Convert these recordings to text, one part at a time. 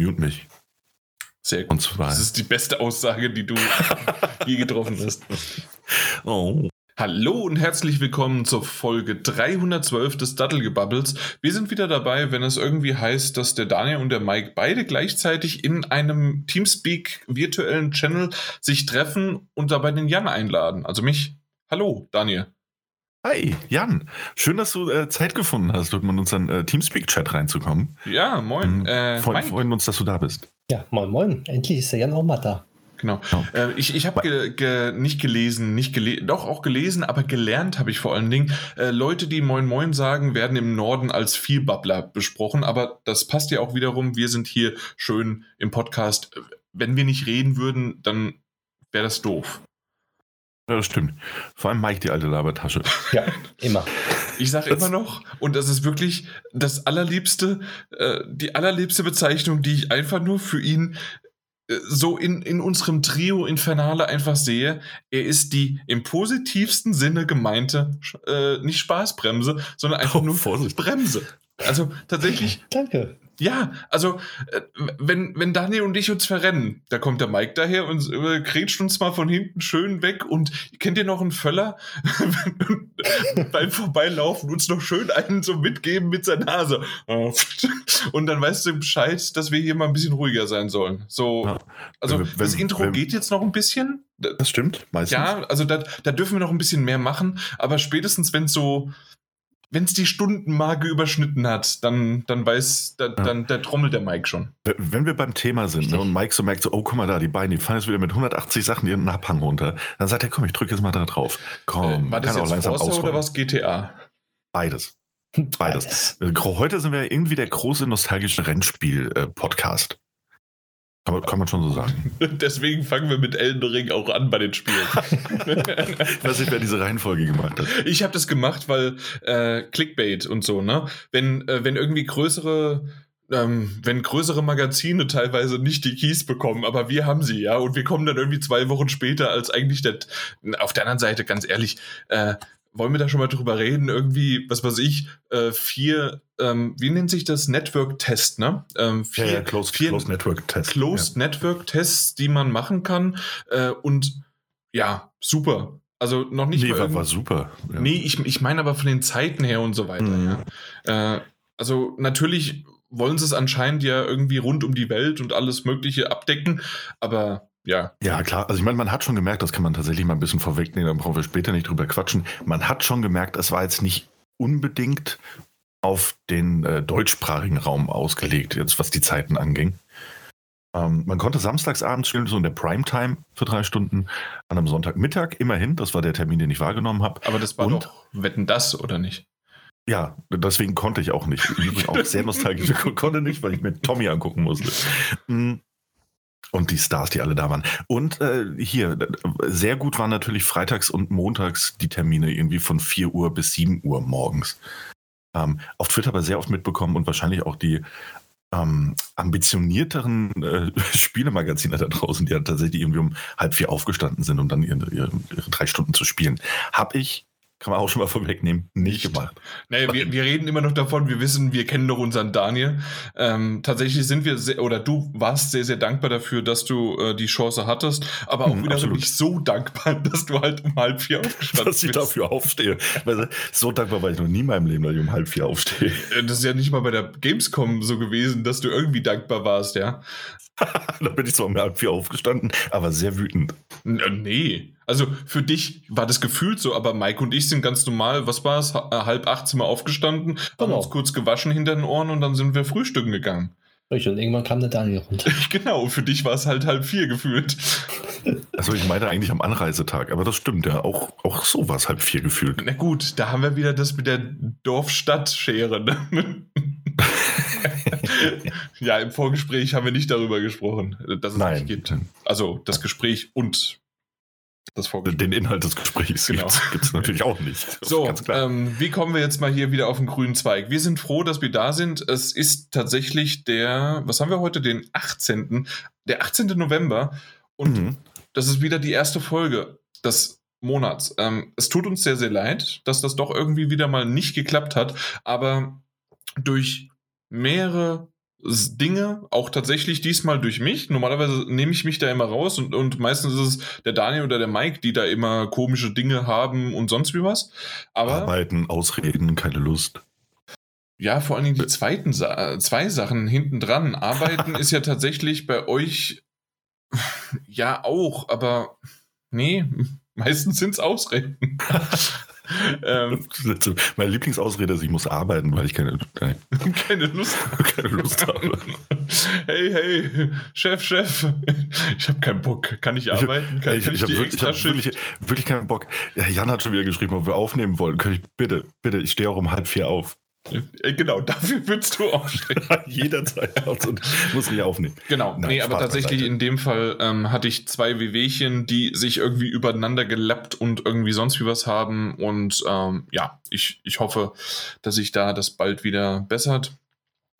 Mute mich. Sehr gut. Und zwar. Das ist die beste Aussage, die du je getroffen hast. Oh. Hallo und herzlich willkommen zur Folge 312 des Dattelgebubbles. Wir sind wieder dabei, wenn es irgendwie heißt, dass der Daniel und der Mike beide gleichzeitig in einem Teamspeak virtuellen Channel sich treffen und dabei den Jan einladen. Also mich. Hallo, Daniel. Hi, Jan. Schön, dass du äh, Zeit gefunden hast, um in unseren äh, Teamspeak-Chat reinzukommen. Ja, moin. Mhm. Äh, Freuen, Mike. freuen uns, dass du da bist. Ja, moin moin. Endlich ist der Jan auch mal da. Genau. Ja. Äh, ich ich habe ge ge nicht gelesen, nicht gele doch auch gelesen, aber gelernt habe ich vor allen Dingen. Äh, Leute, die Moin Moin sagen, werden im Norden als Vielbabbler besprochen, aber das passt ja auch wiederum. Wir sind hier schön im Podcast. Wenn wir nicht reden würden, dann wäre das doof. Ja, das stimmt. Vor allem Mike, die alte Labertasche. Ja, immer. Ich sage immer noch, und das ist wirklich das allerliebste, äh, die allerliebste Bezeichnung, die ich einfach nur für ihn äh, so in, in unserem Trio Infernale einfach sehe. Er ist die im positivsten Sinne gemeinte, äh, nicht Spaßbremse, sondern einfach Oh, nur Vorsicht. Bremse. Also tatsächlich, Danke. Ja, also äh, wenn, wenn Daniel und ich uns verrennen, da kommt der Mike daher und äh, grätscht uns mal von hinten schön weg und kennt ihr noch einen Völler? Beim Vorbeilaufen uns noch schön einen so mitgeben mit seiner Nase. Und dann weißt du Bescheid, dass wir hier mal ein bisschen ruhiger sein sollen. So, also Wenn- das Intro wenn- geht jetzt noch ein bisschen. Da- Das stimmt, meistens. Ja, also da, da dürfen wir noch ein bisschen mehr machen, aber spätestens wenn es so, wenn es die Stundenmarke überschnitten hat, dann, dann weiß, da, dann der trommelt der Mike schon. Wenn wir beim Thema sind ne, und Mike so merkt, so, oh, guck mal da, die Beine, die fallen jetzt wieder mit 180 Sachen ihren Abhang runter, dann sagt er, komm, ich drücke jetzt mal da drauf. Komm, Äh, war das kann auch jetzt langsam Forza oder ausrollen. was GTA? Beides. Beides. Äh, Heute sind wir irgendwie der große nostalgische Rennspiel-Podcast. Kann, man, kann man schon so sagen. Deswegen fangen wir mit Elden Ring auch an bei den Spielen. Ich weiß nicht, wer diese Reihenfolge gemacht hat. ich habe das gemacht, weil äh, Clickbait und so, ne? Wenn, äh, wenn irgendwie größere ähm, wenn größere Magazine teilweise nicht die Keys bekommen, aber wir haben sie, ja, und wir kommen dann irgendwie zwei Wochen später als eigentlich der, auf der anderen Seite, ganz ehrlich, äh, wollen wir da schon mal drüber reden? Irgendwie, was weiß ich, äh, vier, ähm, wie nennt sich das? Network-Test, ne? Ähm, vier, Ja, ja, Closed, vier Closed Network Test. Closed Network Tests, die man machen kann. Äh, und ja, super. Also noch Ja. nicht Nee, war, war super. Ja. Nee, ich, ich meine aber von den Zeiten her und so weiter. Mhm. Ja. Äh, also natürlich wollen sie es anscheinend ja irgendwie rund um die Welt und alles Mögliche abdecken, aber ja. Ja, klar. Also ich meine, man hat schon gemerkt, das kann man tatsächlich mal ein bisschen vorwegnehmen, da brauchen wir später nicht drüber quatschen. Man hat schon gemerkt, es war jetzt nicht unbedingt auf den äh, deutschsprachigen Raum ausgelegt, jetzt was die Zeiten anging. Ähm, man konnte samstags abends so in der Primetime für drei Stunden, an einem Sonntagmittag immerhin. Das war der Termin, den ich wahrgenommen habe. Aber das war Und? doch Wetten das, oder nicht? Ja, deswegen konnte ich auch nicht. Ich bin auch sehr nostalgisch. Konnte nicht, weil ich mir Tommy angucken musste. Mm. Und die Stars, die alle da waren. Und äh, hier, sehr gut waren natürlich freitags und montags die Termine irgendwie von 4 Uhr bis 7 Uhr morgens. Ähm, auf Twitter aber sehr oft mitbekommen und wahrscheinlich auch die ähm, ambitionierteren äh, Spielemagazine da draußen, die ja tatsächlich irgendwie um halb vier aufgestanden sind, um dann ihre, ihre, ihre drei Stunden zu spielen. Hab ich, kann man auch schon mal vorwegnehmen, nicht Nicht. gemacht. Naja, wir, wir reden immer noch davon, wir wissen, wir kennen doch unseren Daniel. Ähm, tatsächlich sind wir sehr, oder du warst sehr, sehr dankbar dafür, dass du äh, die Chance hattest, aber auch Mhm, wieder absolut. nicht so dankbar, dass du halt um halb vier aufgestanden dass ich bist. dafür aufstehe. So dankbar war ich noch nie in meinem Leben, dass ich um halb vier aufstehe. Äh, Das ist ja nicht mal bei der Gamescom so gewesen, dass du irgendwie dankbar warst, ja? da bin ich zwar um halb vier aufgestanden, aber sehr wütend. Äh, nee. Also für dich war das gefühlt so, aber Mike und ich sind ganz normal, was war es, äh, halb acht sind wir aufgestanden, haben Genau. uns kurz gewaschen hinter den Ohren und dann sind wir frühstücken gegangen. Richtig, und irgendwann kam der Daniel runter. genau, für dich war es halt halb vier gefühlt. Also ich meine eigentlich am Anreisetag, aber das stimmt ja. Auch, auch so war es halb vier gefühlt. Na gut, da haben wir wieder das mit der Dorf-Stadt-Schere. Ne? ja, im Vorgespräch haben wir nicht darüber gesprochen, dass es Nein. nicht gibt. Also das Gespräch und das. Den Inhalt des Gesprächs Genau. gibt es natürlich auch nicht. So, ähm, wie kommen wir jetzt mal hier wieder auf den grünen Zweig? Wir sind froh, dass wir da sind. Es ist tatsächlich der, was haben wir heute, den 18., der 18. November und Mhm. das ist wieder die erste Folge des Monats. Ähm, es tut uns sehr, sehr leid, dass das doch irgendwie wieder mal nicht geklappt hat, aber durch mehrere Dinge, auch tatsächlich diesmal durch mich. Normalerweise nehme ich mich da immer raus und, und meistens ist es der Daniel oder der Mike, die da immer komische Dinge haben und sonst wie was. Aber Arbeiten, Ausreden, keine Lust. ja, vor allen Dingen die zweiten Sa äh, zwei Sachen hinten dran. Arbeiten ist ja tatsächlich bei euch ja auch, aber nee, meistens sind es Ausreden. ähm, Meine Lieblingsausrede ist, ich muss arbeiten, weil ich keine, keine, keine Lust. keine Lust habe. Hey, hey, Chef, Chef, ich habe keinen Bock. Kann ich arbeiten? Kann ich kann ich, habe wirklich, ich hab Extraschicht- wirklich, wirklich keinen Bock. Ja, Jan hat schon wieder geschrieben, ob wir aufnehmen wollen. Könnte ich bitte, bitte, ich stehe auch um halb vier auf. Äh, Genau, dafür würdest du aufstehen. Jederzeit und muss nicht aufnehmen. Genau, Nein, nee, aber tatsächlich in dem Fall ähm, hatte ich zwei Wehwehchen, die sich irgendwie übereinander gelappt und irgendwie sonst wie was haben. Und ähm, ja, ich, ich hoffe, dass sich da das bald wieder bessert.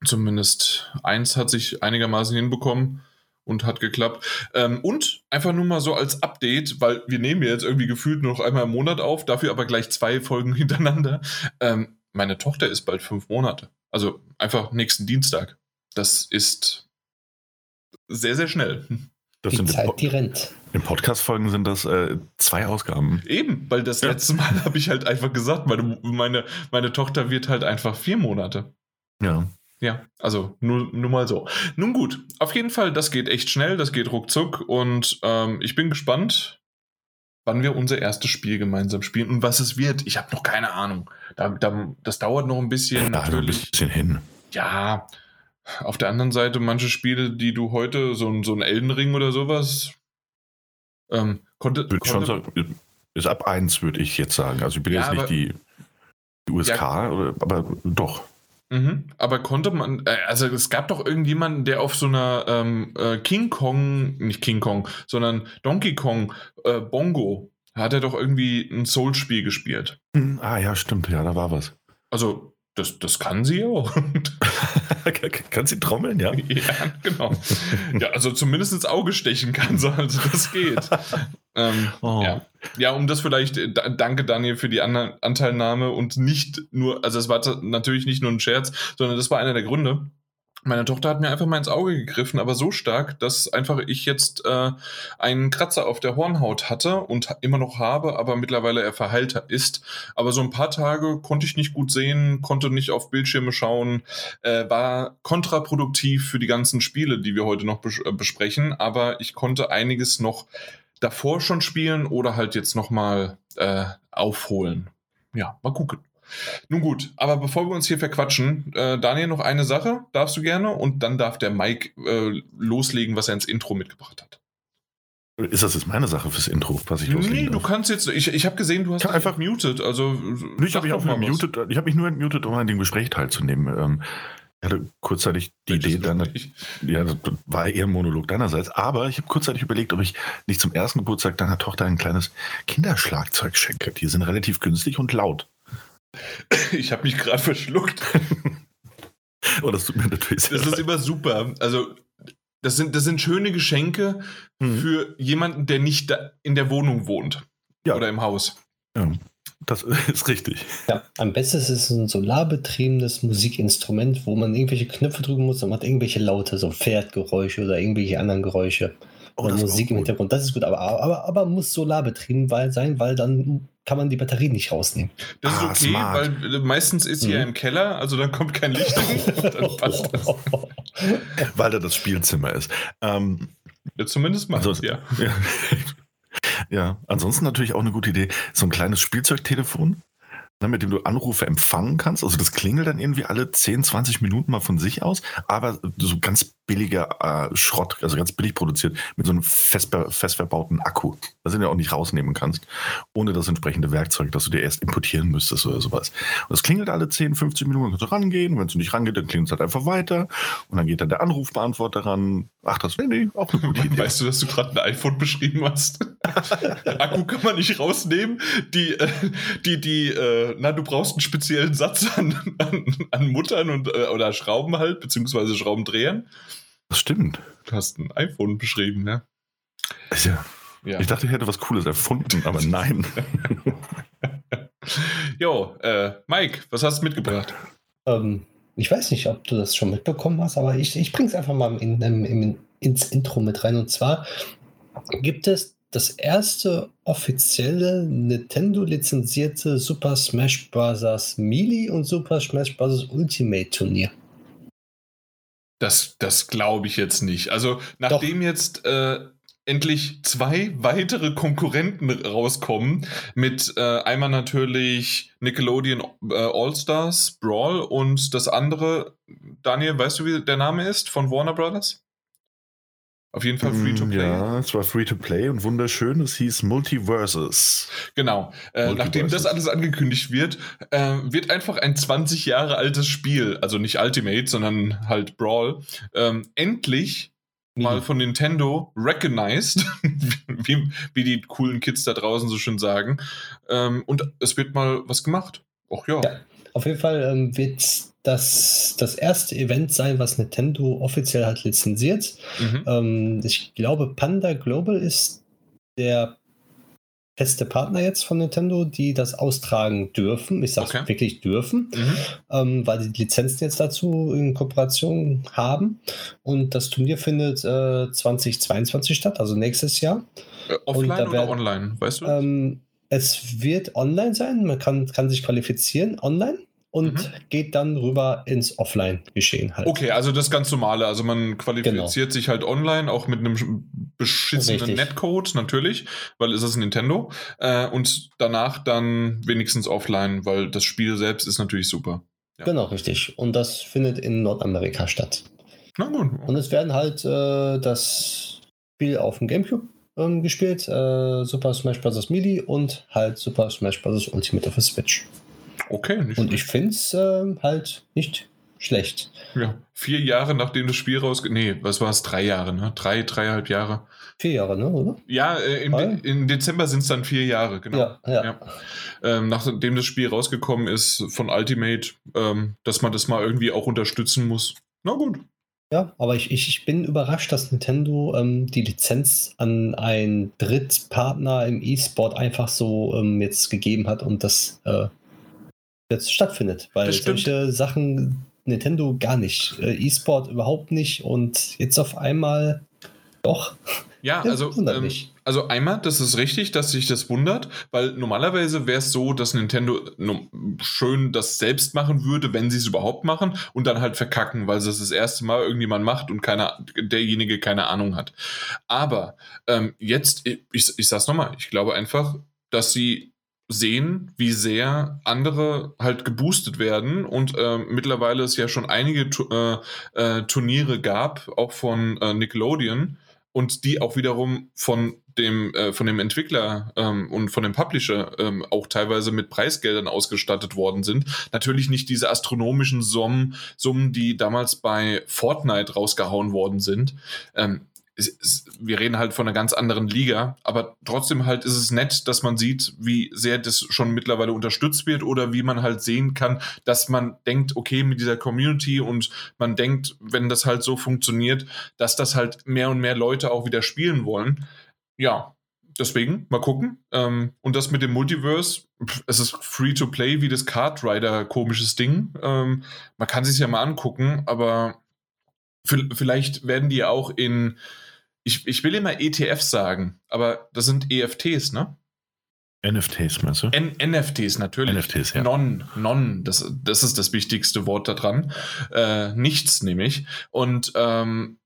Zumindest eins hat sich einigermaßen hinbekommen und hat geklappt. Ähm, und einfach nur mal so als Update, weil wir nehmen ja jetzt irgendwie gefühlt nur noch einmal im Monat auf, dafür aber gleich zwei Folgen hintereinander. Ähm, meine Tochter ist bald fünf Monate. Also einfach nächsten Dienstag. Das ist sehr, sehr schnell. Das Die Zeit, Po- die rennt. in Podcast-Folgen sind das äh, zwei Ausgaben. Eben, weil das Ja. letzte Mal habe ich halt einfach gesagt, meine, meine, meine Tochter wird halt einfach vier Monate. Ja. Ja, also nur, nur mal so. Nun gut, auf jeden Fall, das geht echt schnell, das geht ruckzuck und ähm, ich bin gespannt, wann wir unser erstes Spiel gemeinsam spielen und was es wird. Ich habe noch keine Ahnung. Da, da, das dauert noch ein bisschen. Da ein bisschen hin. Ja, auf der anderen Seite, manche Spiele, die du heute, so, ein- so ein Elden Ring oder sowas, ähm, konnte, Würde ich schon konnte, sagen, ist ab eins, würde ich jetzt sagen. Also ich bin Ja, jetzt aber- nicht die, die USK, oder, aber doch. Mhm. Aber konnte man, äh, also es gab doch irgendjemanden, der auf so einer ähm, äh, King Kong, nicht King Kong, sondern Donkey Kong äh, Bongo, hat er doch irgendwie ein Soul-Spiel gespielt. Hm, Ah ja, stimmt, ja, da war was. Also, das, das kann sie auch. Kann sie trommeln, ja? ja, genau. Ja, also zumindest ins Auge stechen kann sie, also das geht. ähm, Oh. ja. ja, um das vielleicht, äh, da, danke Daniel für die An Anteilnahme und nicht nur, also es war natürlich nicht nur ein Scherz, sondern das war einer der Gründe. Meine Tochter hat mir einfach mal ins Auge gegriffen, aber so stark, dass einfach ich jetzt äh, einen Kratzer auf der Hornhaut hatte und immer noch habe, aber mittlerweile er verheilt ist. Aber so ein paar Tage konnte ich nicht gut sehen, konnte nicht auf Bildschirme schauen, äh, war kontraproduktiv für die ganzen Spiele, die wir heute noch bes äh, besprechen, aber ich konnte einiges noch davor schon spielen oder halt jetzt nochmal äh, aufholen. Ja, mal gucken. Nun gut, aber bevor wir uns hier verquatschen, äh, Daniel, noch eine Sache, darfst du gerne und dann darf der Mike äh, loslegen, was er ins Intro mitgebracht hat. Ist das jetzt meine Sache fürs Intro, was ich Nee, loslegen du darf? kannst jetzt, ich, ich habe gesehen, du hast Kann dich einfach- muted, also Ich habe mich, auch mal was. muted, ich hab mich nur entmutet, um an dem Gespräch teilzunehmen. Ähm, ich hatte kurzzeitig die Welches Idee, dann, ja, das war eher ein Monolog deinerseits, aber ich habe kurzzeitig überlegt, ob ich nicht zum ersten Geburtstag deiner Tochter ein kleines Kinderschlagzeug schenke. Die sind relativ günstig und laut. Ich habe mich gerade verschluckt. Oh, das tut mir natürlich sehr Das ist leid. immer super. Also, das sind, das sind schöne Geschenke Hm. für jemanden, der nicht da in der Wohnung wohnt. Ja. Oder im Haus. Ja, das ist richtig. Ja, am besten ist es ein solarbetriebenes Musikinstrument, wo man irgendwelche Knöpfe drücken muss und man hat irgendwelche Laute, so Pferdgeräusche oder irgendwelche anderen Geräusche. Oh, Oder das ist Musik im gut. Hintergrund. Das ist gut, aber, aber, aber muss solarbetrieben sein, weil dann kann man die Batterien nicht rausnehmen. Das Ah, ist okay, smart. weil äh, meistens ist sie Mhm. ja im Keller, also dann kommt kein Licht rein. Dann passt das. Weil da das Spielzimmer ist. Ähm, Ja, zumindest mal. Also- ja. ja. ja, ansonsten natürlich auch eine gute Idee. So ein kleines Spielzeugtelefon, mit dem du Anrufe empfangen kannst. Also das klingelt dann irgendwie alle 10, 20 Minuten mal von sich aus, aber so ganz billiger äh, Schrott, also ganz billig produziert, mit so einem fest, fest verbauten Akku, das du ja auch nicht rausnehmen kannst, ohne das entsprechende Werkzeug, das du dir erst importieren müsstest oder sowas. Und das klingelt alle 10, 15 Minuten, dann kannst du rangehen, wenn es nicht rangeht, dann klingelt es halt einfach weiter und dann geht dann der Anrufbeantworter ran. Ach, das wäre nee, auch eine gute Idee. Weißt du, dass du gerade ein iPhone beschrieben hast? Akku kann man nicht rausnehmen. Die, äh, die, die, äh, na, du brauchst einen speziellen Satz an, an, an Muttern und, äh, oder Schrauben halt, beziehungsweise Schraubendrehern. Das stimmt. Du hast ein iPhone beschrieben, ne? Also, Ja. Ich dachte, ich hätte was Cooles erfunden, aber nein. Jo, äh, Mike, was hast du mitgebracht? Ähm, ich weiß nicht, ob du das schon mitbekommen hast, aber ich, ich bringe es einfach mal in, in, in, ins Intro mit rein. Und zwar gibt es das erste offizielle Nintendo-lizenzierte Super Smash Bros. Melee und Super Smash Bros. Ultimate Turnier. Das, das glaube ich jetzt nicht. Also, nachdem Doch. jetzt äh, endlich zwei weitere Konkurrenten rauskommen, mit äh, einmal natürlich Nickelodeon äh, All-Stars Brawl und das andere, Daniel, weißt du, wie der Name ist von Warner Brothers? Auf jeden Fall Free to mm, Play. Ja, es war Free to Play und wunderschön. Es hieß Multiverses. Genau. Äh, nachdem das alles angekündigt wird, äh, wird einfach ein 20 Jahre altes Spiel, also nicht Ultimate, sondern halt Brawl, ähm, endlich mhm. mal von Nintendo recognized, wie, wie, die coolen Kids da draußen so schön sagen. Ähm, und es wird mal was gemacht. Ach ja. ja auf jeden Fall ähm, wird das das erste Event sein, was Nintendo offiziell hat lizenziert. Mhm. Ähm, ich glaube, Panda Global ist der feste Partner jetzt von Nintendo, die das austragen dürfen. Ich sage okay. wirklich dürfen, mhm. ähm, weil die Lizenzen jetzt dazu in Kooperation haben. Und das Turnier findet äh, 2022 statt, also nächstes Jahr. Äh, offline oder online, weißt du? Ähm, es wird online sein, man kann, kann sich qualifizieren online und mhm. geht dann rüber ins Offline-Geschehen halt. Okay, also das ganz normale. Also man qualifiziert genau. sich halt online, auch mit einem beschissenen Richtig. Netcode natürlich, weil es ist Nintendo. Äh, und danach dann wenigstens offline, weil das Spiel selbst ist natürlich super. Ja. Genau, richtig. Und das findet in Nordamerika statt. Na gut. Und es werden halt äh, das Spiel auf dem Gamecube ähm, gespielt, äh, Super Smash Bros. Melee und halt Super Smash Bros. Ultimate auf der Switch. Okay, nicht Und ich finde es äh, halt nicht schlecht. Ja, vier Jahre nachdem das Spiel raus... Nee, was war es? Drei Jahre, ne? Drei, dreieinhalb Jahre. Vier Jahre, ne? Oder? Ja, äh, im, De im Dezember sind es dann vier Jahre, genau. Ja, ja. ja. Ähm, nachdem das Spiel rausgekommen ist von Ultimate, ähm, dass man das mal irgendwie auch unterstützen muss. Na gut. Ja, aber ich, ich, ich bin überrascht, dass Nintendo ähm, die Lizenz an einen Drittpartner im E-Sport einfach so ähm, jetzt gegeben hat und das äh, jetzt stattfindet, weil solche Sachen Nintendo gar nicht, äh, E-Sport überhaupt nicht und jetzt auf einmal doch. Ja, also, ähm, also einmal, das ist richtig, dass sich das wundert, weil normalerweise wäre es so, dass Nintendo schön das selbst machen würde, wenn sie es überhaupt machen und dann halt verkacken, weil es das erste Mal irgendjemand macht und keiner, derjenige keine Ahnung hat. Aber ähm, jetzt, ich, ich sag's nochmal, ich glaube einfach, dass sie sehen, wie sehr andere halt geboostet werden und äh, mittlerweile es ja schon einige tu äh, äh, Turniere gab, auch von äh, Nickelodeon und die auch wiederum von dem äh, von dem Entwickler ähm, und von dem Publisher ähm, auch teilweise mit Preisgeldern ausgestattet worden sind. Natürlich nicht diese astronomischen Summen, Summen die damals bei Fortnite rausgehauen worden sind. Ähm, wir reden halt von einer ganz anderen Liga, aber trotzdem halt ist es nett, dass man sieht, wie sehr das schon mittlerweile unterstützt wird oder wie man halt sehen kann, dass man denkt, okay, mit dieser Community und man denkt, wenn das halt so funktioniert, dass das halt mehr und mehr Leute auch wieder spielen wollen. Ja, deswegen, mal gucken. Ähm, und das mit dem Multiverse, es ist free to play wie das Card Rider komisches Ding. Ähm, man kann sich ja mal angucken, aber vielleicht werden die auch in ich, ich will immer ETFs sagen, aber das sind EFTs, ne? NFTs, meinst du? N NFTs, natürlich. NFTs, ja. Non, non, das, das ist das wichtigste Wort daran. Äh, nichts nämlich. Und ähm,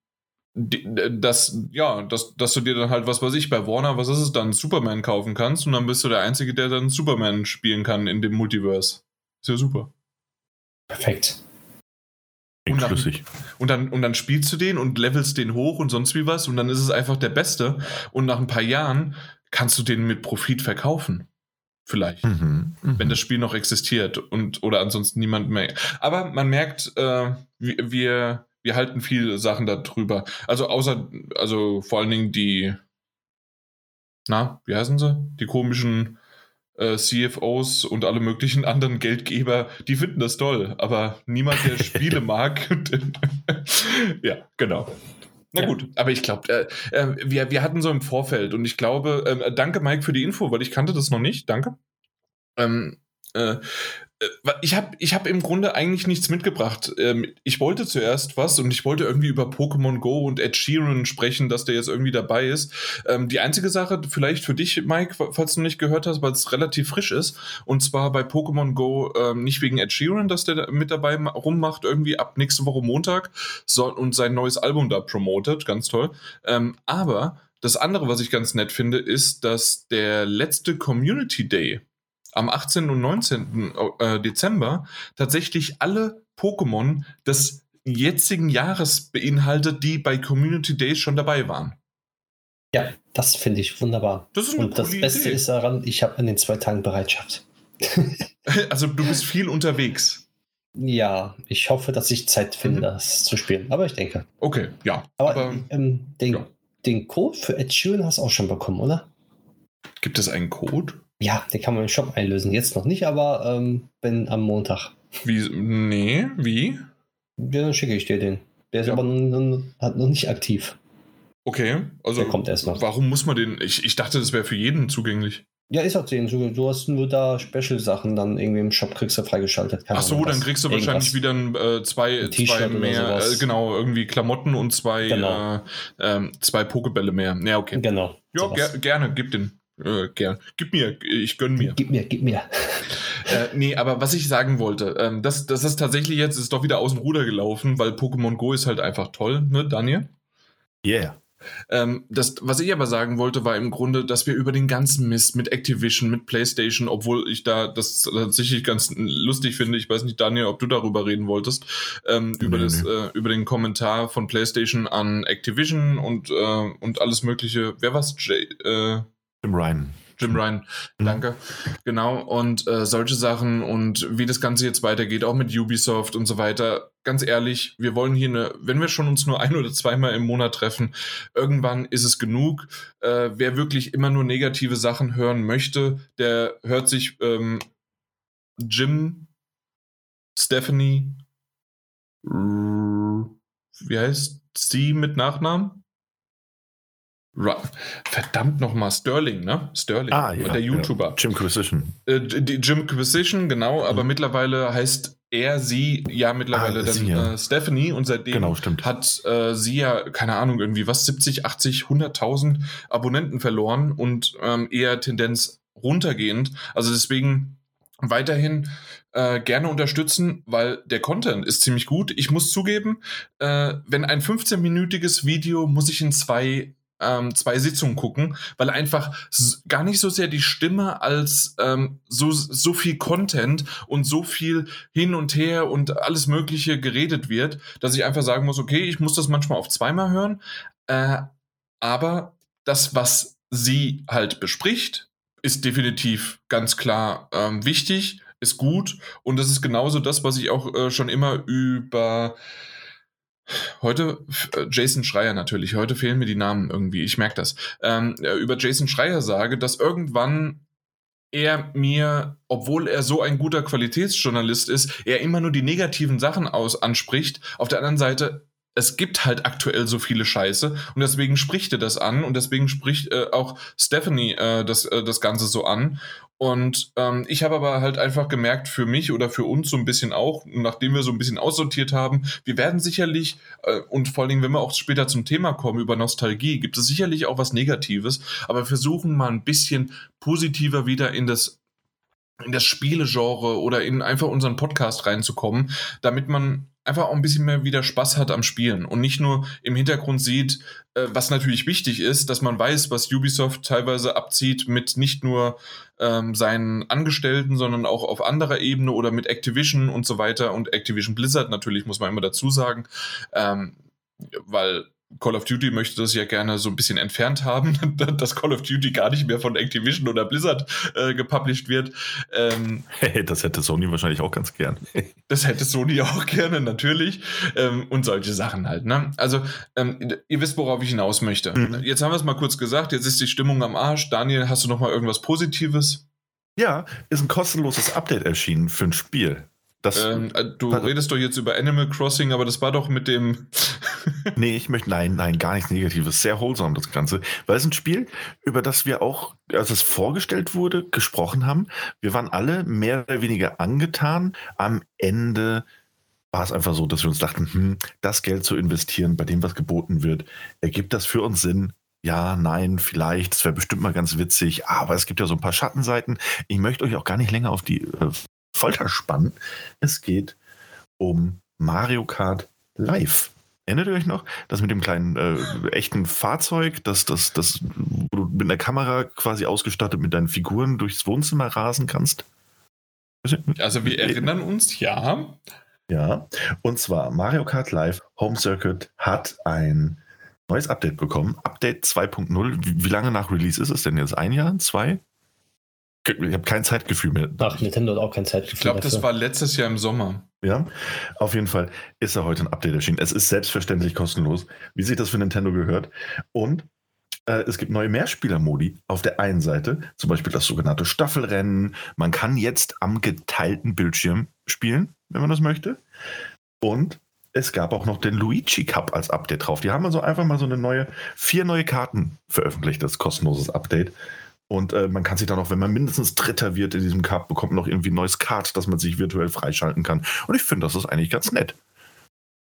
das, ja, dass, dass du dir dann halt, was weiß ich, bei Warner, was ist es dann, Superman kaufen kannst und dann bist du der Einzige, der dann Superman spielen kann in dem Multiverse. Ist ja super. Perfekt. Und dann, und, dann, und dann spielst du den und levelst den hoch und sonst wie was und dann ist es einfach der Beste. Und nach ein paar Jahren kannst du den mit Profit verkaufen. Vielleicht. Mhm, mh. Wenn das Spiel noch existiert und oder ansonsten niemand mehr. Aber man merkt, äh, wir, wir halten viele Sachen darüber. Also außer, also vor allen Dingen die, na, wie heißen sie? Die komischen äh, CFOs und alle möglichen anderen Geldgeber, die finden das toll, aber niemand, der Spiele mag. ja, genau. Na ja. gut, aber ich glaube, äh, äh, wir, wir hatten so im Vorfeld und ich glaube, äh, danke Mike für die Info, weil ich kannte das noch nicht, danke. Ähm, äh, äh, ich habe ich hab im Grunde eigentlich nichts mitgebracht. Ähm, ich wollte zuerst was und ich wollte irgendwie über Pokémon Go und Ed Sheeran sprechen, dass der jetzt irgendwie dabei ist. Ähm, die einzige Sache, vielleicht für dich, Mike, falls du nicht gehört hast, weil es relativ frisch ist, und zwar bei Pokémon Go ähm, nicht wegen Ed Sheeran, dass der mit dabei rummacht, irgendwie ab nächste Woche Montag so, und sein neues Album da promotet, ganz toll. aber das andere, was ich ganz nett finde, ist, dass der letzte Community Day am 18. und 19. Äh, Dezember tatsächlich alle Pokémon des jetzigen Jahres beinhaltet, die bei Community Days schon dabei waren. Ja, das finde ich wunderbar. Das ist und das Beste Idee. ist daran, ich habe an den zwei Tagen Bereitschaft. also du bist viel unterwegs. Ja, ich hoffe, dass ich Zeit finde, mhm. das zu spielen. Aber ich denke. Okay, ja. Aber, aber ähm, den, ja. den Code für Ed Sheeran hast du auch schon bekommen, oder? Gibt es einen Code? Ja, den kann man im Shop einlösen. Jetzt noch nicht, aber ähm, wenn am Montag. Wie? Nee, wie? Ja, dann schicke ich dir den. Der ist ja. aber noch, hat noch nicht aktiv. Okay, also. Der kommt erst noch. Warum muss man den? Ich, ich dachte, das wäre für jeden zugänglich. Ja, ist auch den. Du hast nur da Special-Sachen dann irgendwie im Shop kriegst du freigeschaltet. Ach so, dann kriegst du wahrscheinlich wieder äh, zwei, ein zwei mehr, äh, genau, irgendwie Klamotten und zwei, genau. äh, ähm, zwei Pokebälle mehr. Ja, okay. Genau. Ja, ger gerne, gib den. Äh, gern. Gib mir, ich gönn mir. Gib mir, gib mir. äh, nee, aber was ich sagen wollte, ähm, das, das ist tatsächlich jetzt, ist doch wieder aus dem Ruder gelaufen, weil Pokémon Go ist halt einfach toll, ne, Daniel? Yeah. Ähm, das, was ich aber sagen wollte, war im Grunde, dass wir über den ganzen Mist mit Activision, mit PlayStation, obwohl ich da das tatsächlich ganz lustig finde, ich weiß nicht, Daniel, ob du darüber reden wolltest, ähm, nee, über, das, nee. äh, über den Kommentar von PlayStation an Activision und, äh, und alles Mögliche. Wer war's? Jay, äh, Jim Ryan. Jim Ryan, mhm. danke. Genau, und äh, solche Sachen und wie das Ganze jetzt weitergeht, auch mit Ubisoft und so weiter. Ganz ehrlich, wir wollen hier eine, wenn wir schon uns nur ein oder zweimal im Monat treffen, irgendwann ist es genug. Äh, wer wirklich immer nur negative Sachen hören möchte, der hört sich ähm, Jim, Stephanie, wie heißt sie mit Nachnamen? Verdammt nochmal, Sterling, ne? Sterling, ah, ja, der YouTuber. Ja. Jim Quisition. Äh, die Jim Quisition, genau, aber mhm. mittlerweile heißt er, sie, ja, mittlerweile ah, dann ja. Äh, Stephanie und seitdem genau, hat äh, sie ja, keine Ahnung, irgendwie was, 70, 80, 100.000 Abonnenten verloren und ähm, eher Tendenz runtergehend. Also deswegen weiterhin äh, gerne unterstützen, weil der Content ist ziemlich gut. Ich muss zugeben, äh, wenn ein 15-minütiges Video muss ich in zwei ähm, zwei Sitzungen gucken, weil einfach gar nicht so sehr die Stimme als ähm, so, so viel Content und so viel hin und her und alles Mögliche geredet wird, dass ich einfach sagen muss, okay, ich muss das manchmal auf zweimal hören, äh, aber das, was sie halt bespricht, ist definitiv ganz klar ähm, wichtig, ist gut und das ist genauso das, was ich auch äh, schon immer über Heute äh, Jason Schreier natürlich. Heute fehlen mir die Namen irgendwie. Ich merke das. Ähm, äh, über Jason Schreier sage, dass irgendwann er mir, obwohl er so ein guter Qualitätsjournalist ist, er immer nur die negativen Sachen aus anspricht. Auf der anderen Seite, es gibt halt aktuell so viele Scheiße und deswegen spricht er das an und deswegen spricht äh, auch Stephanie äh, das, äh, das Ganze so an und ähm, ich habe aber halt einfach gemerkt, für mich oder für uns so ein bisschen auch, nachdem wir so ein bisschen aussortiert haben, wir werden sicherlich, äh, und vor allen Dingen, wenn wir auch später zum Thema kommen über Nostalgie, gibt es sicherlich auch was Negatives, aber versuchen mal ein bisschen positiver wieder in das in das Spielegenre oder in einfach unseren Podcast reinzukommen, damit man einfach auch ein bisschen mehr wieder Spaß hat am Spielen und nicht nur im Hintergrund sieht, äh, was natürlich wichtig ist, dass man weiß, was Ubisoft teilweise abzieht mit nicht nur ähm, seinen Angestellten, sondern auch auf anderer Ebene oder mit Activision und so weiter. Und Activision Blizzard natürlich muss man immer dazu sagen, ähm, weil Call of Duty möchte das ja gerne so ein bisschen entfernt haben, dass Call of Duty gar nicht mehr von Activision oder Blizzard äh, gepublished wird. Ähm, das hätte Sony wahrscheinlich auch ganz gern. das hätte Sony auch gerne, natürlich. Ähm, und solche Sachen halt. Ne? Also, ähm, ihr wisst, worauf ich hinaus möchte. Mhm. Jetzt haben wir es mal kurz gesagt, jetzt ist die Stimmung am Arsch. Daniel, hast du noch mal irgendwas Positives? Ja, ist ein kostenloses Update erschienen für ein Spiel. Ähm, äh, du pardon. redest doch jetzt über Animal Crossing, aber das war doch mit dem. nee, ich möchte, nein, nein, gar nichts Negatives. Sehr wholesome, das Ganze. Weil es ein Spiel, über das wir auch, als es vorgestellt wurde, gesprochen haben. Wir waren alle mehr oder weniger angetan. Am Ende war es einfach so, dass wir uns dachten, hm, das Geld zu investieren, bei dem was geboten wird, ergibt das für uns Sinn? Ja, nein, vielleicht, das wäre bestimmt mal ganz witzig, aber es gibt ja so ein paar Schattenseiten. Ich möchte euch auch gar nicht länger auf die äh, Folter spannen. Es geht um Mario Kart Live. Erinnert ihr euch noch? Das mit dem kleinen äh, echten Fahrzeug, das, das, das, wo du mit einer Kamera quasi ausgestattet mit deinen Figuren durchs Wohnzimmer rasen kannst? Also wir erinnern uns, ja. Ja, und zwar Mario Kart Live Home Circuit hat ein neues Update bekommen. Update 2.0. Wie, wie lange nach Release ist es denn jetzt? Ein Jahr? Zwei? Ich habe kein Zeitgefühl mehr. Ach, Nintendo hat auch kein Zeitgefühl. Ich glaube, das war letztes Jahr im Sommer. Ja, auf jeden Fall ist da heute ein Update erschienen. Es ist selbstverständlich kostenlos, wie sich das für Nintendo gehört. Und äh, es gibt neue Mehrspieler-Modi auf der einen Seite, zum Beispiel das sogenannte Staffelrennen. Man kann jetzt am geteilten Bildschirm spielen, wenn man das möchte. Und es gab auch noch den Luigi Cup als Update drauf. Die haben also einfach mal so eine neue, vier neue Karten veröffentlicht, das kostenloses Update. Und äh, man kann sich dann auch, wenn man mindestens Dritter wird in diesem Cup, bekommt man noch irgendwie ein neues Card, das man sich virtuell freischalten kann. Und ich finde, das ist eigentlich ganz nett.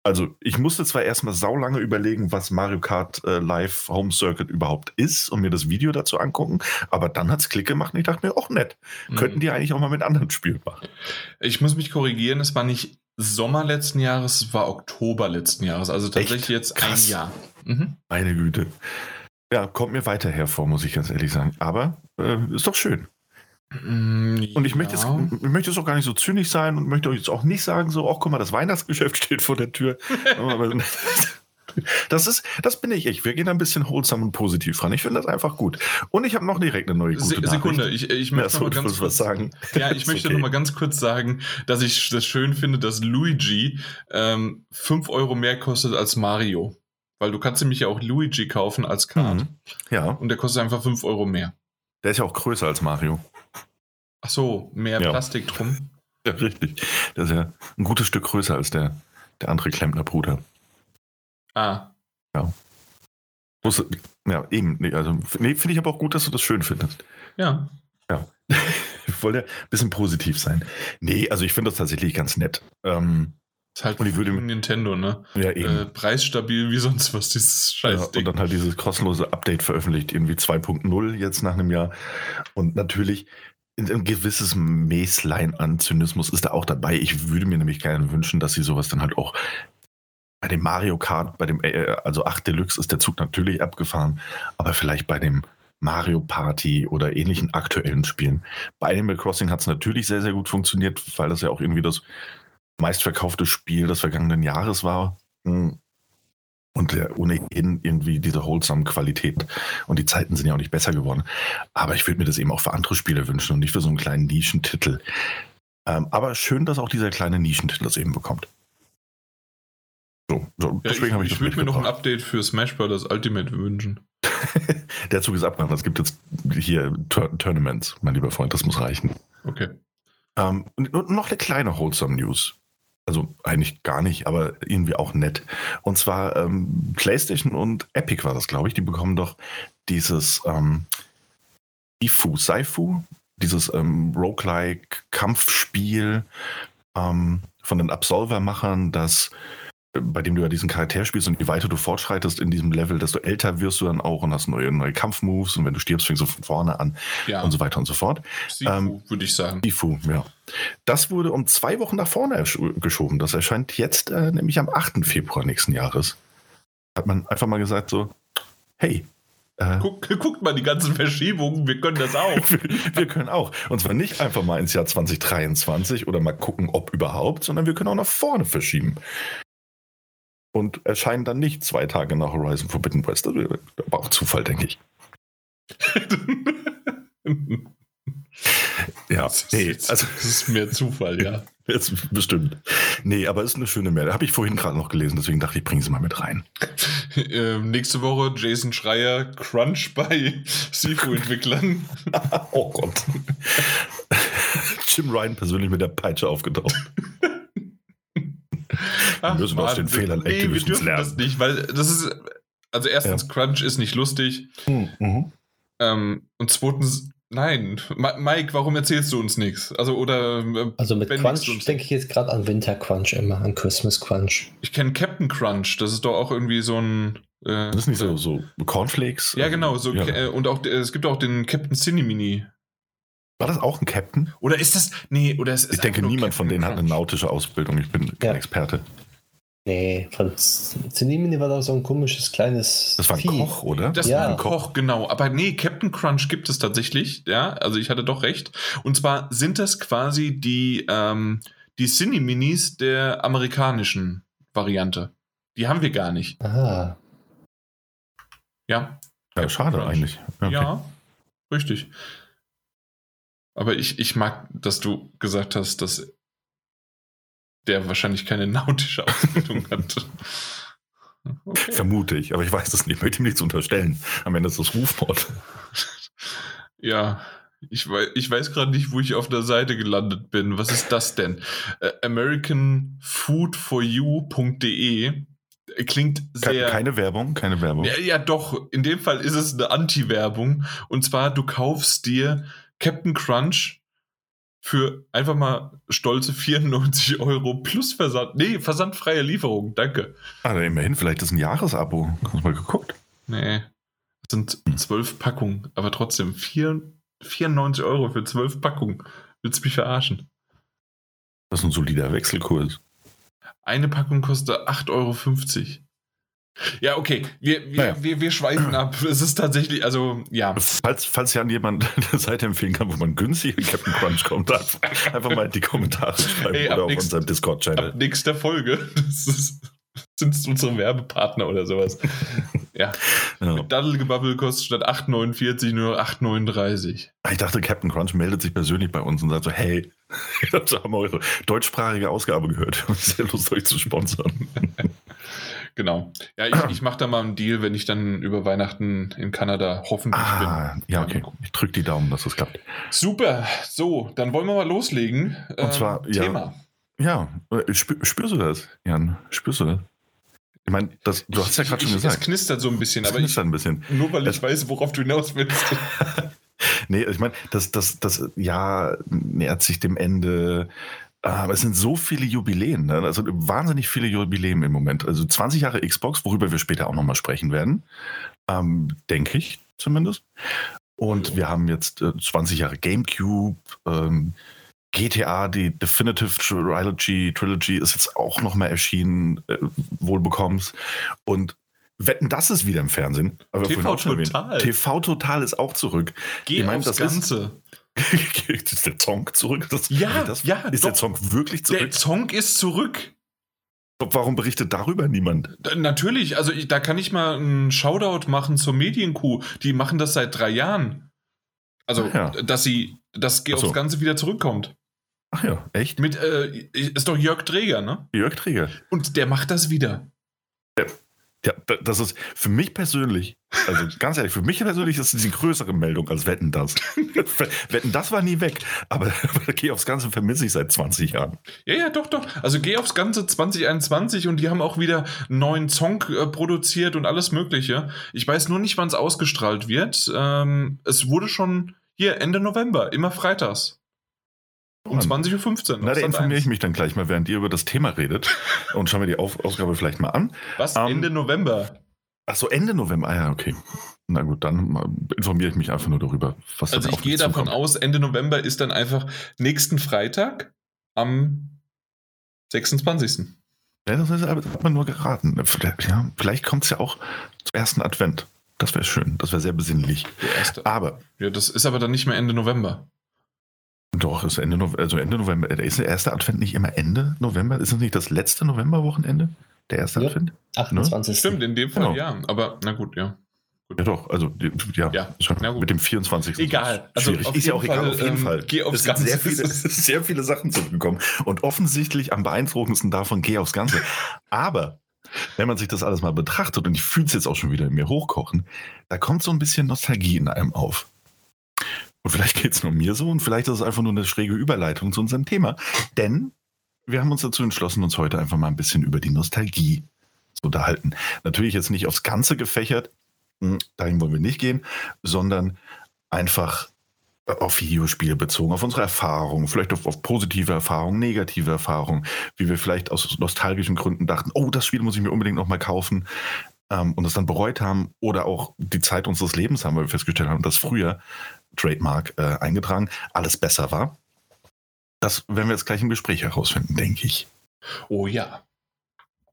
Also, ich musste zwar erstmal saulange überlegen, was Mario Kart äh, Live Home Circuit überhaupt ist und mir das Video dazu angucken, aber dann hat es Klick gemacht und ich dachte mir, auch nett. Mhm. Könnten die eigentlich auch mal mit anderen Spielen machen. Ich muss mich korrigieren, es war nicht Sommer letzten Jahres, es war Oktober letzten Jahres. Also tatsächlich Echt? jetzt Krass. ein Jahr. Mhm. Meine Güte. Ja, kommt mir weiter hervor, muss ich ganz ehrlich sagen. Aber äh, ist doch schön. Mm, und ich, ja. möchte jetzt, ich möchte jetzt auch gar nicht so zynisch sein und möchte euch jetzt auch nicht sagen, so, ach guck mal, das Weihnachtsgeschäft steht vor der Tür. das ist, das bin ich ich. Wir gehen ein bisschen wholesome und positiv ran. Ich finde das einfach gut. Und ich habe noch direkt eine neue gute Se Sekunde, ich, ich möchte ja, noch mal ganz kurz sagen. Ja, ich möchte okay. noch mal ganz kurz sagen, dass ich das schön finde, dass Luigi ähm, 5 Euro mehr kostet als Mario. Weil du kannst nämlich ja auch Luigi kaufen als Card. Mhm. Ja. Und der kostet einfach 5 Euro mehr. Der ist ja auch größer als Mario. Ach so, mehr ja. Plastik drum. Ja, richtig. Der ist ja ein gutes Stück größer als der, der andere Klempnerbruder. Ah. Ja. Muss, ja, eben. Nee, also, nee, finde ich aber auch gut, dass du das schön findest. Ja. Ja. ich wollte ein bisschen positiv sein. Nee, also ich finde das tatsächlich ganz nett. Ähm, ist halt und ich würde Nintendo, ne? Ja, eben. Äh, preisstabil wie sonst was, dieses scheiß ja, Und dann halt dieses kostenlose Update veröffentlicht, irgendwie 2.0 jetzt nach einem Jahr. Und natürlich ein gewisses Mäßlein an Zynismus ist da auch dabei. Ich würde mir nämlich gerne wünschen, dass sie sowas dann halt auch bei dem Mario Kart, bei dem, äh, also 8 Deluxe ist der Zug natürlich abgefahren, aber vielleicht bei dem Mario Party oder ähnlichen aktuellen Spielen. Bei Animal Crossing hat es natürlich sehr, sehr gut funktioniert, weil das ja auch irgendwie das meistverkaufte Spiel des vergangenen Jahres war. Hm. Und der ohnehin irgendwie diese wholesome Qualität. Und die Zeiten sind ja auch nicht besser geworden. Aber ich würde mir das eben auch für andere Spiele wünschen und nicht für so einen kleinen Nischentitel. Ähm, aber schön, dass auch dieser kleine Nischentitel das eben bekommt. So, so ja, deswegen habe ich, ich würde mir noch ein Update für Smash Bros. Ultimate wünschen. der Zug ist abgefahren. Es gibt jetzt hier Tur Tournaments, mein lieber Freund. Das muss reichen. Okay. Ähm, und noch eine kleine Wholesome News. Also eigentlich gar nicht, aber irgendwie auch nett. Und zwar ähm, PlayStation und Epic war das, glaube ich. Die bekommen doch dieses ähm, Ifu, Saifu, dieses ähm, Roguelike-Kampfspiel ähm, von den Absolver-Machern, das bei dem du ja diesen Charakter spielst und je weiter du fortschreitest in diesem Level, desto älter wirst du dann auch und hast neue, neue Kampfmoves und wenn du stirbst, fängst du von vorne an ja. und so weiter und so fort. Sifu, ähm, würde ich sagen. Sifu, ja. Das wurde um zwei Wochen nach vorne geschoben. Das erscheint jetzt äh, nämlich am 8. Februar nächsten Jahres. Hat man einfach mal gesagt so, hey, äh, Guck, guckt mal die ganzen Verschiebungen, wir können das auch. wir, wir, können auch. Und zwar nicht einfach mal ins Jahr 2023 oder mal gucken, ob überhaupt, sondern wir können auch nach vorne verschieben und erscheinen dann nicht zwei Tage nach Horizon Forbidden West. Das war auch Zufall, denke ich. ja, nee, also das ist mehr Zufall, ja. Jetzt bestimmt. Nee, aber ist eine schöne Meldung. Habe ich vorhin gerade noch gelesen, deswegen dachte ich, bringe sie mal mit rein. Ähm, nächste Woche Jason Schreier, Crunch bei Sifu-Entwicklern. oh Gott. Jim Ryan persönlich mit der Peitsche aufgetaucht. wir müssen aus den Fehlern nee, wir Activisions dürfen lernen. das nicht, weil das ist, also erstens, Crunch ist nicht lustig Mhm. ähm, und zweitens, nein. Ma Mike, warum erzählst du uns nichts? Also, oder, äh, Also mit Crunch denke ich jetzt gerade an Winter Crunch immer, an Christmas Crunch. ich kenne Captain Crunch, das ist doch auch irgendwie so ein. Äh, Das ist nicht so, so Cornflakes? Ja, genau, so, Ja. äh, und auch, äh, es gibt auch den Captain Cinemini. War das auch ein Captain? Oder ist das, nee, oder es ist Ich denke, niemand von Captain denen hat eine Crunch. nautische Ausbildung. Ich bin kein Ja. Experte. Nee, von Zenimini war doch so ein komisches kleines Das war ein Vieh. Koch, oder? Das Ja. war ein Koch, genau. Aber nee, Captain Crunch gibt es tatsächlich, ja. Also ich hatte doch recht. Und zwar sind das quasi die, ähm, die Cine-Minis der amerikanischen Variante. Die haben wir gar nicht. Ah, Ja. Ja, schade Crunch. eigentlich. Okay. Ja, richtig. Aber ich, ich mag, dass du gesagt hast, dass der wahrscheinlich keine nautische Ausbildung hat. Okay. Vermute ich, aber ich weiß es nicht. Ich möchte ihm nichts unterstellen. Am Ende ist das Rufmord. Ja, ich weiß, ich weiß gerade nicht, wo ich auf der Seite gelandet bin. Was ist das denn? Äh, AmericanFoodForYou.de klingt sehr. Keine Werbung, keine Werbung. ja, ja, doch. In dem Fall ist es eine Anti-Werbung. Und zwar, du kaufst dir Captain Crunch für einfach mal stolze 94 Euro plus Versand. Nee, versandfreie Lieferung. Danke. Ah, dann immerhin, vielleicht ist ein Jahresabo. Hast du mal geguckt? Nee. Das sind zwölf Packungen, aber trotzdem vier, 94 Euro für zwölf Packungen. Willst du mich verarschen? Das ist ein solider Wechselkurs. Eine Packung kostet 8,50 Euro. Ja, okay. Wir, wir, Naja. wir, wir schweifen ab. Es ist tatsächlich, also, ja. Falls, falls Jan jemand eine Seite empfehlen kann, wo man günstig in Captain Crunch kommt, einfach mal in die Kommentare schreiben Ey, ab oder auf nächst- unserem Discord-Channel. Nächster Folge. Das ist, sind es unsere Werbepartner oder sowas. Ja. Ja. Daddelgebabbel kostet statt 8,49 nur 8,39. Ich dachte, Captain Crunch meldet sich persönlich bei uns und sagt so, hey, wir haben eure deutschsprachige Ausgabe gehört. Wir sehr Lust, euch zu sponsern. Genau. Ja, ich, ich mache da mal einen Deal, wenn ich dann über Weihnachten in Kanada hoffentlich Ah, bin. ja, okay. Ich drücke die Daumen, dass das klappt. Super. So, dann wollen wir mal loslegen. Ähm, zwar, ja, Thema. Ja, äh, spür, spürst du das, Jan? Spürst du das? Ich meine, das, du hast ja gerade schon Ich- Es gesagt. knistert so ein bisschen, aber ich, knistert ein bisschen. nur weil ich Es- weiß, worauf du hinaus willst. Nee, ich meine, das, das, das Jahr nähert sich dem Ende. Aber es sind so viele Jubiläen, ne? also wahnsinnig viele Jubiläen im Moment. Also 20 Jahre Xbox, worüber wir später auch nochmal sprechen werden, ähm, denke ich zumindest. Und wir haben jetzt äh, 20 Jahre GameCube, ähm, GTA, die Definitive Trilogy, Trilogy ist jetzt auch nochmal erschienen, äh, wohlbekommst. Und Wetten, das ist wieder im Fernsehen. Aber TV. Total. TV Total ist auch zurück. Geh Ich mein, das Ganze. ist der Song zurück? Das, Ja, das, ja, Ist der doch. Song wirklich Der zurück? Song ist zurück. Warum berichtet darüber niemand? Natürlich, also ich, da kann ich mal einen Shoutout machen zur Medienkuh. Die machen das seit drei Jahren. Also, ja. dass sie, dass so. aufs Ganze wieder zurückkommt. Ach ja, echt? Mit, äh, ist doch Jörg Träger, ne? Jörg Träger. Und der macht das wieder. Ja, da- das ist für mich persönlich, also ganz ehrlich, für mich persönlich ist es die größere Meldung als Wetten das. Wetten das war nie weg, aber, aber geh aufs Ganze vermisse ich seit 20 Jahren. Ja, ja, doch, doch. Also geh aufs Ganze 2021 und die haben auch wieder einen neuen Song äh, produziert und alles Mögliche. Ich weiß nur nicht, wann es ausgestrahlt wird. Ähm, es wurde schon hier Ende November, immer freitags. Um Mann. 20.15 Uhr. Na, da informiere 1. ich mich dann gleich mal, während ihr über das Thema redet und schauen wir die Auf Ausgabe vielleicht mal an. Was? Ähm, Ende November. Ach so, Ende November. Ah ja, okay. Na gut, dann informiere ich mich einfach nur darüber, was Also ich gehe davon aus, Ende November ist dann einfach nächsten Freitag am 26. Ja, das ist aber hat man nur geraten. Vielleicht, ja, vielleicht kommt es ja auch zum ersten Advent. Das wäre schön. Das wäre sehr besinnlich. Der erste. Aber Ja, das ist aber dann nicht mehr Ende November. Doch, ist Ende, Nov also Ende November. Ist der erste Advent nicht immer Ende November? Ist es nicht das letzte Novemberwochenende? Der erste Ja. Advent? 28. Stimmt, in dem Fall Genau. ja. Aber na gut, ja. Ja, doch. Also, ja. Ja, schon na gut. mit dem 24. Egal. Also Schwierig. auf ist ja auch egal, Fall, auf jeden ähm, Fall. geh aufs es sind Ganze. sehr viele, sehr viele Sachen zurückgekommen. Und offensichtlich am beeindruckendsten davon, geh aufs Ganze. Aber wenn man sich das alles mal betrachtet, und ich fühle es jetzt auch schon wieder in mir hochkochen, da kommt so ein bisschen Nostalgie in einem auf. Und vielleicht geht es nur mir so und vielleicht ist es einfach nur eine schräge Überleitung zu unserem Thema. Denn wir haben uns dazu entschlossen, uns heute einfach mal ein bisschen über die Nostalgie zu unterhalten. Natürlich jetzt nicht aufs Ganze gefächert, hm, dahin wollen wir nicht gehen, sondern einfach auf Videospiele bezogen, auf unsere Erfahrungen, vielleicht auf, auf, positive Erfahrungen, negative Erfahrungen, wie wir vielleicht aus nostalgischen Gründen dachten, oh, das Spiel muss ich mir unbedingt nochmal kaufen ähm, und es dann bereut haben oder auch die Zeit unseres Lebens haben, weil wir festgestellt haben, dass früher Trademark äh, eingetragen alles besser war. Das werden wir jetzt gleich im Gespräch herausfinden, denke ich. Oh ja.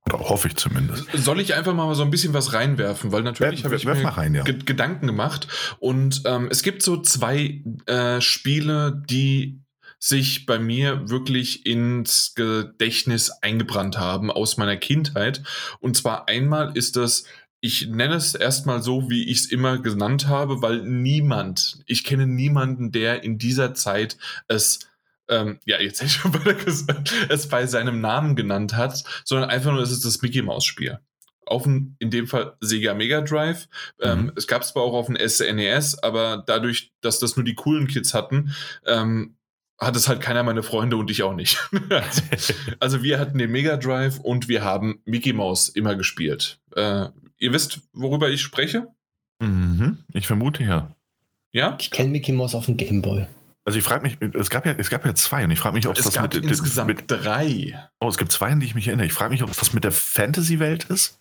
Oder hoffe ich zumindest. Soll ich einfach mal so ein bisschen was reinwerfen? Weil natürlich habe ich mir rein, ja. Gedanken gemacht. Und ähm, es gibt so zwei äh, Spiele, die sich bei mir wirklich ins Gedächtnis eingebrannt haben aus meiner Kindheit. Und zwar einmal ist das ich nenne es erstmal so, wie ich es immer genannt habe, weil niemand, ich kenne niemanden, der in dieser Zeit es ähm, ja, jetzt hätte ich schon weiter gesagt, es bei seinem Namen genannt hat, sondern einfach nur, es ist das Mickey Mouse Spiel. Auf dem, in dem Fall Sega Mega Drive. Ähm, mhm. es gab es zwar auch auf dem SNES, aber dadurch, dass das nur die coolen Kids hatten, ähm, hat es halt keiner meiner Freunde und ich auch nicht. also, also, wir hatten den Mega Drive und wir haben Mickey Mouse immer gespielt. Äh, ihr wisst, worüber ich spreche? Mhm. Ich vermute ja. Ja? Ich kenne Mickey Mouse auf dem Gameboy. Also ich frage mich, es gab ja, es gab ja zwei und ich frage mich, ob es das gab mit, insgesamt mit drei. Oh, es gibt zwei, an die ich mich erinnere. Ich frage mich, ob das mit der Fantasy-Welt ist.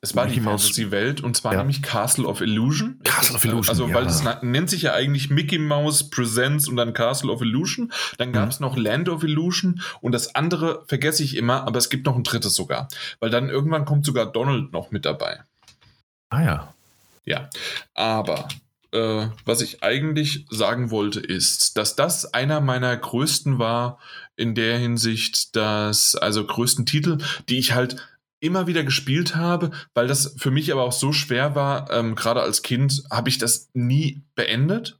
Es war Mickey die Fantasy-Welt und zwar ja. nämlich Castle of Illusion. Castle of Illusion. Also, weil ja. das nennt sich ja eigentlich Mickey Mouse Presents und dann Castle of Illusion. Dann gab es mhm. noch Land of Illusion und das andere vergesse ich immer, aber es gibt noch ein drittes sogar. Weil dann irgendwann kommt sogar Donald noch mit dabei. Ah ja. Ja. Aber äh, was ich eigentlich sagen wollte, ist, dass das einer meiner größten war in der Hinsicht, dass, also größten Titel, die ich halt immer wieder gespielt habe, weil das für mich aber auch so schwer war, ähm, gerade als Kind habe ich das nie beendet.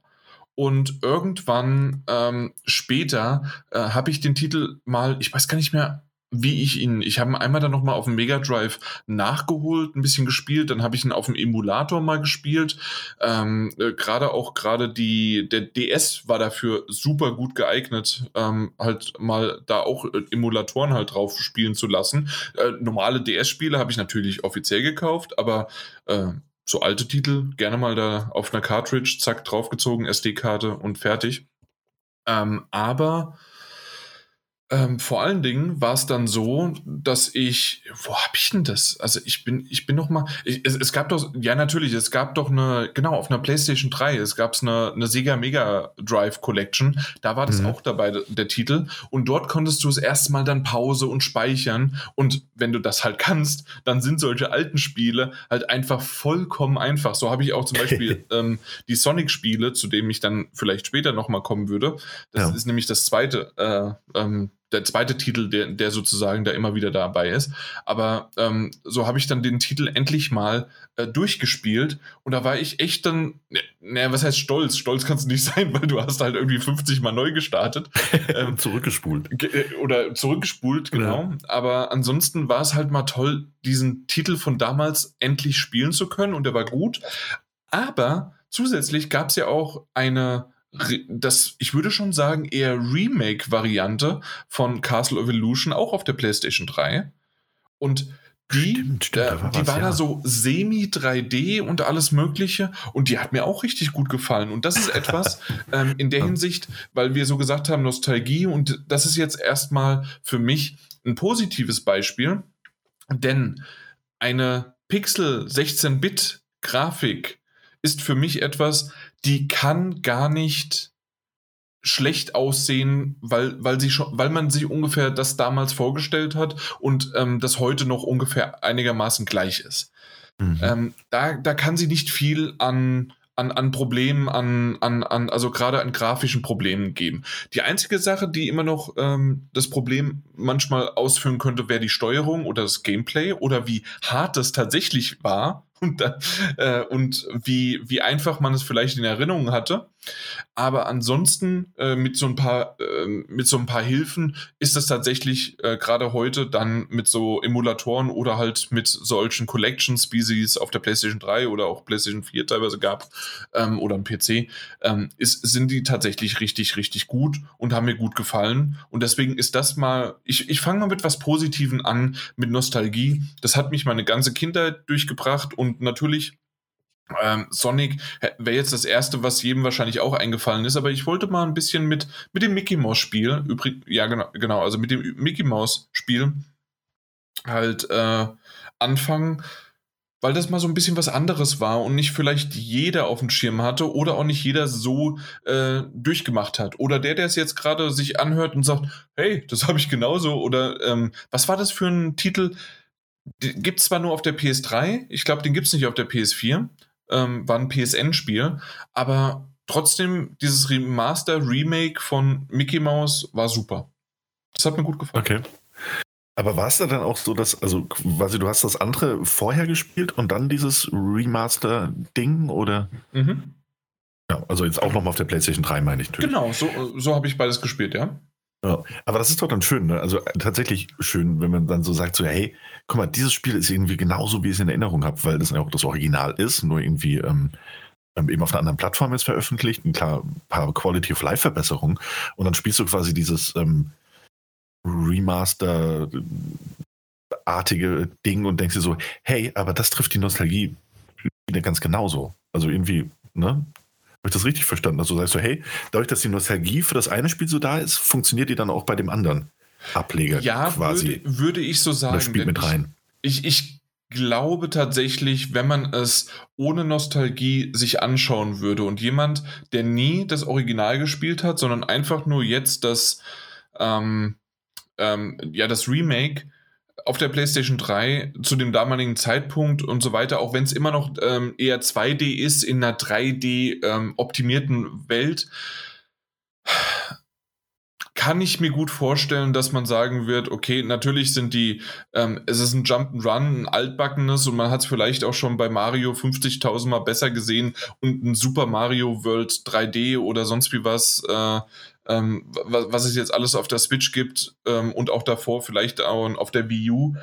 Und irgendwann ähm, später äh, habe ich den Titel mal, ich weiß gar nicht mehr, wie ich ihn, ich habe ihn einmal dann nochmal auf dem Mega Drive nachgeholt, ein bisschen gespielt, dann habe ich ihn auf dem Emulator mal gespielt. Ähm, äh, gerade auch gerade die, der DS war dafür super gut geeignet, ähm, halt mal da auch äh, Emulatoren halt drauf spielen zu lassen. Äh, normale DS-Spiele habe ich natürlich offiziell gekauft, aber äh, so alte Titel gerne mal da auf einer Cartridge, zack, draufgezogen, SD-Karte und fertig. Ähm, aber ähm, vor allen Dingen war es dann so, dass ich, wo hab ich denn das? Also ich bin, ich bin noch mal, ich, es, es, gab doch, ja natürlich, es gab doch eine, genau, auf einer PlayStation 3, es gab eine, eine Sega Mega Drive Collection, da war das mhm. auch dabei, der Titel, und dort konntest du das erste Mal dann Pause und speichern, und wenn du das halt kannst, dann sind solche alten Spiele halt einfach vollkommen einfach. So habe ich auch zum Beispiel ähm, die Sonic-Spiele, zu denen ich dann vielleicht später noch mal kommen würde. Das ja. ist nämlich das zweite, äh, ähm, der zweite Titel, der, der sozusagen da immer wieder dabei ist. Aber ähm, so habe ich dann den Titel endlich mal äh, durchgespielt und da war ich echt dann, naja, was heißt stolz? Stolz kannst du nicht sein, weil du hast halt irgendwie 50 Mal neu gestartet. ähm, zurückgespult. Äh, oder zurückgespult, genau. Ja. Aber ansonsten war es halt mal toll, diesen Titel von damals endlich spielen zu können und der war gut. Aber zusätzlich gab es ja auch eine das, ich würde schon sagen, eher Remake-Variante von Castle of Illusion, auch auf der PlayStation 3. Und die, stimmt, stimmt, äh, war die was, war ja. da so semi-3D und alles Mögliche und die hat mir auch richtig gut gefallen. Und das ist etwas ähm, in der Hinsicht, weil wir so gesagt haben, Nostalgie und das ist jetzt erstmal für mich ein positives Beispiel, denn eine Pixel 16-Bit Grafik ist für mich etwas, die kann gar nicht schlecht aussehen, weil, weil, sie schon, weil man sich ungefähr das damals vorgestellt hat und ähm, das heute noch ungefähr einigermaßen gleich ist. Mhm. Ähm, da, da kann sie nicht viel an, an, an Problemen, an, an, an, also gerade an grafischen Problemen geben. Die einzige Sache, die immer noch ähm, das Problem manchmal ausführen könnte, wäre die Steuerung oder das Gameplay oder wie hart das tatsächlich war und, äh, und wie, wie einfach man es vielleicht in Erinnerung hatte. Aber ansonsten äh, mit so ein paar äh, mit so ein paar Hilfen ist das tatsächlich äh, gerade heute dann mit so Emulatoren oder halt mit solchen Collections, wie sie es auf der PlayStation 3 oder auch PlayStation 4 teilweise gab ähm, oder am PC, ähm, ist, sind die tatsächlich richtig richtig gut und haben mir gut gefallen und deswegen ist das mal ich, ich fange mal mit was Positiven an mit Nostalgie. Das hat mich meine ganze Kindheit durchgebracht und natürlich ähm, Sonic wäre jetzt das erste, was jedem wahrscheinlich auch eingefallen ist, aber ich wollte mal ein bisschen mit, mit dem Mickey Mouse Spiel, übrig, ja genau, genau, also mit dem Mickey Mouse Spiel halt äh, anfangen, weil das mal so ein bisschen was anderes war und nicht vielleicht jeder auf dem Schirm hatte oder auch nicht jeder so äh, durchgemacht hat. Oder der, der es jetzt gerade sich anhört und sagt, hey, das habe ich genauso. Oder ähm, was war das für ein Titel? Gibt es zwar nur auf der PS3, ich glaube, den gibt es nicht auf der PS4 ähm, war ein PSN-Spiel, aber trotzdem dieses Remaster, Remake von Mickey Mouse war super. Das hat mir gut gefallen. Okay. Aber war es da dann auch so, dass, also quasi du hast das andere vorher gespielt und dann dieses Remaster-Ding oder? Mhm. Ja, also jetzt auch nochmal auf der PlayStation 3, meine ich natürlich. Genau, so, so habe ich beides gespielt, ja. Ja, aber das ist doch dann schön, ne? Also äh, tatsächlich schön, wenn man dann so sagt, so, hey, guck mal, dieses Spiel ist irgendwie genauso, wie ich es in Erinnerung habe, weil das ja auch das Original ist, nur irgendwie ähm, ähm, eben auf einer anderen Plattform ist veröffentlicht, ein klar, paar Quality of Life Verbesserungen und dann spielst du quasi dieses ähm, Remaster-artige Ding und denkst dir so, hey, aber das trifft die Nostalgie wieder ganz genauso. Also irgendwie, ne? Habe ich das richtig verstanden? Also sagst du, hey, dadurch, dass die Nostalgie für das eine Spiel so da ist, funktioniert die dann auch bei dem anderen Ableger ja, quasi? Würde, würde ich so sagen. Das spielt mit rein. Ich, ich glaube tatsächlich, wenn man es ohne Nostalgie sich anschauen würde und jemand, der nie das Original gespielt hat, sondern einfach nur jetzt das, ähm, ähm, ja, das Remake, auf der PlayStation 3 zu dem damaligen Zeitpunkt und so weiter, auch wenn es immer noch ähm, eher 2D ist, in einer 3D ähm, optimierten Welt, kann ich mir gut vorstellen, dass man sagen wird, okay, natürlich sind die, ähm, es ist ein Jump'n'Run, ein altbackenes und man hat es vielleicht auch schon bei Mario 50.000 Mal besser gesehen und ein Super Mario World 3D oder sonst wie was äh, ähm, was, was, es jetzt alles auf der Switch gibt ähm, und auch davor vielleicht auch auf der Wii U,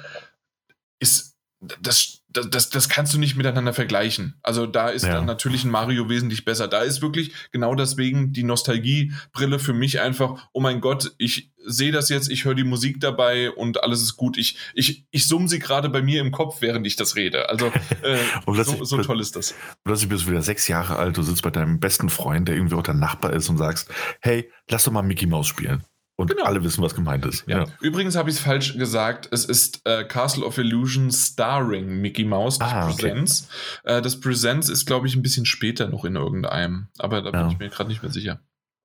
ist das, das, das kannst du nicht miteinander vergleichen. Also da ist ja. dann natürlich ein Mario wesentlich besser. Da ist wirklich genau deswegen die Nostalgiebrille für mich einfach, oh mein Gott, ich sehe das jetzt, ich höre die Musik dabei und alles ist gut. Ich, ich, ich summe sie gerade bei mir im Kopf, während ich das rede. Also äh, so, so, toll ist das. Plötzlich bist du wieder sechs Jahre alt, du sitzt bei deinem besten Freund, der irgendwie auch dein Nachbar ist und sagst, hey, lass doch mal Mickey Mouse spielen. Und genau. alle wissen, was gemeint ist. Ja. ja. Übrigens habe ich es falsch gesagt. Es ist äh, Castle of Illusion starring Mickey Mouse, das ah, Presents. Okay. Äh, das Presents ist, glaube ich, ein bisschen später noch in irgendeinem. Aber da bin ja. ich mir gerade nicht mehr sicher.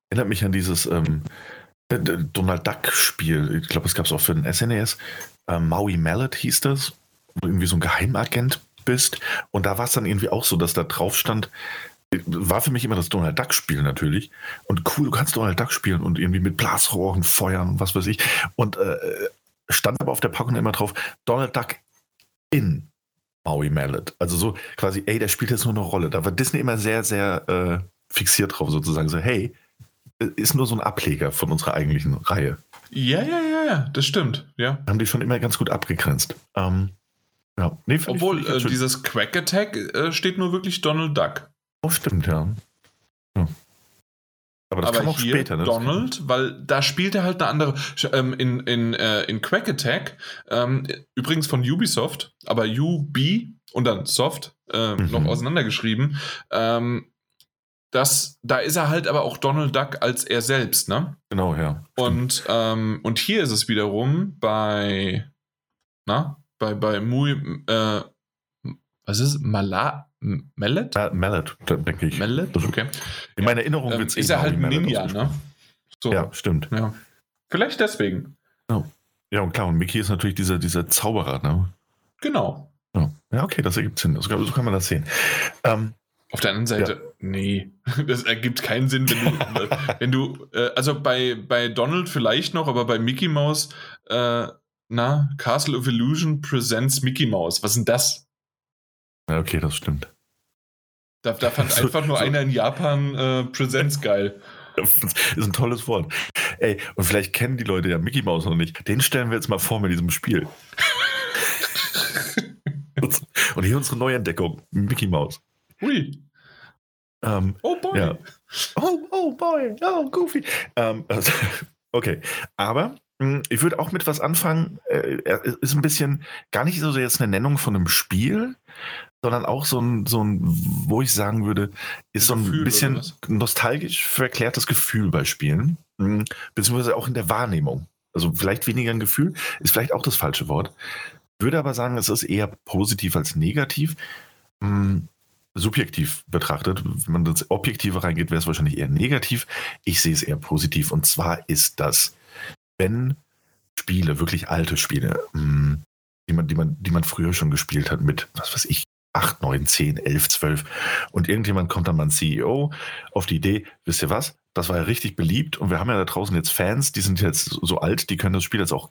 Erinnert mich an dieses ähm, Donald Duck-Spiel. Ich glaube, es gab es auch für den SNES. E ähm, Maui Mallet hieß das. Wo du irgendwie so ein Geheimagent bist. Und da war es dann irgendwie auch so, dass da drauf stand, war für mich immer das Donald Duck Spiel natürlich. Und cool, du kannst Donald Duck spielen und irgendwie mit Blasrohren feuern und was weiß ich. Und äh, stand aber auf der Packung immer drauf, Donald Duck in Maui Mallet. Also so quasi, ey, der spielt jetzt nur eine Rolle. Da war Disney immer sehr, sehr äh, fixiert drauf, sozusagen. So, hey, ist nur so ein Ableger von unserer eigentlichen Reihe. Ja, ja, ja, ja, das stimmt, ja. Haben die schon immer ganz gut abgegrenzt. Ähm, ja. nee, Obwohl, ich, äh, dieses Quack Attack äh, steht nur wirklich Donald Duck. Oh, stimmt, ja. ja. Aber das Aber kam auch später, ne? Donald, weil da spielt er halt eine andere. Ähm, in, in, äh, in Quack Attack, ähm, übrigens von Ubisoft, aber UB und dann Soft äh, mhm. noch auseinandergeschrieben. Ähm, das, da ist er halt aber auch Donald Duck als er selbst, ne? Genau, ja. Und, ähm, und hier ist es wiederum bei, na, bei, bei Mui, äh, was ist es? Mala Mallet? Uh, Mallet, denke ich. Mallet? Okay. In meiner Erinnerung ähm, Ist er halt ein Ninja, ne? So. Ja, stimmt. Ja. Vielleicht deswegen. Ja. ja, und klar, und Mickey ist natürlich dieser, dieser Zauberer, ne? Genau. Ja, ja okay, das ergibt Sinn. So kann, so kann man das sehen. Ähm, auf der anderen Seite, ja. nee, das ergibt keinen Sinn, wenn du, wenn du äh, also bei, bei Donald vielleicht noch, aber bei Mickey Mouse, äh, na, Castle of Illusion presents Mickey Mouse. Was ist denn das? Ja, okay, das stimmt. Da, da fand so, einfach nur so. einer in Japan äh, Präsenz geil. Das ist ein tolles Wort. Ey, und vielleicht kennen die Leute ja Mickey Mouse noch nicht. Den stellen wir jetzt mal vor mit diesem Spiel. und hier unsere Neuentdeckung: Mickey Mouse. Hui. Ähm, oh boy. Ja. Oh, oh boy. Oh, Goofy. Ähm, also, okay. Aber ich würde auch mit was anfangen. Äh, ist ein bisschen gar nicht so jetzt eine Nennung von einem Spiel, sondern auch so ein, so ein, wo ich sagen würde, ist so ein Gefühl, bisschen nostalgisch verklärtes Gefühl bei Spielen, hm, beziehungsweise auch in der Wahrnehmung. Also vielleicht weniger ein Gefühl, ist vielleicht auch das falsche Wort. Würde aber sagen, es ist eher positiv als negativ. Hm, subjektiv betrachtet, wenn man das Objektive reingeht, wäre es wahrscheinlich eher negativ. Ich sehe es eher positiv. Und zwar ist das, wenn Spiele, wirklich alte Spiele, die man, die man, die man früher schon gespielt hat mit, was weiß ich, 8, 9, 10, 11, 12. Und irgendjemand kommt dann mal ein CEO auf die Idee, wisst ihr was? Das war ja richtig beliebt und wir haben ja da draußen jetzt Fans, die sind jetzt so alt, die können das Spiel jetzt auch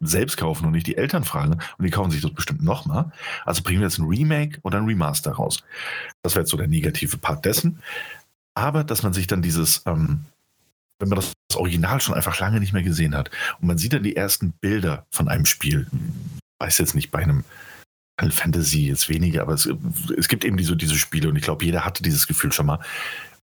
selbst kaufen und nicht die Eltern fragen und die kaufen sich das bestimmt nochmal. Also bringen wir jetzt ein Remake oder ein Remaster raus. Das wäre jetzt so der negative Part dessen. Aber dass man sich dann dieses, ähm, wenn man das Original schon einfach lange nicht mehr gesehen hat und man sieht dann die ersten Bilder von einem Spiel, weiß jetzt nicht bei einem Fantasy jetzt weniger, aber es, es gibt eben diese, diese Spiele und ich glaube, jeder hatte dieses Gefühl schon mal.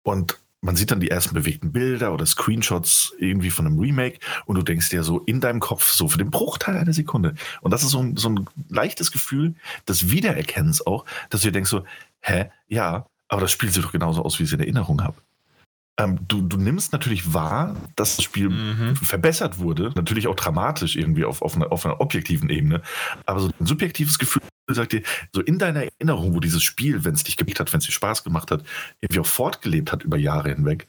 Und man sieht dann die ersten bewegten Bilder oder Screenshots irgendwie von einem Remake und du denkst dir so in deinem Kopf so für den Bruchteil einer Sekunde. Und das ist so ein, so ein leichtes Gefühl des Wiedererkennens auch, dass du dir denkst so, hä, ja, aber das Spiel sieht doch genauso aus, wie ich es in Erinnerung habe. Ähm, du, du nimmst natürlich wahr, dass das Spiel mhm. verbessert wurde, natürlich auch dramatisch irgendwie auf, auf, einer, auf einer objektiven Ebene, aber so ein subjektives Gefühl sagt dir, so in deiner Erinnerung, wo dieses Spiel, wenn es dich geblickt hat, wenn es dir Spaß gemacht hat, irgendwie auch fortgelebt hat über Jahre hinweg,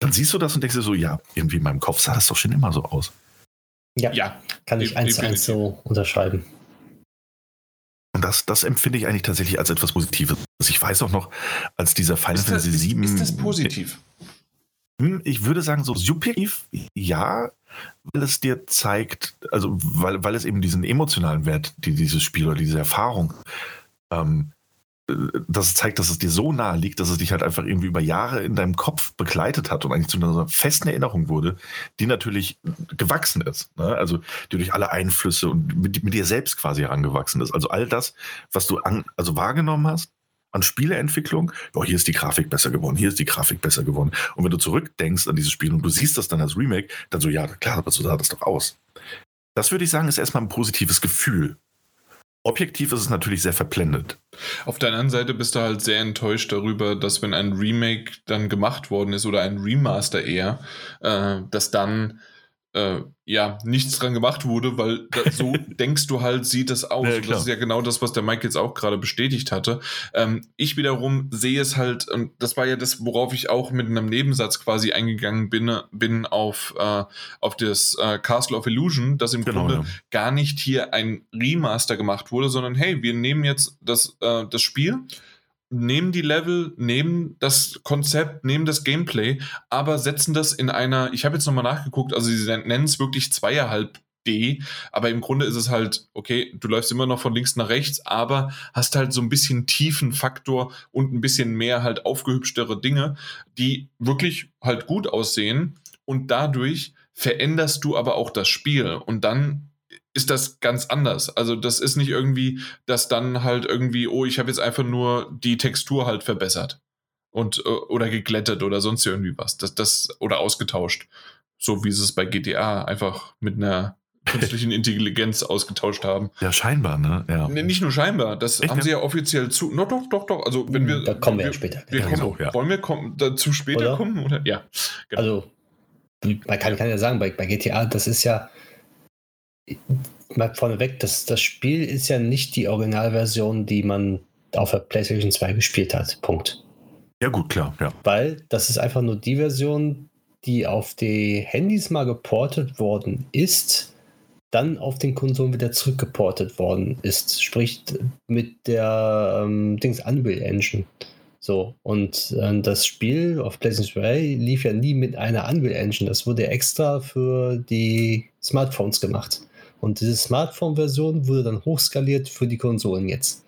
dann siehst du das und denkst dir so, ja, irgendwie in meinem Kopf sah das doch schon immer so aus. Ja, ja kann ich eins zu eins so unterschreiben. Und das, das empfinde ich eigentlich tatsächlich als etwas Positives. Ich weiß auch noch, als dieser Final Fantasy VII. Ist, ist das positiv? Hm, ich würde sagen, so subjektiv, ja, weil es dir zeigt, also weil, weil es eben diesen emotionalen Wert, die dieses Spiel oder diese Erfahrung, ähm, es zeigt, dass es dir so nahe liegt, dass es dich halt einfach irgendwie über Jahre in deinem Kopf begleitet hat und eigentlich zu einer festen Erinnerung wurde, die natürlich gewachsen ist. Ne? Also die durch alle Einflüsse und mit, mit dir selbst quasi herangewachsen ist. Also all das, was du an, also wahrgenommen hast, an Spieleentwicklung, oh, hier ist die Grafik besser geworden, hier ist die Grafik besser geworden. Und wenn du zurückdenkst an dieses Spiel und du siehst das dann als Remake, dann so, ja, klar, aber so sah das doch aus. Das würde ich sagen, ist erstmal ein positives Gefühl. Objektiv ist es natürlich sehr verblendet. Auf der anderen Seite bist du halt sehr enttäuscht darüber, dass wenn ein Remake dann gemacht worden ist oder ein Remaster eher, äh, dass dann äh, ja, nichts dran gemacht wurde, weil da, so denkst du halt, sieht das aus. Ja, das ist ja genau das, was der Mike jetzt auch gerade bestätigt hatte. Ähm, ich wiederum sehe es halt, und das war ja das, worauf ich auch mit einem Nebensatz quasi eingegangen bin, bin auf, äh, auf das äh, Castle of Illusion, dass im genau, Grunde ja. gar nicht hier ein Remaster gemacht wurde, sondern hey, wir nehmen jetzt das, äh, das Spiel nehmen die Level, nehmen das Konzept, nehmen das Gameplay, aber setzen das in einer, ich habe jetzt nochmal nachgeguckt, also sie nennen es wirklich zweieinhalb D, aber im Grunde ist es halt, okay, du läufst immer noch von links nach rechts, aber hast halt so ein bisschen tiefen Faktor und ein bisschen mehr halt aufgehübschtere Dinge, die wirklich halt gut aussehen und dadurch veränderst du aber auch das Spiel und dann ist das ganz anders. Also das ist nicht irgendwie, dass dann halt irgendwie, oh, ich habe jetzt einfach nur die Textur halt verbessert und äh, oder geglättet oder sonst irgendwie was. Das, das oder ausgetauscht, so wie sie es bei GTA einfach mit einer künstlichen Intelligenz ausgetauscht haben. Ja, scheinbar, ne? Ja. Nee, nicht nur scheinbar, das Echt, haben sie ja offiziell zu. No, doch, doch, doch. Also wenn wir. Da kommen wir, wir ja später. Wir kommen, so, ja. Wollen wir kommen, dazu später oder? kommen? Oder? Ja. Genau. Also man kann, kann ja sagen, bei, bei GTA, das ist ja mal vorneweg, das, das Spiel ist ja nicht die Originalversion, die man auf der PlayStation 2 gespielt hat. Punkt. Ja, gut, klar, ja. Weil das ist einfach nur die Version, die auf die Handys mal geportet worden ist, dann auf den Konsolen wieder zurückgeportet worden ist. Sprich, mit der ähm, Dings Unreal Engine. So, und äh, das Spiel auf PlayStation 2 lief ja nie mit einer Unreal Engine. Das wurde extra für die Smartphones gemacht. Und diese Smartphone-Version wurde dann hochskaliert für die Konsolen jetzt.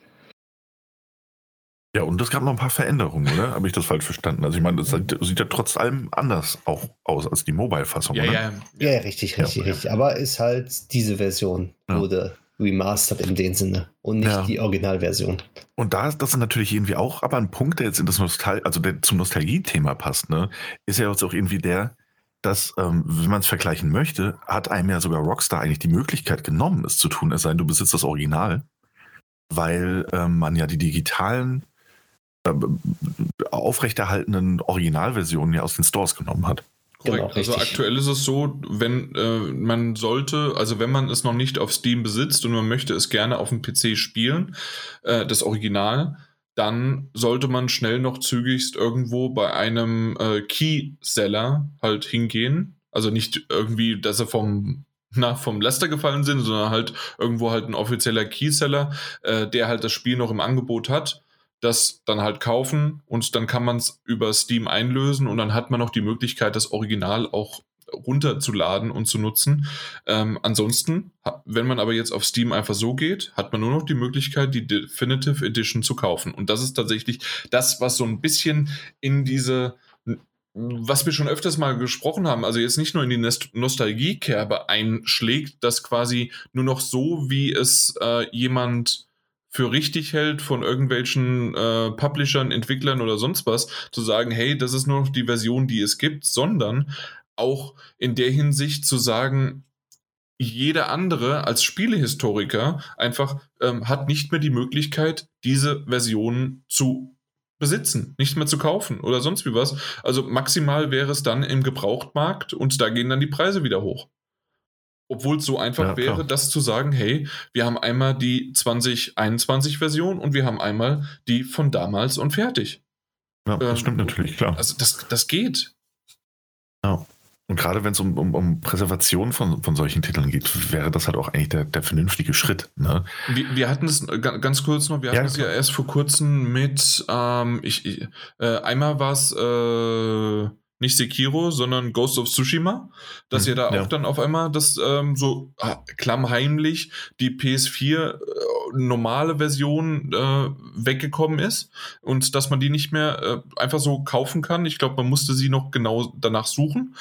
Ja, und es gab noch ein paar Veränderungen, oder? Habe ich das falsch verstanden? Also ich meine, das sieht ja trotz allem anders auch aus als die Mobile-Fassung, ja, oder? Ja, ja, ja richtig, richtig, ja. richtig. Aber ist halt diese Version wurde remastered in dem Sinne und nicht die Originalversion. Und da das ist natürlich irgendwie auch, aber ein Punkt, der jetzt in das Nostal also der zum Nostalgie-Thema passt, ne, ist ja jetzt auch irgendwie der, dass, ähm, wenn man es vergleichen möchte, hat einem ja sogar Rockstar eigentlich die Möglichkeit genommen, es zu tun, es sei denn, du besitzt das Original, weil ähm, man ja die digitalen äh, aufrechterhaltenen Originalversionen ja aus den Stores genommen hat. Korrekt. Genau, also aktuell ist es so, wenn äh, man sollte, also wenn man es noch nicht auf Steam besitzt und man möchte es gerne auf dem PC spielen, äh, das Original, dann sollte man schnell noch zügigst irgendwo bei einem äh, Key-Seller halt hingehen. Also nicht irgendwie, dass er vom na, vom Lester gefallen sind, sondern halt irgendwo halt ein offizieller Keyseller, äh, der halt das Spiel noch im Angebot hat das dann halt kaufen und dann kann man es über Steam einlösen und dann hat man noch die Möglichkeit, das Original auch runterzuladen und zu nutzen. Ähm, ansonsten, wenn man aber jetzt auf Steam einfach so geht, hat man nur noch die Möglichkeit, die Definitive Edition zu kaufen. Und das ist tatsächlich das, was so ein bisschen in diese was wir schon öfters mal gesprochen haben, also jetzt nicht nur in die Nostalgiekerbe einschlägt, dass quasi nur noch so, wie es äh, jemand für richtig hält, von irgendwelchen äh, Publishern, Entwicklern oder sonst was, zu sagen, hey, das ist nur noch die Version, die es gibt, sondern auch in der Hinsicht zu sagen, jeder andere als Spielehistoriker einfach ähm, hat nicht mehr die Möglichkeit, diese Version zu besitzen, nicht mehr zu kaufen oder sonst wie was. Also maximal wäre es dann im Gebrauchtmarkt und da gehen dann die Preise wieder hoch. Obwohl es so einfach ja, wäre, das zu sagen, hey, wir haben einmal die 2021-Version und wir haben einmal die von damals und fertig. Ja, das ähm, stimmt natürlich, klar. Also das, das geht. Ja. Und gerade wenn es um, um, um Präservation von, von solchen Titeln geht, wäre das halt auch eigentlich der, der vernünftige Schritt. Ne? Wir, wir hatten es ganz kurz noch, wir hatten es ja erst vor kurzem mit, ähm, ich, ich äh, einmal war es äh, nicht Sekiro, sondern Ghost of Tsushima, dass mhm, ja da ja. auch dann auf einmal das ähm, so ah, klammheimlich die PS4 äh, normale Version äh, weggekommen ist und dass man die nicht mehr äh, einfach so kaufen kann. Ich glaube, man musste sie noch genau danach suchen.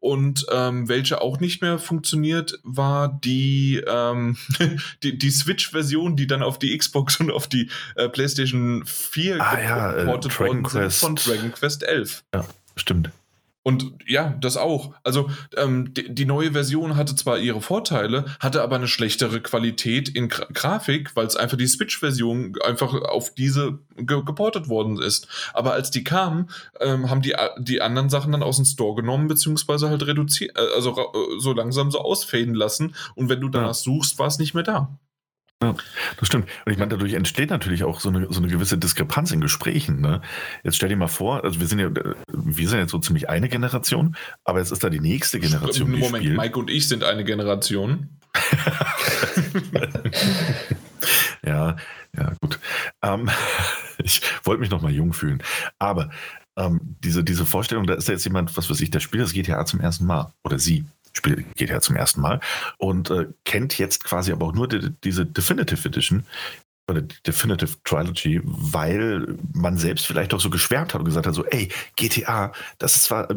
Und ähm, welche auch nicht mehr funktioniert, war die, ähm, die, die Switch-Version, die dann auf die Xbox und auf die äh, PlayStation 4 ah, ja, äh, geportet worden sind von Dragon Quest 11. Ja, stimmt. Und ja, das auch. Also ähm, die, die, neue Version hatte zwar ihre Vorteile, hatte aber eine schlechtere Qualität in Gra Grafik, weil es einfach die Switch-Version einfach auf diese ge geportet worden ist. Aber als die kamen, ähm, haben die, die anderen Sachen dann aus dem Store genommen, beziehungsweise halt reduziert, äh, also äh, so langsam so ausfaden lassen. Und wenn du danach ja. suchst, war es nicht mehr da. Ja, das stimmt. Und ich meine, dadurch entsteht natürlich auch so eine, so eine gewisse Diskrepanz in Gesprächen. Ne? Jetzt stell dir mal vor, also wir sind ja, wir sind jetzt so ziemlich eine Generation, aber jetzt ist da die nächste Generation. Die Moment, spielt. Mike und ich sind eine Generation. ja, ja, gut. Ähm, ich wollte mich noch mal jung fühlen. Aber ähm, diese, diese Vorstellung, da ist ja jetzt jemand, was weiß ich, der spielt das GTA zum ersten Mal. Oder sie Spiel geht ja zum ersten Mal und äh, kennt jetzt quasi aber auch nur die, diese Definitive Edition oder die Definitive Trilogy, weil man selbst vielleicht auch so geschwärmt hat und gesagt hat, so, ey, GTA, das ist zwar äh,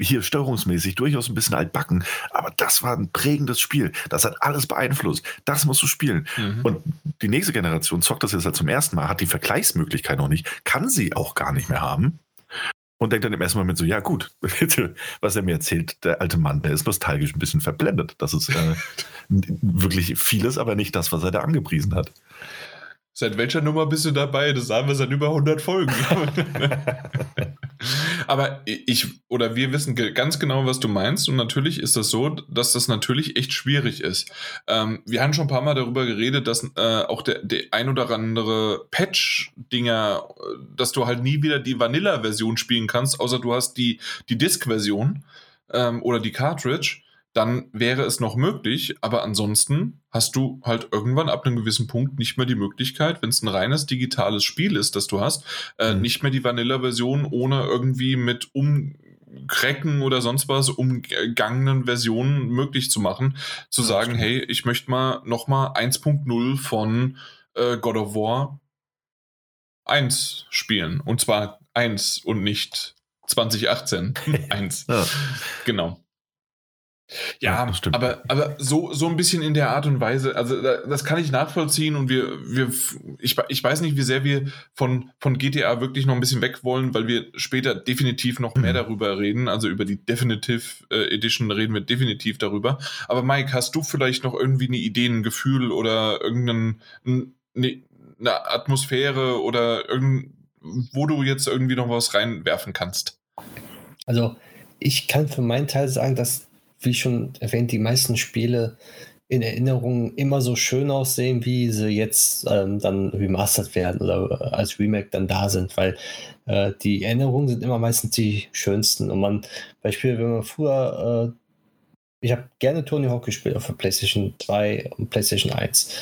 hier steuerungsmäßig durchaus ein bisschen altbacken, aber das war ein prägendes Spiel. Das hat alles beeinflusst. Das musst du spielen. Mhm. Und die nächste Generation zockt das jetzt halt zum ersten Mal, hat die Vergleichsmöglichkeit noch nicht, kann sie auch gar nicht mehr haben und denkt dann im ersten Moment so, ja gut, was er mir erzählt, der alte Mann, der ist nostalgisch ein bisschen verblendet. Das ist äh, wirklich vieles, aber nicht das, was er da angepriesen hat. Seit welcher Nummer bist du dabei? Das sagen wir seit über 100 Folgen. Aber ich oder wir wissen ganz genau, was du meinst. Und natürlich ist das so, dass das natürlich echt schwierig ist. Ähm, wir haben schon ein paar Mal darüber geredet, dass äh, auch der, der ein oder andere Patch-Dinger, dass du halt nie wieder die Vanilla-Version spielen kannst, außer du hast die, die Disk-Version ähm, oder die Cartridge dann wäre es noch möglich, aber ansonsten hast du halt irgendwann ab einem gewissen Punkt nicht mehr die Möglichkeit, wenn es ein reines digitales Spiel ist, das du hast, äh, mhm. nicht mehr die Vanilla-Version ohne irgendwie mit Umcracken oder sonst was umgangenen Versionen möglich zu machen, zu ja, sagen, hey, ich möchte mal nochmal 1.0 von äh, God of War 1 spielen. Und zwar 1 und nicht 2018. 1. ja. Genau. Ja, ja aber, aber so, so ein bisschen in der Art und Weise, also das kann ich nachvollziehen und wir, wir ich, ich weiß nicht, wie sehr wir von, von GTA wirklich noch ein bisschen weg wollen, weil wir später definitiv noch mehr mhm. darüber reden. Also über die Definitive äh, Edition reden wir definitiv darüber. Aber Mike, hast du vielleicht noch irgendwie eine Idee, ein Gefühl oder irgendeine eine, eine Atmosphäre oder irgend, wo du jetzt irgendwie noch was reinwerfen kannst? Also ich kann für meinen Teil sagen, dass wie schon erwähnt, die meisten Spiele in Erinnerung immer so schön aussehen, wie sie jetzt ähm, dann remastered werden oder als Remake dann da sind, weil äh, die Erinnerungen sind immer meistens die schönsten. Und man, Beispiel, wenn man früher, äh, ich habe gerne Tony Hawk gespielt auf der PlayStation 2 und PlayStation 1.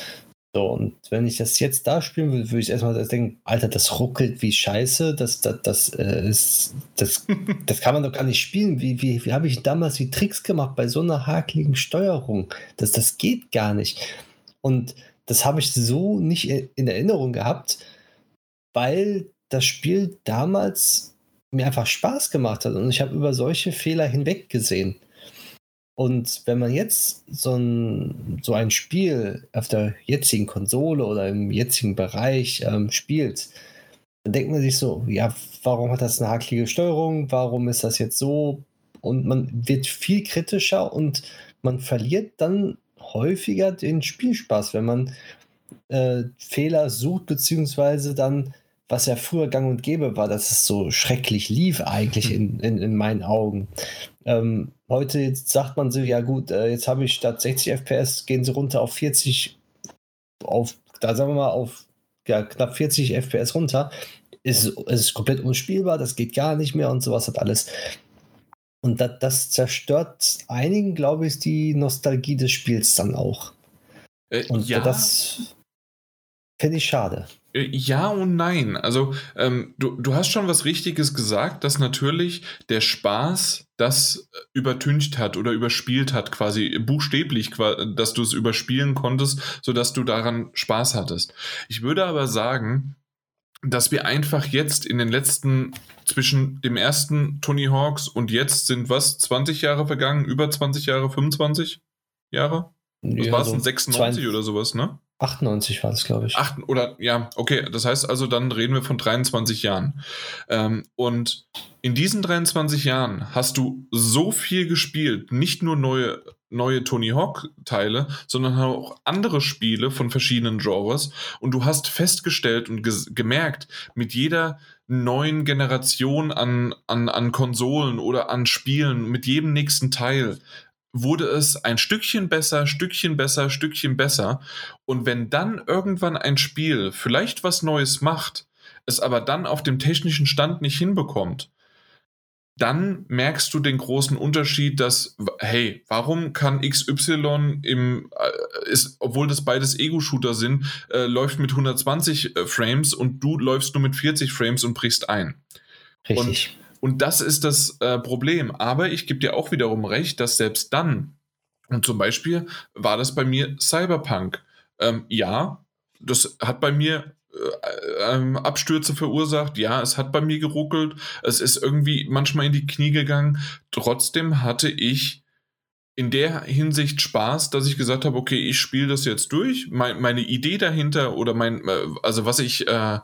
So, und wenn ich das jetzt da spielen will, würde ich erstmal denken, Alter, das ruckelt wie scheiße, das, das, das, äh, ist, das, das kann man doch gar nicht spielen. Wie, wie, wie habe ich damals die Tricks gemacht bei so einer hakeligen Steuerung? Das, das geht gar nicht. Und das habe ich so nicht in Erinnerung gehabt, weil das Spiel damals mir einfach Spaß gemacht hat und ich habe über solche Fehler hinweggesehen. Und wenn man jetzt so ein, so ein Spiel auf der jetzigen Konsole oder im jetzigen Bereich ähm, spielt, dann denkt man sich so, ja, warum hat das eine hakelige Steuerung? Warum ist das jetzt so? Und man wird viel kritischer und man verliert dann häufiger den Spielspaß, wenn man äh, Fehler sucht, beziehungsweise dann, was ja früher gang und gäbe war, dass es so schrecklich lief, eigentlich in, in, in meinen Augen. Ähm, heute sagt man so, ja gut, äh, jetzt habe ich statt 60 FPS, gehen sie runter auf 40, auf, da sagen wir mal, auf ja, knapp 40 FPS runter. Ist, ist komplett unspielbar, das geht gar nicht mehr und sowas hat alles. Und das, das zerstört einigen, glaube ich, die Nostalgie des Spiels dann auch. Äh, und ja. das finde ich schade. Äh, ja und nein. Also ähm, du, du hast schon was Richtiges gesagt, dass natürlich der Spaß das äh, übertüncht hat oder überspielt hat, quasi buchstäblich, dass du es überspielen konntest, sodass du daran Spaß hattest. Ich würde aber sagen, dass wir einfach jetzt in den letzten, zwischen dem ersten Tony Hawks und jetzt sind was, 20 Jahre vergangen, über 20 Jahre, 25 Jahre? Was ja, war es denn, 96 20, oder sowas, ne? 98 war es, glaube ich. Acht, oder ja, okay, das heißt also, dann reden wir von 23 Jahren. Ähm, und in diesen 23 Jahren hast du so viel gespielt, nicht nur neue, neue Tony Hawk-Teile, sondern auch andere Spiele von verschiedenen Genres. Und du hast festgestellt und gemerkt, mit jeder neuen Generation an, an, an Konsolen oder an Spielen, mit jedem nächsten Teil, wurde es ein Stückchen besser, Stückchen besser, Stückchen besser. Und wenn dann irgendwann ein Spiel vielleicht was Neues macht, es aber dann auf dem technischen Stand nicht hinbekommt, dann merkst du den großen Unterschied, dass, hey, warum kann XY im, äh, ist, obwohl das beides Ego-Shooter sind, äh, läuft mit 120 äh, Frames und du läufst nur mit 40 Frames und brichst ein. Richtig. Und und das ist das äh, Problem. Aber ich gebe dir auch wiederum recht, dass selbst dann, und zum Beispiel war das bei mir Cyberpunk. Ähm, ja, das hat bei mir äh, ähm, Abstürze verursacht. Ja, es hat bei mir geruckelt. Es ist irgendwie manchmal in die Knie gegangen. Trotzdem hatte ich in der Hinsicht Spaß, dass ich gesagt habe, okay, ich spiele das jetzt durch. Mein, meine Idee dahinter oder mein, äh, also was ich äh,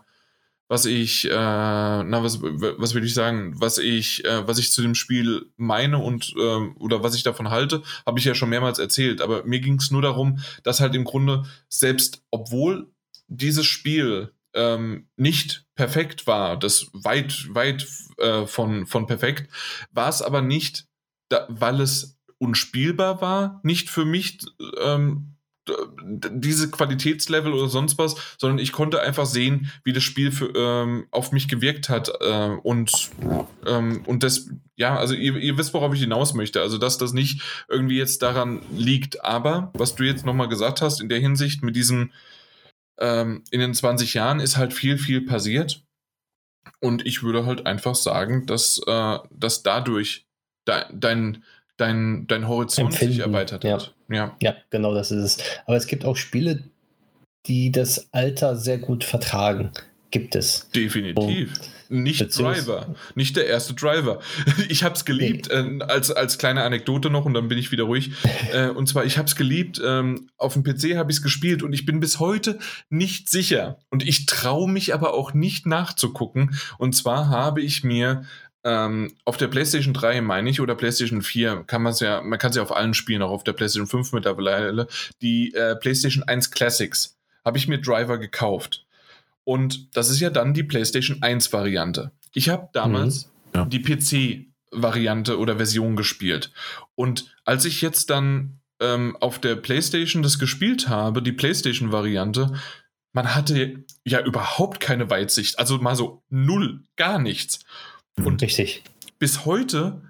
was ich, äh, na, was, was will ich sagen, was ich, äh, was ich zu dem Spiel meine und äh, oder was ich davon halte, habe ich ja schon mehrmals erzählt. Aber mir ging es nur darum, dass halt im Grunde selbst, obwohl dieses Spiel ähm, nicht perfekt war, das weit, weit äh, von, von perfekt, war es aber nicht, da, weil es unspielbar war, nicht für mich ähm, diese Qualitätslevel oder sonst was, sondern ich konnte einfach sehen, wie das Spiel für, ähm, auf mich gewirkt hat äh, und ähm, und das ja, also ihr, ihr, wisst, worauf ich hinaus möchte, also dass das nicht irgendwie jetzt daran liegt, aber was du jetzt nochmal gesagt hast in der Hinsicht mit diesem ähm, in den 20 Jahren ist halt viel viel passiert. Und ich würde halt einfach sagen, dass äh, dass dadurch de dein dein, dein Horizont Empfinden. sich erweitert hat. Ja. ja, genau das ist es. Aber es gibt auch Spiele, die das Alter sehr gut vertragen. gibt es. Definitiv. Und nicht Driver. Nicht der erste Driver. Ich habe es geliebt, äh, als, als kleine Anekdote noch, und dann bin ich wieder ruhig. äh, und zwar, ich habe es geliebt, ähm, auf dem PC habe ich es gespielt und ich bin bis heute nicht sicher. Und ich traue mich aber auch nicht nachzugucken. Und zwar habe ich mir ähm, auf der PlayStation 3, meine ich, oder PlayStation 4, kann man es ja, man kann es ja auf allen Spielen, auch auf der PlayStation 5 mittlerweile, die äh, PlayStation 1 Classics, habe ich mir Driver gekauft. Und das ist ja dann die PlayStation 1 Variante. Ich habe damals mhm. ja. die PC-Variante oder Version gespielt. Und als ich jetzt dann ähm, auf der PlayStation das gespielt habe, die PlayStation-Variante, man hatte ja überhaupt keine Weitsicht. Also mal so null, gar nichts. Und Richtig. bis heute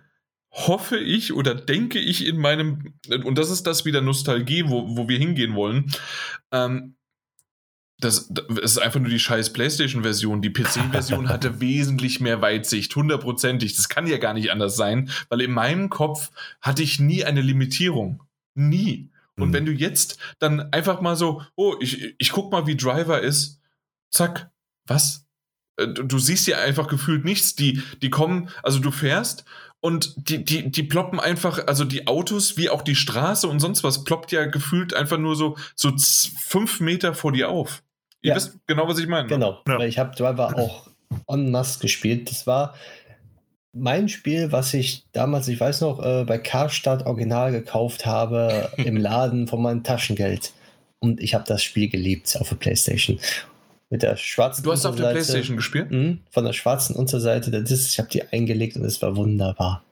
hoffe ich oder denke ich in meinem, und das ist das wieder Nostalgie, wo, wo wir hingehen wollen, ähm, das, das, ist einfach nur die scheiß PlayStation-Version. Die PC-Version hatte wesentlich mehr Weitsicht, hundertprozentig. Das kann ja gar nicht anders sein, weil in meinem Kopf hatte ich nie eine Limitierung. Nie. Und mhm. wenn du jetzt dann einfach mal so, oh, ich, ich guck mal, wie Driver ist, zack, was? Äh, du siehst ja einfach gefühlt nichts. Die, die kommen, also du fährst und die, die, die ploppen einfach, also die Autos wie auch die Straße und sonst was ploppt ja gefühlt einfach nur so, so fünf Meter vor dir auf. Ihr ja. wisst genau, was ich meine. Ne? Genau, ja. weil ich habe Driver auch en masse gespielt. Das war mein Spiel, was ich damals, ich weiß noch, äh, bei Karstadt Original gekauft habe im Laden von meinem Taschengeld. Und ich habe das Spiel geliebt auf der Playstation. Mit der schwarzen Du hast auf der Playstation gespielt? Mh, von der schwarzen Unterseite der Disc. Ich habe die eingelegt und es war wunderbar.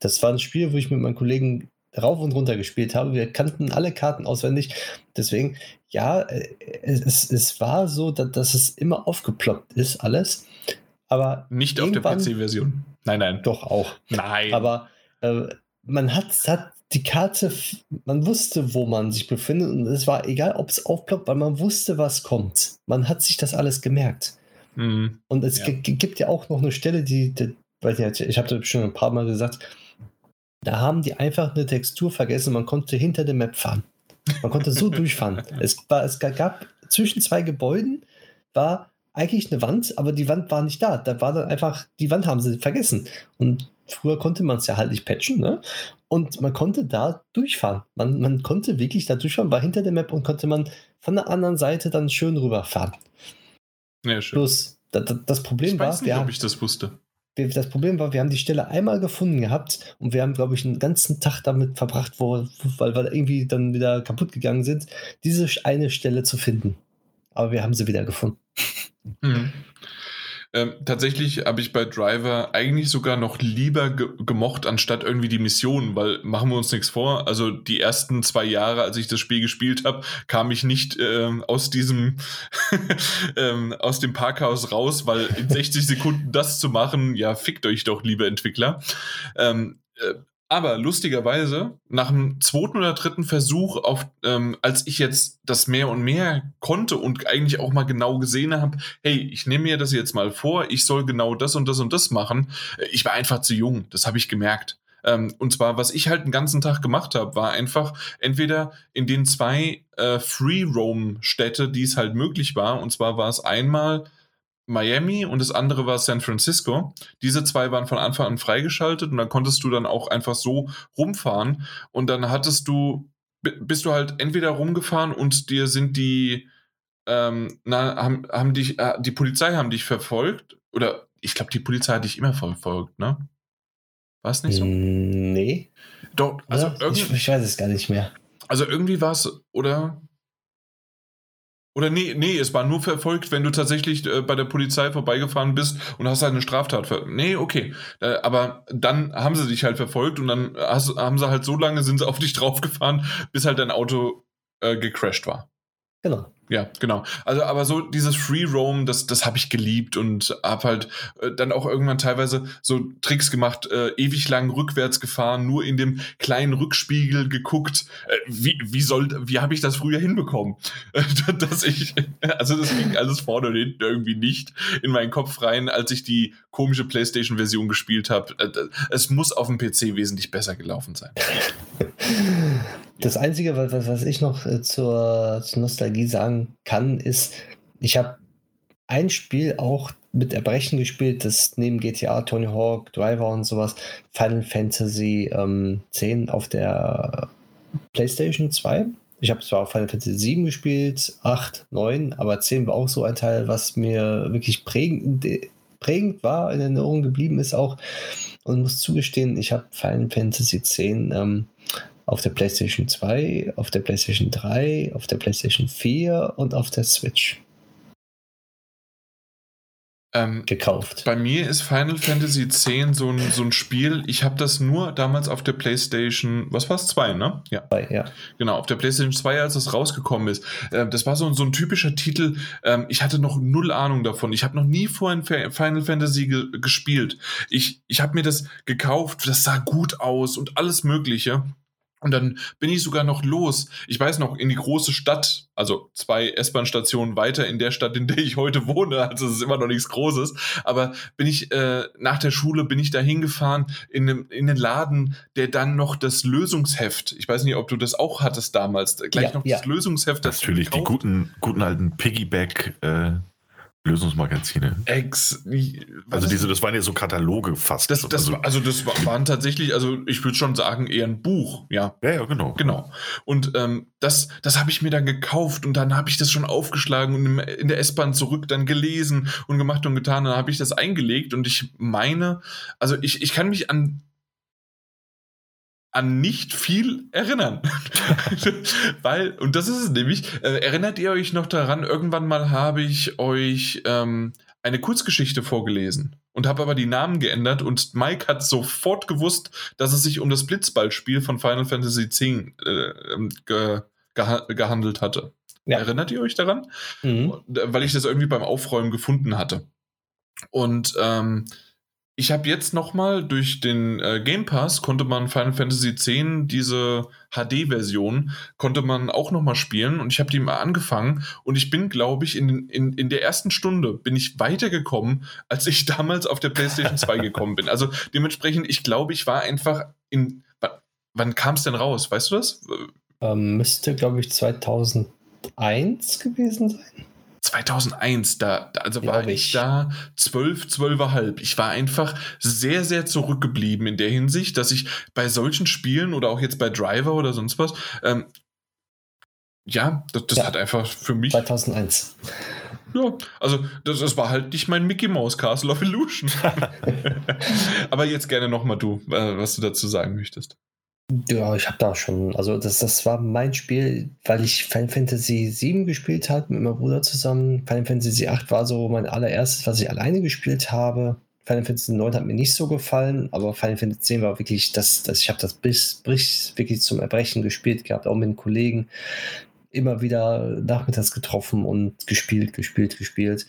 Das war ein Spiel, wo ich mit meinen Kollegen rauf und runter gespielt habe. Wir kannten alle Karten auswendig. Deswegen, ja, äh, es, es war so, dass, dass es immer aufgeploppt ist, alles. Aber nicht auf der PC-Version. Nein, nein. Doch auch. Nein. Aber äh, man hat, hat die Karte, man wusste, wo man sich befindet und es war egal, ob es aufploppt, weil man wusste, was kommt. Man hat sich das alles gemerkt. Mhm. Und es ja. gibt ja auch noch eine Stelle, die, die ich habe das schon ein paar Mal gesagt, da haben die einfach eine Textur vergessen. Man konnte hinter der Map fahren. Man konnte so durchfahren. Es, war, es gab zwischen zwei Gebäuden war eigentlich eine Wand, aber die Wand war nicht da. Da war dann einfach, die Wand haben sie vergessen. Und früher konnte man es ja halt nicht patchen, ne? Und man konnte da durchfahren. Man, man konnte wirklich da durchfahren, war hinter der Map und konnte man von der anderen Seite dann schön rüberfahren. Ja, schön. Bloß, das, das Problem ich war. Ich weiß nicht, ob ich das wusste das Problem war, wir haben die Stelle einmal gefunden gehabt und wir haben, glaube ich, einen ganzen Tag damit verbracht, wo, weil wir irgendwie dann wieder kaputt gegangen sind, diese eine Stelle zu finden. Aber wir haben sie wieder gefunden. Mhm. Ähm, tatsächlich habe ich bei Driver eigentlich sogar noch lieber ge gemocht, anstatt irgendwie die Mission, weil machen wir uns nichts vor. Also die ersten zwei Jahre, als ich das Spiel gespielt habe, kam ich nicht ähm, aus diesem ähm, aus dem Parkhaus raus, weil in 60 Sekunden das zu machen, ja, fickt euch doch, liebe Entwickler. Ähm, äh, aber lustigerweise, nach dem zweiten oder dritten Versuch, auf, ähm, als ich jetzt das mehr und mehr konnte und eigentlich auch mal genau gesehen habe, hey, ich nehme mir das jetzt mal vor, ich soll genau das und das und das machen, äh, ich war einfach zu jung, das habe ich gemerkt. Ähm, und zwar, was ich halt den ganzen Tag gemacht habe, war einfach entweder in den zwei äh, Free-Roam-Städte, die es halt möglich war, und zwar war es einmal Miami und das andere war San Francisco. Diese zwei waren von Anfang an freigeschaltet und dann konntest du dann auch einfach so rumfahren und dann hattest du, bist du halt entweder rumgefahren und dir sind die, ähm, na, haben, haben dich, äh, die Polizei haben dich verfolgt oder ich glaube, die Polizei hat dich immer verfolgt, ne? War es nicht so? Nee. Doch, also ich, ich weiß es gar nicht mehr. Also irgendwie war es, oder? Oder nee, nee, es war nur verfolgt, wenn du tatsächlich äh, bei der Polizei vorbeigefahren bist und hast halt eine Straftat ver Nee, okay. Äh, aber dann haben sie dich halt verfolgt und dann hast, haben sie halt so lange sind sie auf dich draufgefahren, bis halt dein Auto äh, gecrashed war. Genau. Ja, genau. Also, aber so dieses Free Roam, das, das habe ich geliebt und habe halt äh, dann auch irgendwann teilweise so Tricks gemacht, äh, ewig lang rückwärts gefahren, nur in dem kleinen Rückspiegel geguckt. Äh, wie, wie soll, wie habe ich das früher hinbekommen? Dass ich, also das ging alles vorne und hinten irgendwie nicht in meinen Kopf rein, als ich die komische PlayStation-Version gespielt habe. Äh, es muss auf dem PC wesentlich besser gelaufen sein. Das Einzige, was, was ich noch äh, zur, zur Nostalgie sagen kann, ist, ich habe ein Spiel auch mit Erbrechen gespielt, das neben GTA, Tony Hawk, Driver und sowas, Final Fantasy ähm, 10 auf der PlayStation 2. Ich habe zwar Final Fantasy 7 gespielt, 8, 9, aber 10 war auch so ein Teil, was mir wirklich prägend, prägend war, in Erinnerung geblieben ist auch. Und muss zugestehen, ich habe Final Fantasy 10 ähm, auf der PlayStation 2, auf der PlayStation 3, auf der PlayStation 4 und auf der Switch ähm, gekauft. Bei mir ist Final Fantasy X so ein, so ein Spiel, ich habe das nur damals auf der PlayStation, was war es, 2, ne? Ja. Zwei, ja. Genau, auf der PlayStation 2, als das rausgekommen ist. Äh, das war so, so ein typischer Titel, ähm, ich hatte noch null Ahnung davon. Ich habe noch nie vorhin Final Fantasy ge gespielt. Ich, ich habe mir das gekauft, das sah gut aus und alles Mögliche. Und dann bin ich sogar noch los. Ich weiß noch, in die große Stadt, also zwei S-Bahn-Stationen weiter in der Stadt, in der ich heute wohne. Also es ist immer noch nichts Großes. Aber bin ich äh, nach der Schule bin ich da hingefahren in, in den Laden, der dann noch das Lösungsheft. Ich weiß nicht, ob du das auch hattest damals. Gleich ja, noch ja. das Lösungsheft. Das Natürlich die guten, guten alten Piggyback. Äh Lösungsmagazine. Ex. Also diese, das waren ja so Kataloge fast. Das, das, also, also das waren tatsächlich, also ich würde schon sagen, eher ein Buch, ja. Ja, ja, genau. Genau. Und ähm, das, das habe ich mir dann gekauft und dann habe ich das schon aufgeschlagen und in der S-Bahn zurück dann gelesen und gemacht und getan. Dann habe ich das eingelegt und ich meine, also ich, ich kann mich an an nicht viel erinnern. Weil, und das ist es nämlich, äh, erinnert ihr euch noch daran, irgendwann mal habe ich euch ähm, eine Kurzgeschichte vorgelesen und habe aber die Namen geändert und Mike hat sofort gewusst, dass es sich um das Blitzballspiel von Final Fantasy X äh, ähm, ge geha gehandelt hatte. Ja. Erinnert ihr euch daran? Mhm. Weil ich das irgendwie beim Aufräumen gefunden hatte. Und ähm, ich habe jetzt nochmal durch den äh, Game Pass konnte man Final Fantasy X, diese HD-Version, konnte man auch nochmal spielen und ich habe die mal angefangen und ich bin, glaube ich, in, in, in der ersten Stunde bin ich weitergekommen, als ich damals auf der PlayStation 2 gekommen bin. Also dementsprechend, ich glaube, ich war einfach in. Wann kam es denn raus? Weißt du das? Ähm, müsste, glaube ich, 2001 gewesen sein. 2001, da, also war ich. ich da zwölf, zwölfeinhalb. Ich war einfach sehr, sehr zurückgeblieben in der Hinsicht, dass ich bei solchen Spielen oder auch jetzt bei Driver oder sonst was, ähm, ja, das, das ja, hat einfach für mich. 2001. Ja, also das, das war halt nicht mein Mickey Mouse Castle of Illusion. Aber jetzt gerne nochmal du, äh, was du dazu sagen möchtest. Ja, ich habe da schon, also das, das war mein Spiel, weil ich Final Fantasy VII gespielt habe mit meinem Bruder zusammen. Final Fantasy VIII war so mein allererstes, was ich alleine gespielt habe. Final Fantasy IX hat mir nicht so gefallen, aber Final Fantasy X war wirklich, das, das, ich habe das bis, bis wirklich zum Erbrechen gespielt gehabt, auch mit den Kollegen. Immer wieder nachmittags getroffen und gespielt, gespielt, gespielt.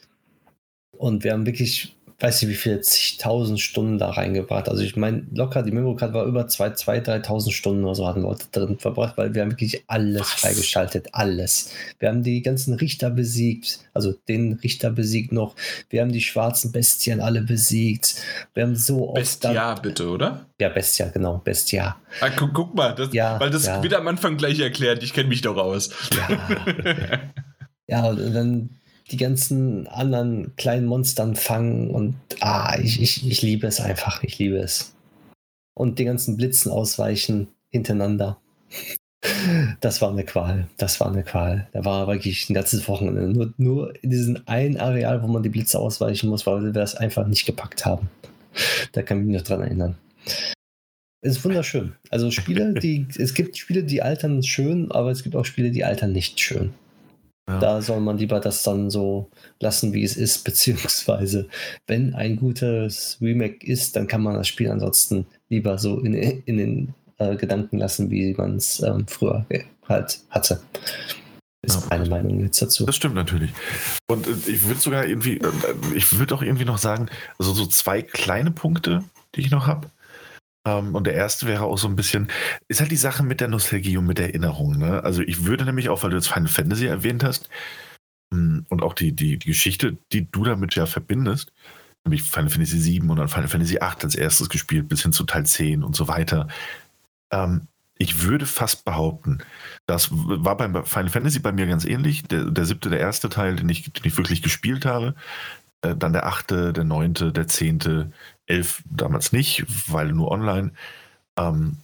Und wir haben wirklich weiß nicht, wie viele zigtausend Stunden da reingebracht. Also ich meine, locker, die Memory-Card war über 2.000, 3.000 Stunden oder so hatten wir drin verbracht, weil wir haben wirklich alles Was? freigeschaltet, alles. Wir haben die ganzen Richter besiegt, also den Richter besiegt noch. Wir haben die schwarzen Bestien alle besiegt. Wir haben so oft... Bestia bitte, oder? Ja, Bestia, genau, Bestia. Ah, guck, guck, mal, das, ja, weil das ja. wird am Anfang gleich erklärt, ich kenne mich doch aus. Ja. ja, und dann die ganzen anderen kleinen Monstern fangen und ah, ich, ich, ich liebe es einfach, ich liebe es. Und die ganzen Blitzen ausweichen hintereinander. Das war eine Qual, das war eine Qual. Da war wirklich ein ganzes Wochenende nur, nur in diesem einen Areal, wo man die Blitze ausweichen muss, weil wir das einfach nicht gepackt haben. Da kann ich mich noch dran erinnern. Es ist wunderschön. Also Spiele, die, es gibt Spiele, die altern schön, aber es gibt auch Spiele, die altern nicht schön. Ja. Da soll man lieber das dann so lassen, wie es ist, beziehungsweise wenn ein gutes Remake ist, dann kann man das Spiel ansonsten lieber so in, in den äh, Gedanken lassen, wie man es ähm, früher halt hatte. Ist ja. meine Meinung jetzt dazu. Das stimmt natürlich. Und äh, ich würde sogar irgendwie, äh, ich würde auch irgendwie noch sagen, also so zwei kleine Punkte, die ich noch habe. Ähm, und der erste wäre auch so ein bisschen, ist halt die Sache mit der Nostalgie und mit der Erinnerung. Ne? Also ich würde nämlich auch, weil du jetzt Final Fantasy erwähnt hast hm, und auch die, die, die Geschichte, die du damit ja verbindest, nämlich Final Fantasy 7 und dann Final Fantasy 8 als erstes gespielt, bis hin zu Teil 10 und so weiter. Ähm, ich würde fast behaupten, das war beim Final Fantasy bei mir ganz ähnlich. Der, der siebte, der erste Teil, den ich, den ich wirklich gespielt habe. Äh, dann der achte, der neunte, der zehnte, elf damals nicht, weil nur online. Ähm,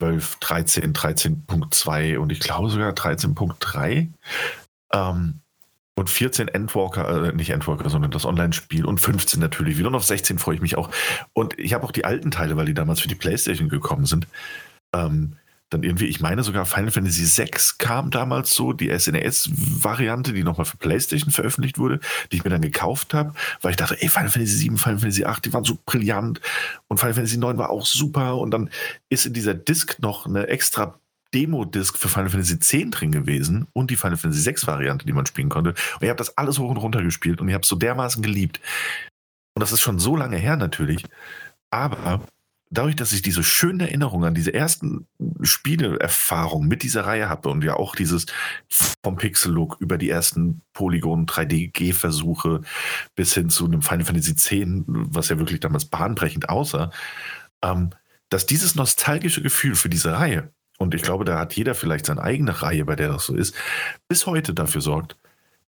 12, 13, 13.2 und ich glaube sogar 13.3. Ähm, und 14 Endwalker, äh, nicht Endwalker, sondern das Online-Spiel und 15 natürlich wieder. Auf 16 freue ich mich auch. Und ich habe auch die alten Teile, weil die damals für die Playstation gekommen sind. Ähm, dann irgendwie, ich meine sogar Final Fantasy VI kam damals so, die SNES-Variante, die nochmal für PlayStation veröffentlicht wurde, die ich mir dann gekauft habe, weil ich dachte, ey, Final Fantasy 7, Final Fantasy 8, die waren so brillant und Final Fantasy 9 war auch super und dann ist in dieser Disc noch eine extra Demo-Disc für Final Fantasy X drin gewesen und die Final Fantasy 6 Variante, die man spielen konnte. Und ich habe das alles hoch und runter gespielt und ich habe es so dermaßen geliebt. Und das ist schon so lange her natürlich. Aber dadurch, dass ich diese schönen Erinnerungen an diese ersten Spieleerfahrungen mit dieser Reihe habe und ja auch dieses vom Pixel-Look über die ersten Polygon 3D-G-Versuche bis hin zu einem Final Fantasy X, was ja wirklich damals bahnbrechend aussah, ähm, dass dieses nostalgische Gefühl für diese Reihe und ich glaube, da hat jeder vielleicht seine eigene Reihe, bei der das so ist, bis heute dafür sorgt,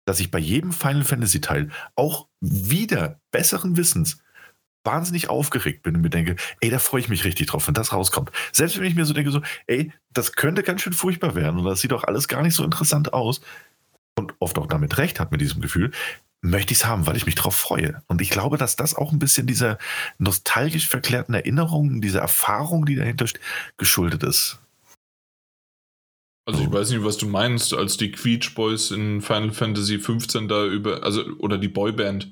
dass ich bei jedem Final Fantasy Teil auch wieder besseren Wissens wahnsinnig aufgeregt bin und mir denke, ey, da freue ich mich richtig drauf, wenn das rauskommt. Selbst wenn ich mir so denke, so, ey, das könnte ganz schön furchtbar werden und das sieht auch alles gar nicht so interessant aus und oft auch damit recht hat mit diesem Gefühl, möchte ich es haben, weil ich mich darauf freue. Und ich glaube, dass das auch ein bisschen dieser nostalgisch verklärten Erinnerungen, dieser Erfahrung, die dahinter steht, geschuldet ist. Also ich weiß nicht, was du meinst, als die Queech Boys in Final Fantasy 15 da über, also oder die Boyband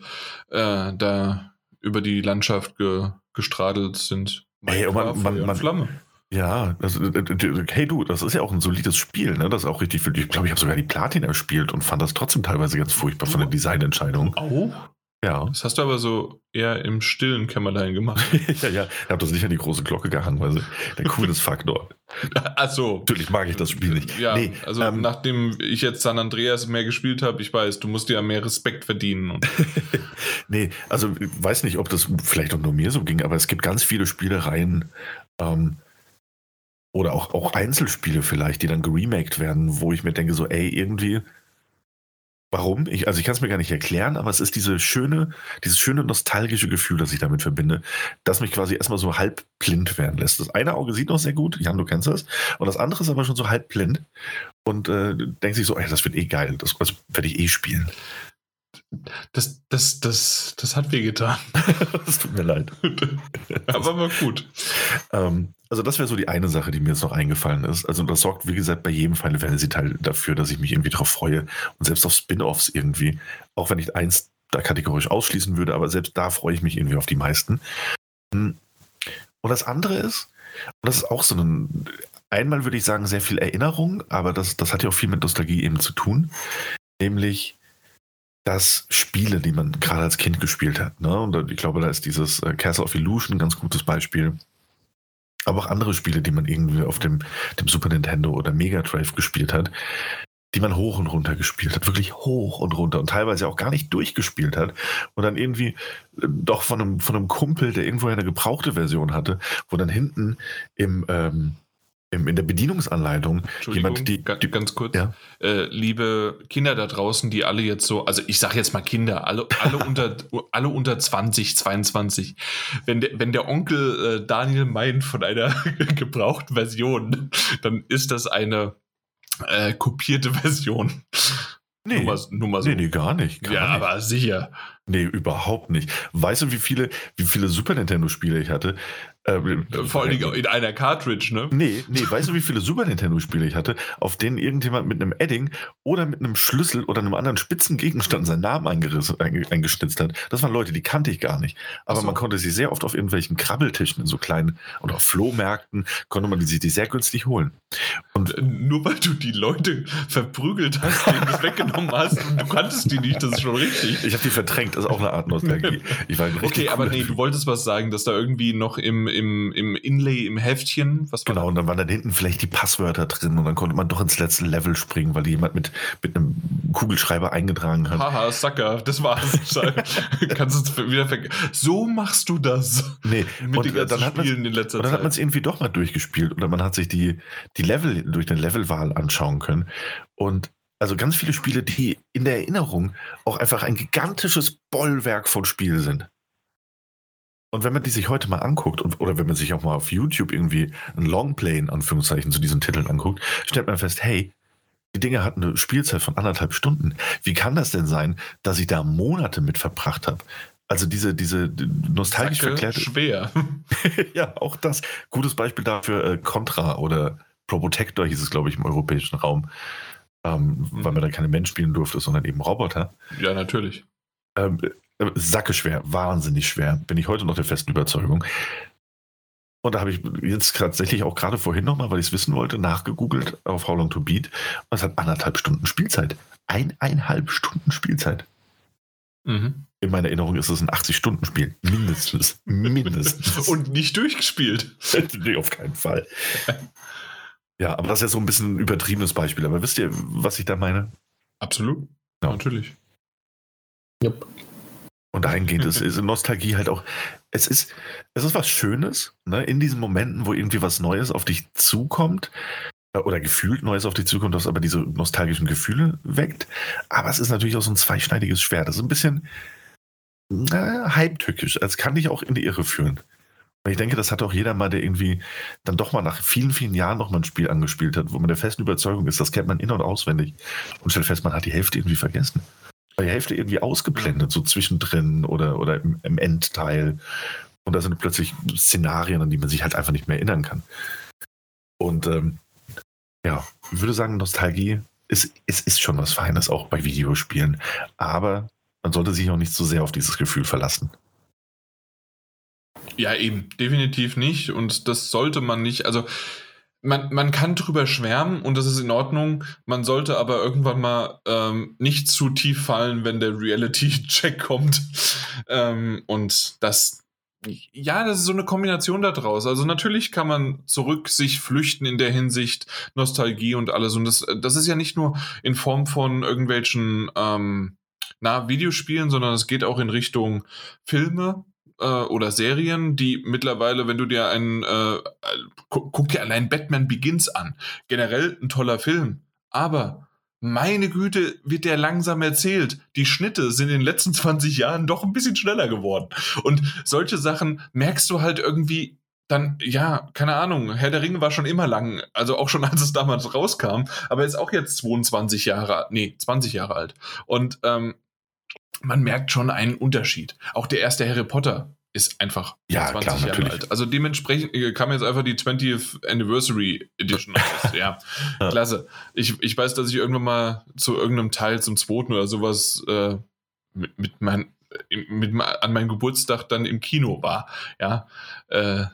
äh, da über die Landschaft ge, gestradelt sind. Hey, man, man, man, Flamme. Ja, das, hey du, das ist ja auch ein solides Spiel, ne? Das ist auch richtig für Ich glaube, ich habe sogar die Platina gespielt und fand das trotzdem teilweise ganz furchtbar von der Designentscheidung. Auch? Ja. Das hast du aber so eher im stillen Kämmerlein gemacht. ja, ja. Ich habe das nicht an die große Glocke gehangen, weil der Coolness-Faktor. Ach so. Natürlich mag ich das Spiel nicht. Ja, nee, also ähm, nachdem ich jetzt San Andreas mehr gespielt habe, ich weiß, du musst dir ja mehr Respekt verdienen. nee, also ich weiß nicht, ob das vielleicht auch nur mir so ging, aber es gibt ganz viele Spielereien, ähm, oder auch, auch Einzelspiele vielleicht, die dann geremaked werden, wo ich mir denke, so, ey, irgendwie Warum? Ich, also ich kann es mir gar nicht erklären, aber es ist diese schöne, dieses schöne nostalgische Gefühl, das ich damit verbinde, das mich quasi erstmal so halb blind werden lässt. Das eine Auge sieht noch sehr gut, Jan, du kennst das, und das andere ist aber schon so halb blind und äh, denkt sich so, ey, das wird eh geil, das, das werde ich eh spielen. Das, das, das, das hat wehgetan. das tut mir leid. aber war gut. Ähm, also das wäre so die eine Sache, die mir jetzt noch eingefallen ist. Also das sorgt, wie gesagt, bei jedem Final Fantasy Teil dafür, dass ich mich irgendwie darauf freue. Und selbst auf Spin-offs irgendwie, auch wenn ich eins da kategorisch ausschließen würde, aber selbst da freue ich mich irgendwie auf die meisten. Und das andere ist, und das ist auch so ein, einmal würde ich sagen, sehr viel Erinnerung, aber das, das hat ja auch viel mit Nostalgie eben zu tun. Nämlich dass Spiele, die man gerade als Kind gespielt hat. Ne? Und ich glaube, da ist dieses äh, Castle of Illusion ein ganz gutes Beispiel aber auch andere Spiele, die man irgendwie auf dem, dem Super Nintendo oder Mega Drive gespielt hat, die man hoch und runter gespielt hat, wirklich hoch und runter und teilweise auch gar nicht durchgespielt hat und dann irgendwie äh, doch von einem, von einem Kumpel, der irgendwo eine gebrauchte Version hatte, wo dann hinten im, ähm, in der Bedienungsanleitung jemand, die, die ganz kurz, ja? äh, liebe Kinder da draußen, die alle jetzt so, also ich sage jetzt mal Kinder, alle, alle unter alle unter 20, 22. Wenn der, wenn der Onkel äh, Daniel meint von einer gebrauchten Version, dann ist das eine äh, kopierte Version. Nee, nur mal, nur mal so. nee, nee, gar nicht. Gar ja, nicht. aber sicher. Nee, überhaupt nicht. Weißt du, wie viele, wie viele Super Nintendo-Spiele ich hatte? Ähm, Vor allen Dingen in einer Cartridge, ne? Nee, nee, weißt du, wie viele Super Nintendo-Spiele ich hatte, auf denen irgendjemand mit einem Edding oder mit einem Schlüssel oder einem anderen spitzen Gegenstand seinen Namen eingeschnitzt hat? Das waren Leute, die kannte ich gar nicht. Aber so. man konnte sie sehr oft auf irgendwelchen Krabbeltischen in so kleinen oder auf Flohmärkten konnte man die, die sehr günstig holen. Und äh, nur weil du die Leute verprügelt hast, denen das weggenommen hast und du kanntest die nicht, das ist schon richtig. Ich habe die verdrängt ist auch eine Art Nostalgie. Ich war okay, aber nee, du wolltest was sagen, dass da irgendwie noch im, im, im Inlay, im Heftchen, was Genau, und dann waren da hinten vielleicht die Passwörter drin und dann konnte man doch ins letzte Level springen, weil jemand mit, mit einem Kugelschreiber eingetragen hat. Haha, Sucker, das war's. Kannst du wieder vergessen. So machst du das. Nee, mit und den ganzen dann Spielen in letzter Zeit. Dann hat man es irgendwie doch mal durchgespielt oder man hat sich die, die Level durch eine Levelwahl anschauen können. Und also ganz viele Spiele, die in der Erinnerung auch einfach ein gigantisches Bollwerk von Spielen sind. Und wenn man die sich heute mal anguckt, und, oder wenn man sich auch mal auf YouTube irgendwie ein Longplay in Anführungszeichen zu diesen Titeln anguckt, stellt man fest, hey, die Dinge hatten eine Spielzeit von anderthalb Stunden. Wie kann das denn sein, dass ich da Monate mit verbracht habe? Also diese, diese nostalgisch Zacke verklärte. Schwer. ja, auch das. Gutes Beispiel dafür, äh, Contra oder Probotector hieß es, glaube ich, im europäischen Raum ähm, mhm. weil man dann keine Menschen spielen durfte, sondern eben Roboter. Ja, natürlich. Ähm, äh, Sacke schwer, wahnsinnig schwer, bin ich heute noch der festen Überzeugung. Und da habe ich jetzt tatsächlich auch gerade vorhin nochmal, weil ich es wissen wollte, nachgegoogelt auf How Long to Beat. Und es hat anderthalb Stunden Spielzeit. Eineinhalb Stunden Spielzeit. Mhm. In meiner Erinnerung ist es ein 80-Stunden-Spiel. Mindestens. Mindestens. Und nicht durchgespielt. nee, auf keinen Fall. Ja, aber das ist ja so ein bisschen ein übertriebenes Beispiel. Aber wisst ihr, was ich da meine? Absolut. Ja. Natürlich. Yep. Und dahingehend ist, ist Nostalgie halt auch, es ist, es ist was Schönes, ne? in diesen Momenten, wo irgendwie was Neues auf dich zukommt äh, oder gefühlt Neues auf dich zukommt, das aber diese nostalgischen Gefühle weckt. Aber es ist natürlich auch so ein zweischneidiges Schwert. Das ist ein bisschen na, heimtückisch. Es kann dich auch in die Irre führen. Und ich denke, das hat auch jeder mal, der irgendwie dann doch mal nach vielen, vielen Jahren noch mal ein Spiel angespielt hat, wo man der festen Überzeugung ist, das kennt man in- und auswendig und stellt fest, man hat die Hälfte irgendwie vergessen. Die Hälfte irgendwie ausgeblendet, so zwischendrin oder, oder im, im Endteil. Und da sind plötzlich Szenarien, an die man sich halt einfach nicht mehr erinnern kann. Und ähm, ja, ich würde sagen, Nostalgie ist, es ist schon was Feines, auch bei Videospielen. Aber man sollte sich auch nicht so sehr auf dieses Gefühl verlassen. Ja, eben, definitiv nicht. Und das sollte man nicht. Also, man, man kann drüber schwärmen und das ist in Ordnung. Man sollte aber irgendwann mal ähm, nicht zu tief fallen, wenn der Reality-Check kommt. Ähm, und das, ja, das ist so eine Kombination daraus. Also natürlich kann man zurück sich flüchten in der Hinsicht Nostalgie und alles. Und das, das ist ja nicht nur in Form von irgendwelchen ähm, na, Videospielen, sondern es geht auch in Richtung Filme, äh, oder Serien, die mittlerweile, wenn du dir einen, äh, gu guck dir allein Batman Begins an, generell ein toller Film, aber meine Güte, wird der langsam erzählt. Die Schnitte sind in den letzten 20 Jahren doch ein bisschen schneller geworden. Und solche Sachen merkst du halt irgendwie dann, ja, keine Ahnung, Herr der Ringe war schon immer lang, also auch schon als es damals rauskam, aber ist auch jetzt 22 Jahre, nee, 20 Jahre alt. Und ähm, man merkt schon einen Unterschied. Auch der erste Harry Potter ist einfach ja, 20 klar, Jahre natürlich. alt. Also dementsprechend äh, kam jetzt einfach die 20th Anniversary Edition raus. Ja, klasse. Ich, ich weiß, dass ich irgendwann mal zu irgendeinem Teil zum zweiten oder sowas äh, mit, mit, mein, mit, an meinem Geburtstag dann im Kino war. Ja, äh,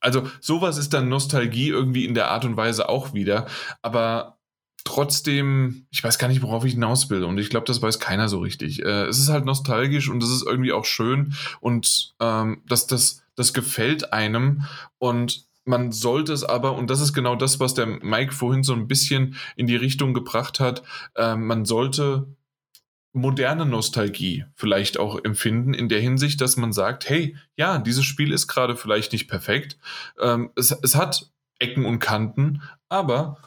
also sowas ist dann Nostalgie irgendwie in der Art und Weise auch wieder. Aber trotzdem, ich weiß gar nicht, worauf ich hinaus will. Und ich glaube, das weiß keiner so richtig. Äh, es ist halt nostalgisch und es ist irgendwie auch schön und ähm, das, das, das gefällt einem. Und man sollte es aber, und das ist genau das, was der Mike vorhin so ein bisschen in die Richtung gebracht hat, äh, man sollte moderne Nostalgie vielleicht auch empfinden, in der Hinsicht, dass man sagt, hey, ja, dieses Spiel ist gerade vielleicht nicht perfekt. Ähm, es, es hat Ecken und Kanten, aber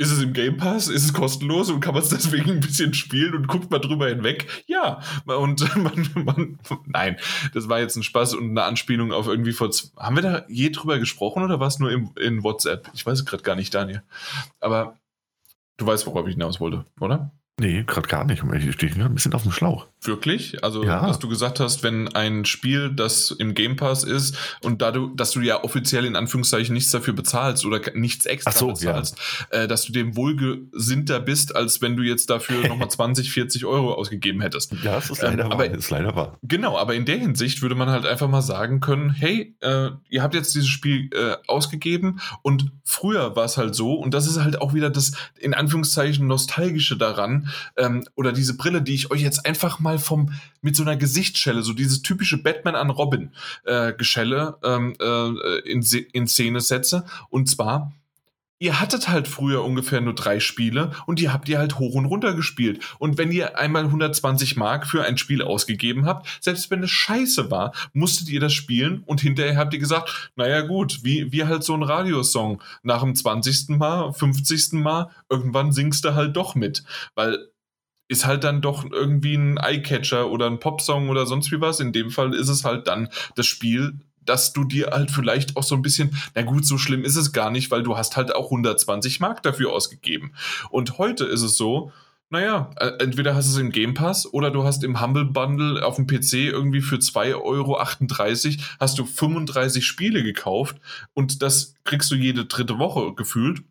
ist es im Game Pass? Ist es kostenlos und kann man es deswegen ein bisschen spielen und guckt mal drüber hinweg? Ja. Und man, man, nein, das war jetzt ein Spaß und eine Anspielung auf irgendwie vor. Haben wir da je drüber gesprochen oder war es nur im, in WhatsApp? Ich weiß es gerade gar nicht, Daniel. Aber du weißt, worauf ich hinaus wollte, oder? Nee, gerade gar nicht. Ich stehe ein bisschen auf dem Schlauch. Wirklich? Also, ja. dass du gesagt hast, wenn ein Spiel, das im Game Pass ist und da du, dass du ja offiziell in Anführungszeichen nichts dafür bezahlst oder nichts extra so, bezahlst, ja. äh, dass du dem wohlgesinnter bist, als wenn du jetzt dafür nochmal 20, 40 Euro ausgegeben hättest. Ja, das ist leider ähm, wahr. ist leider wahr. Genau, aber in der Hinsicht würde man halt einfach mal sagen können, hey, äh, ihr habt jetzt dieses Spiel äh, ausgegeben und früher war es halt so und das ist halt auch wieder das in Anführungszeichen nostalgische daran, ähm, oder diese Brille, die ich euch jetzt einfach mal vom mit so einer Gesichtsschelle, so dieses typische Batman an Robin äh, Geschelle ähm, äh, in, in Szene setze. Und zwar ihr hattet halt früher ungefähr nur drei Spiele und die habt ihr halt hoch und runter gespielt. Und wenn ihr einmal 120 Mark für ein Spiel ausgegeben habt, selbst wenn es scheiße war, musstet ihr das spielen und hinterher habt ihr gesagt, naja gut, wie, wie halt so ein Radiosong. Nach dem 20. Mal, 50. Mal, irgendwann singst du halt doch mit. Weil ist halt dann doch irgendwie ein Eyecatcher oder ein Popsong oder sonst wie was. In dem Fall ist es halt dann das Spiel, dass du dir halt vielleicht auch so ein bisschen, na gut, so schlimm ist es gar nicht, weil du hast halt auch 120 Mark dafür ausgegeben. Und heute ist es so, naja, äh, entweder hast du es im Game Pass oder du hast im Humble Bundle auf dem PC irgendwie für 2,38 Euro hast du 35 Spiele gekauft und das kriegst du jede dritte Woche gefühlt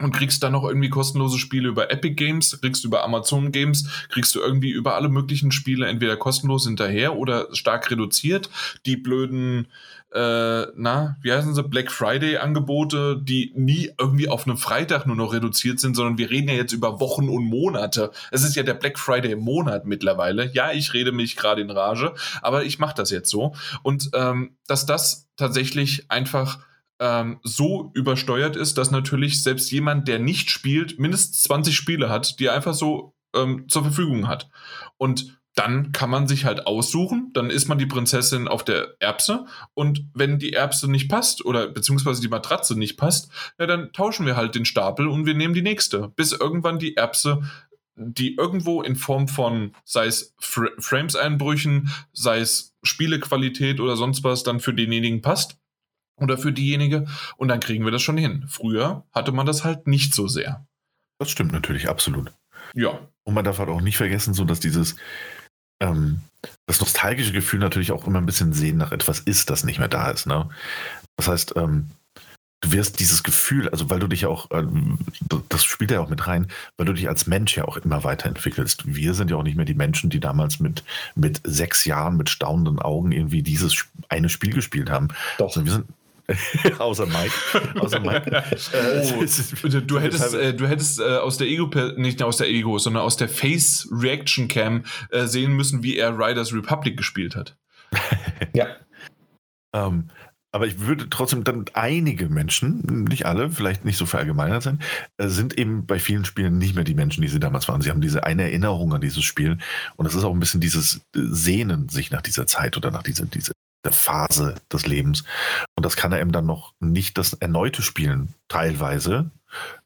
und kriegst dann noch irgendwie kostenlose Spiele über Epic Games, kriegst über Amazon Games, kriegst du irgendwie über alle möglichen Spiele entweder kostenlos hinterher oder stark reduziert. Die blöden, äh, na, wie heißen sie, Black Friday Angebote, die nie irgendwie auf einem Freitag nur noch reduziert sind, sondern wir reden ja jetzt über Wochen und Monate. Es ist ja der Black Friday Monat mittlerweile. Ja, ich rede mich gerade in Rage, aber ich mache das jetzt so. Und ähm, dass das tatsächlich einfach ähm, so übersteuert ist, dass natürlich selbst jemand, der nicht spielt, mindestens 20 Spiele hat, die er einfach so ähm, zur Verfügung hat. Und dann kann man sich halt aussuchen, dann ist man die Prinzessin auf der Erbse. Und wenn die Erbse nicht passt oder beziehungsweise die Matratze nicht passt, ja, dann tauschen wir halt den Stapel und wir nehmen die nächste, bis irgendwann die Erbse die irgendwo in Form von, sei es Frames-Einbrüchen, sei es Spielequalität oder sonst was, dann für denjenigen passt oder für diejenige und dann kriegen wir das schon hin. Früher hatte man das halt nicht so sehr. Das stimmt natürlich, absolut. Ja. Und man darf halt auch nicht vergessen, so dass dieses, ähm, das nostalgische Gefühl natürlich auch immer ein bisschen sehen nach etwas ist, das nicht mehr da ist. Ne? Das heißt, ähm, du wirst dieses Gefühl, also weil du dich auch, ähm, das spielt ja auch mit rein, weil du dich als Mensch ja auch immer weiterentwickelst. Wir sind ja auch nicht mehr die Menschen, die damals mit, mit sechs Jahren mit staunenden Augen irgendwie dieses eine Spiel gespielt haben. Doch. Also wir sind, Außer Mike. Außer Mike. oh, du hättest, äh, du hättest äh, aus der Ego, nicht aus der Ego, sondern aus der Face Reaction Cam äh, sehen müssen, wie er Riders Republic gespielt hat. ja. Ähm, aber ich würde trotzdem dann einige Menschen, nicht alle, vielleicht nicht so verallgemeinert sein, äh, sind eben bei vielen Spielen nicht mehr die Menschen, die sie damals waren. Sie haben diese eine Erinnerung an dieses Spiel und es ist auch ein bisschen dieses Sehnen sich nach dieser Zeit oder nach dieser, diese der Phase des Lebens. Und das kann er ihm dann noch nicht das erneute Spielen teilweise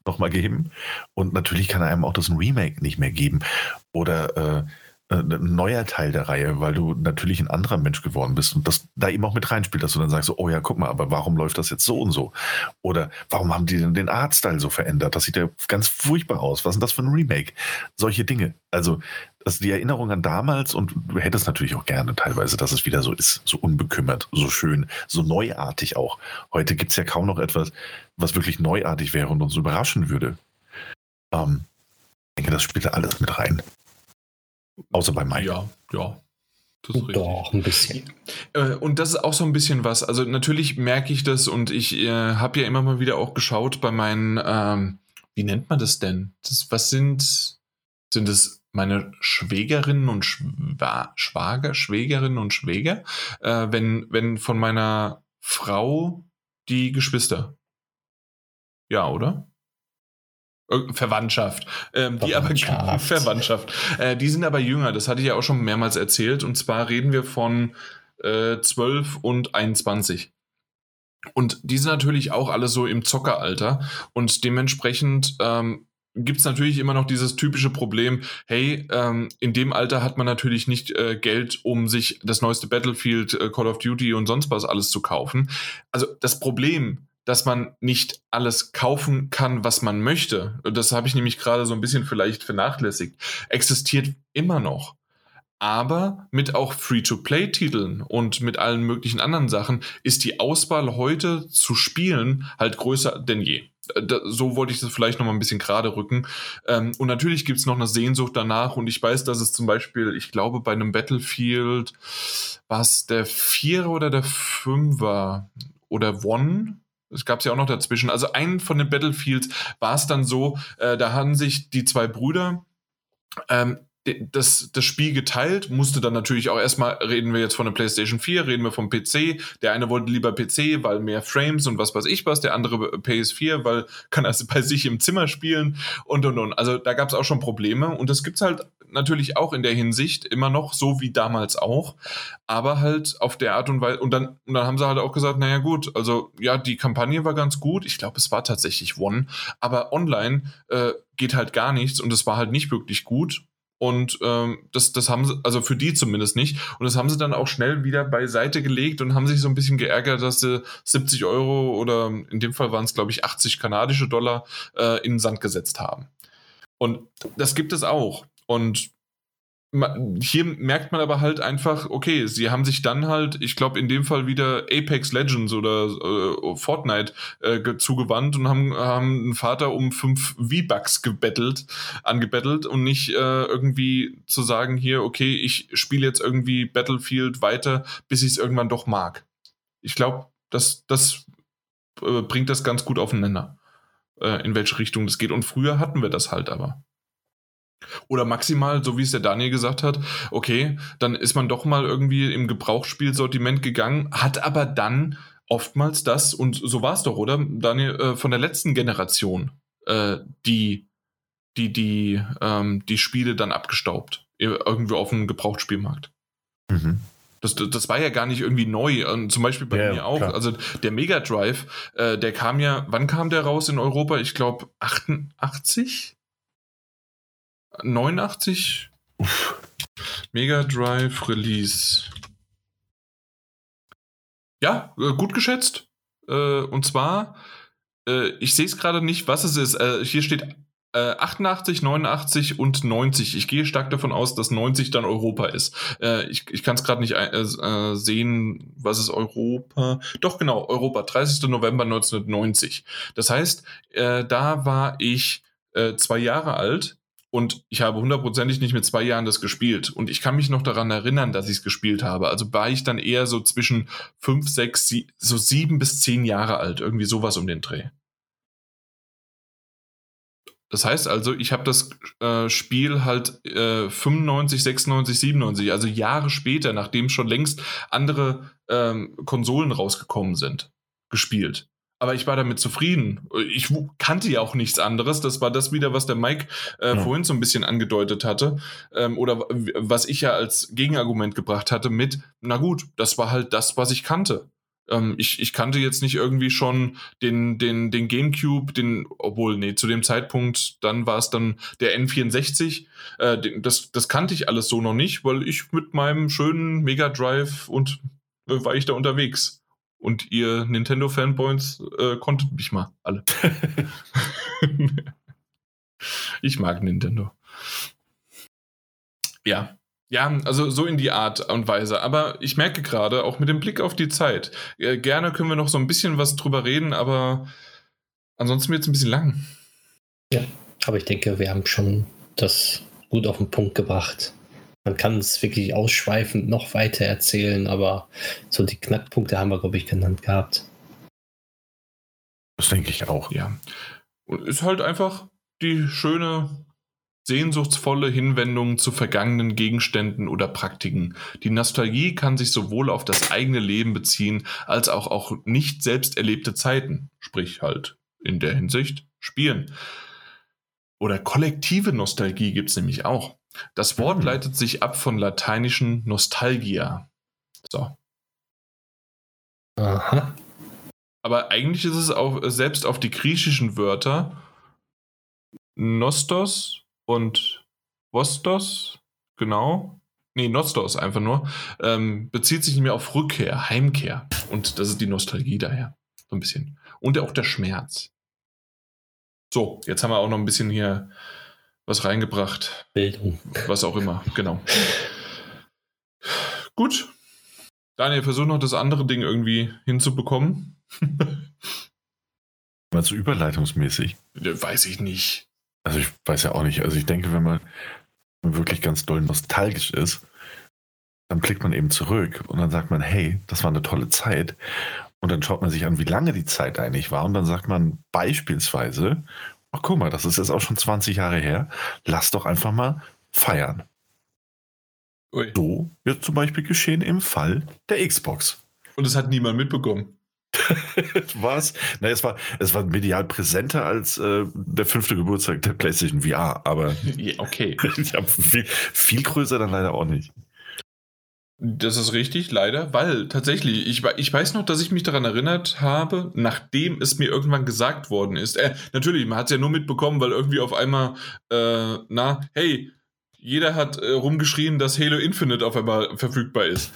nochmal geben. Und natürlich kann er einem auch das Remake nicht mehr geben. Oder äh, äh, ein neuer Teil der Reihe, weil du natürlich ein anderer Mensch geworden bist und das da eben auch mit reinspielt, dass du dann sagst, oh ja, guck mal, aber warum läuft das jetzt so und so? Oder warum haben die denn den Artstyle so verändert? Das sieht ja ganz furchtbar aus. Was ist denn das für ein Remake? Solche Dinge. Also, das ist die Erinnerung an damals und du hättest natürlich auch gerne teilweise, dass es wieder so ist, so unbekümmert, so schön, so neuartig auch. Heute gibt es ja kaum noch etwas, was wirklich neuartig wäre und uns überraschen würde. Ähm, ich denke, das spielt da alles mit rein. Außer bei Mike. Ja, ja. Das ist Doch, ein bisschen. Äh, und das ist auch so ein bisschen was. Also natürlich merke ich das und ich äh, habe ja immer mal wieder auch geschaut bei meinen, ähm, wie nennt man das denn? Das, was sind, sind es meine Schwägerinnen und Schwa Schwager, Schwägerinnen und Schwäger? Äh, wenn, wenn von meiner Frau die Geschwister. Ja, oder? Verwandtschaft. Ähm, die aber Verwandtschaft. Äh, die sind aber jünger, das hatte ich ja auch schon mehrmals erzählt. Und zwar reden wir von äh, 12 und 21. Und die sind natürlich auch alle so im Zockeralter. Und dementsprechend ähm, gibt es natürlich immer noch dieses typische Problem, hey, ähm, in dem Alter hat man natürlich nicht äh, Geld, um sich das neueste Battlefield, äh, Call of Duty und sonst was alles zu kaufen. Also das Problem dass man nicht alles kaufen kann, was man möchte, das habe ich nämlich gerade so ein bisschen vielleicht vernachlässigt, existiert immer noch. Aber mit auch Free-to-Play-Titeln und mit allen möglichen anderen Sachen ist die Auswahl heute zu spielen halt größer denn je. So wollte ich das vielleicht noch mal ein bisschen gerade rücken. Ähm, und natürlich gibt es noch eine Sehnsucht danach. Und ich weiß, dass es zum Beispiel, ich glaube, bei einem Battlefield, was der Vierer oder der Fünfer oder One, es gab es ja auch noch dazwischen. Also einen von den Battlefields war es dann so, äh, da haben sich die zwei Brüder ähm, das, das Spiel geteilt, musste dann natürlich auch erstmal, reden wir jetzt von der PlayStation 4, reden wir vom PC. Der eine wollte lieber PC, weil mehr Frames und was weiß ich was, der andere PS4, weil kann er bei sich im Zimmer spielen und und und. Also da gab es auch schon Probleme und das gibt es halt natürlich auch in der Hinsicht immer noch, so wie damals auch, aber halt auf der Art und Weise. Und dann, und dann haben sie halt auch gesagt, naja gut, also ja, die Kampagne war ganz gut. Ich glaube, es war tatsächlich One, aber online äh, geht halt gar nichts und es war halt nicht wirklich gut. Und ähm, das, das haben sie, also für die zumindest nicht. Und das haben sie dann auch schnell wieder beiseite gelegt und haben sich so ein bisschen geärgert, dass sie 70 Euro oder in dem Fall waren es, glaube ich, 80 kanadische Dollar äh, in den Sand gesetzt haben. Und das gibt es auch. Und hier merkt man aber halt einfach, okay, sie haben sich dann halt, ich glaube in dem Fall wieder Apex Legends oder äh, Fortnite äh, zugewandt und haben, haben einen Vater um fünf V-Bucks gebettelt, angebettelt und nicht äh, irgendwie zu sagen, hier, okay, ich spiele jetzt irgendwie Battlefield weiter, bis ich es irgendwann doch mag. Ich glaube, das, das äh, bringt das ganz gut aufeinander, äh, in welche Richtung das geht. Und früher hatten wir das halt aber. Oder maximal, so wie es der Daniel gesagt hat, okay, dann ist man doch mal irgendwie im Gebrauchsspielsortiment gegangen, hat aber dann oftmals das, und so war es doch, oder? Daniel, äh, von der letzten Generation, äh, die, die, die, ähm, die Spiele dann abgestaubt. Irgendwo auf dem Gebrauchtspielmarkt. Mhm. Das, das war ja gar nicht irgendwie neu. Und zum Beispiel bei ja, mir auch. Klar. Also der Mega Drive, äh, der kam ja, wann kam der raus in Europa? Ich glaube 88? 89 Mega Drive Release. Ja, äh, gut geschätzt. Äh, und zwar, äh, ich sehe es gerade nicht, was es ist. Hier steht 88, 89 und 90. Ich gehe stark davon aus, dass 90 dann Europa ist. ich ich kann es gerade nicht sehen, was ist Europa. Doch genau, Europa, 30. November 1990. Das heißt, da war ich zwei Jahre alt und ich habe hundertprozentig nicht mit zwei Jahren das gespielt. Und ich kann mich noch daran erinnern, dass ich es gespielt habe. Also war ich dann eher so zwischen fünf, sechs, sie so sieben bis zehn Jahre alt. Irgendwie sowas um den Dreh. Das heißt also, ich habe das äh, Spiel halt äh, 95, 96, 97, also Jahre später, nachdem schon längst andere ähm, Konsolen rausgekommen sind, gespielt aber ich war damit zufrieden. Ich kannte ja auch nichts anderes. Das war das wieder, was der Mike äh, ja. vorhin so ein bisschen angedeutet hatte. Ähm, oder was ich ja als Gegenargument gebracht hatte mit, na gut, das war halt das, was ich kannte. Ähm, ich, ich kannte jetzt nicht irgendwie schon den, den, den GameCube, den, obwohl, nee, zu dem Zeitpunkt, dann war es dann der N64. Äh, das, das kannte ich alles so noch nicht, weil ich mit meinem schönen Mega Drive und äh, war ich da unterwegs. Und ihr Nintendo-Fanboys äh, konntet mich mal alle. ich mag Nintendo. Ja. Ja, also so in die Art und Weise. Aber ich merke gerade, auch mit dem Blick auf die Zeit, äh, gerne können wir noch so ein bisschen was drüber reden, aber ansonsten wird es ein bisschen lang. Ja, aber ich denke, wir haben schon das gut auf den Punkt gebracht man kann es wirklich ausschweifend noch weiter erzählen, aber so die Knackpunkte haben wir, glaube ich, genannt gehabt. Das denke ich auch. Ja. Und ist halt einfach die schöne, sehnsuchtsvolle Hinwendung zu vergangenen Gegenständen oder Praktiken. Die Nostalgie kann sich sowohl auf das eigene Leben beziehen, als auch auch nicht selbst erlebte Zeiten, sprich halt in der Hinsicht Spielen. Oder kollektive Nostalgie gibt es nämlich auch. Das Wort mhm. leitet sich ab von lateinischen Nostalgia. So. Aha. Aber eigentlich ist es auch selbst auf die griechischen Wörter Nostos und Vostos, genau. Nee, Nostos einfach nur. Ähm, bezieht sich mehr auf Rückkehr, Heimkehr. Und das ist die Nostalgie daher. So ein bisschen. Und auch der Schmerz. So, jetzt haben wir auch noch ein bisschen hier was reingebracht. Bildung. Was auch immer, genau. Gut. Daniel, versuch noch das andere Ding irgendwie hinzubekommen. Mal so überleitungsmäßig. Weiß ich nicht. Also ich weiß ja auch nicht. Also ich denke, wenn man wirklich ganz doll nostalgisch ist, dann blickt man eben zurück und dann sagt man, hey, das war eine tolle Zeit. Und dann schaut man sich an, wie lange die Zeit eigentlich war. Und dann sagt man beispielsweise, ach guck mal, das ist jetzt auch schon 20 Jahre her, lass doch einfach mal feiern. Ui. So wird zum Beispiel geschehen im Fall der Xbox. Und es hat niemand mitbekommen. Was? Na, es war, es war medial präsenter als äh, der fünfte Geburtstag der PlayStation VR, aber okay. ja, viel, viel größer dann leider auch nicht. Das ist richtig, leider, weil tatsächlich, ich, ich weiß noch, dass ich mich daran erinnert habe, nachdem es mir irgendwann gesagt worden ist. Äh, natürlich, man hat es ja nur mitbekommen, weil irgendwie auf einmal, äh, na, hey, jeder hat äh, rumgeschrien, dass Halo Infinite auf einmal verfügbar ist.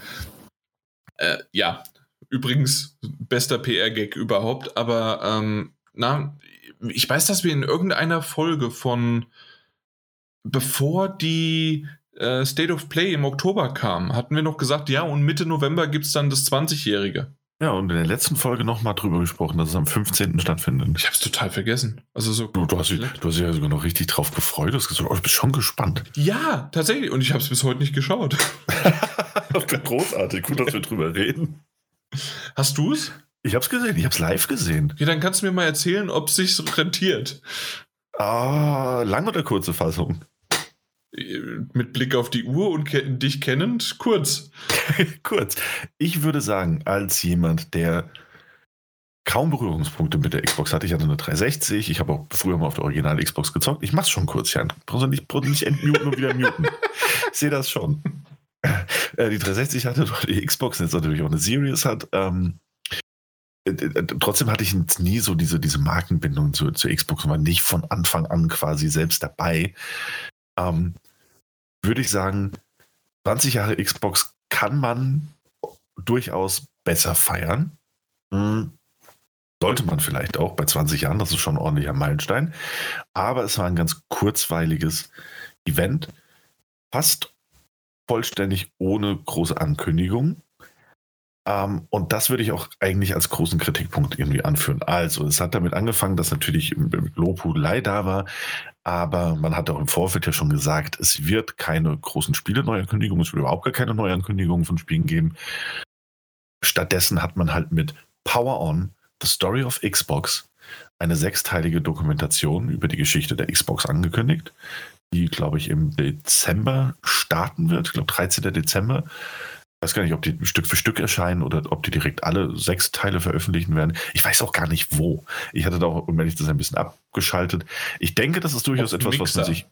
Äh, ja, übrigens, bester PR-Gag überhaupt, aber ähm, na, ich weiß, dass wir in irgendeiner Folge von bevor die äh, State of Play im Oktober kam, hatten wir noch gesagt, ja, und Mitte November gibt es dann das 20-Jährige. Ja, und in der letzten Folge nochmal drüber gesprochen, dass es am 15. stattfindet. Ich habe es total vergessen. Also so du, du, hast, du hast ja sogar noch richtig drauf gefreut. Du hast gesagt, oh, ich bin schon gespannt. Ja, tatsächlich. Und ich habe es bis heute nicht geschaut. Großartig. Gut, dass wir drüber reden. Hast du es? Ich habe es gesehen. Ich habe es live gesehen. Ja, dann kannst du mir mal erzählen, ob es sich rentiert. Ah, lange oder kurze Fassung? Mit Blick auf die Uhr und ke dich kennend, kurz. kurz. Ich würde sagen, als jemand, der kaum Berührungspunkte mit der Xbox hatte, ich hatte eine 360, ich habe auch früher mal auf der originalen Xbox gezockt, ich mach's schon kurz, Jan. Brauchst du nicht, nicht entmuten und wieder muten. Ich sehe das schon. Äh, die 360 hatte, die Xbox jetzt natürlich auch eine Series hat, ähm, äh, trotzdem hatte ich nie so diese, diese Markenbindung zu, zur Xbox und war nicht von Anfang an quasi selbst dabei. Ähm, würde ich sagen, 20 Jahre Xbox kann man durchaus besser feiern. Hm. Sollte man vielleicht auch bei 20 Jahren, das ist schon ein ordentlicher Meilenstein. Aber es war ein ganz kurzweiliges Event, fast vollständig ohne große Ankündigung. Ähm, und das würde ich auch eigentlich als großen Kritikpunkt irgendwie anführen. Also, es hat damit angefangen, dass natürlich Lobhudelei da war, aber man hat auch im Vorfeld ja schon gesagt, es wird keine großen Spiele-Neuankündigungen, es wird überhaupt gar keine Neuankündigungen von Spielen geben. Stattdessen hat man halt mit Power On, The Story of Xbox, eine sechsteilige Dokumentation über die Geschichte der Xbox angekündigt, die, glaube ich, im Dezember starten wird. Ich glaube, 13. Dezember weiß gar nicht, ob die Stück für Stück erscheinen oder ob die direkt alle sechs Teile veröffentlichen werden. Ich weiß auch gar nicht wo. Ich hatte da auch, um ehrlich sein, ein bisschen abgeschaltet. Ich denke, das ist durchaus etwas, was man sich.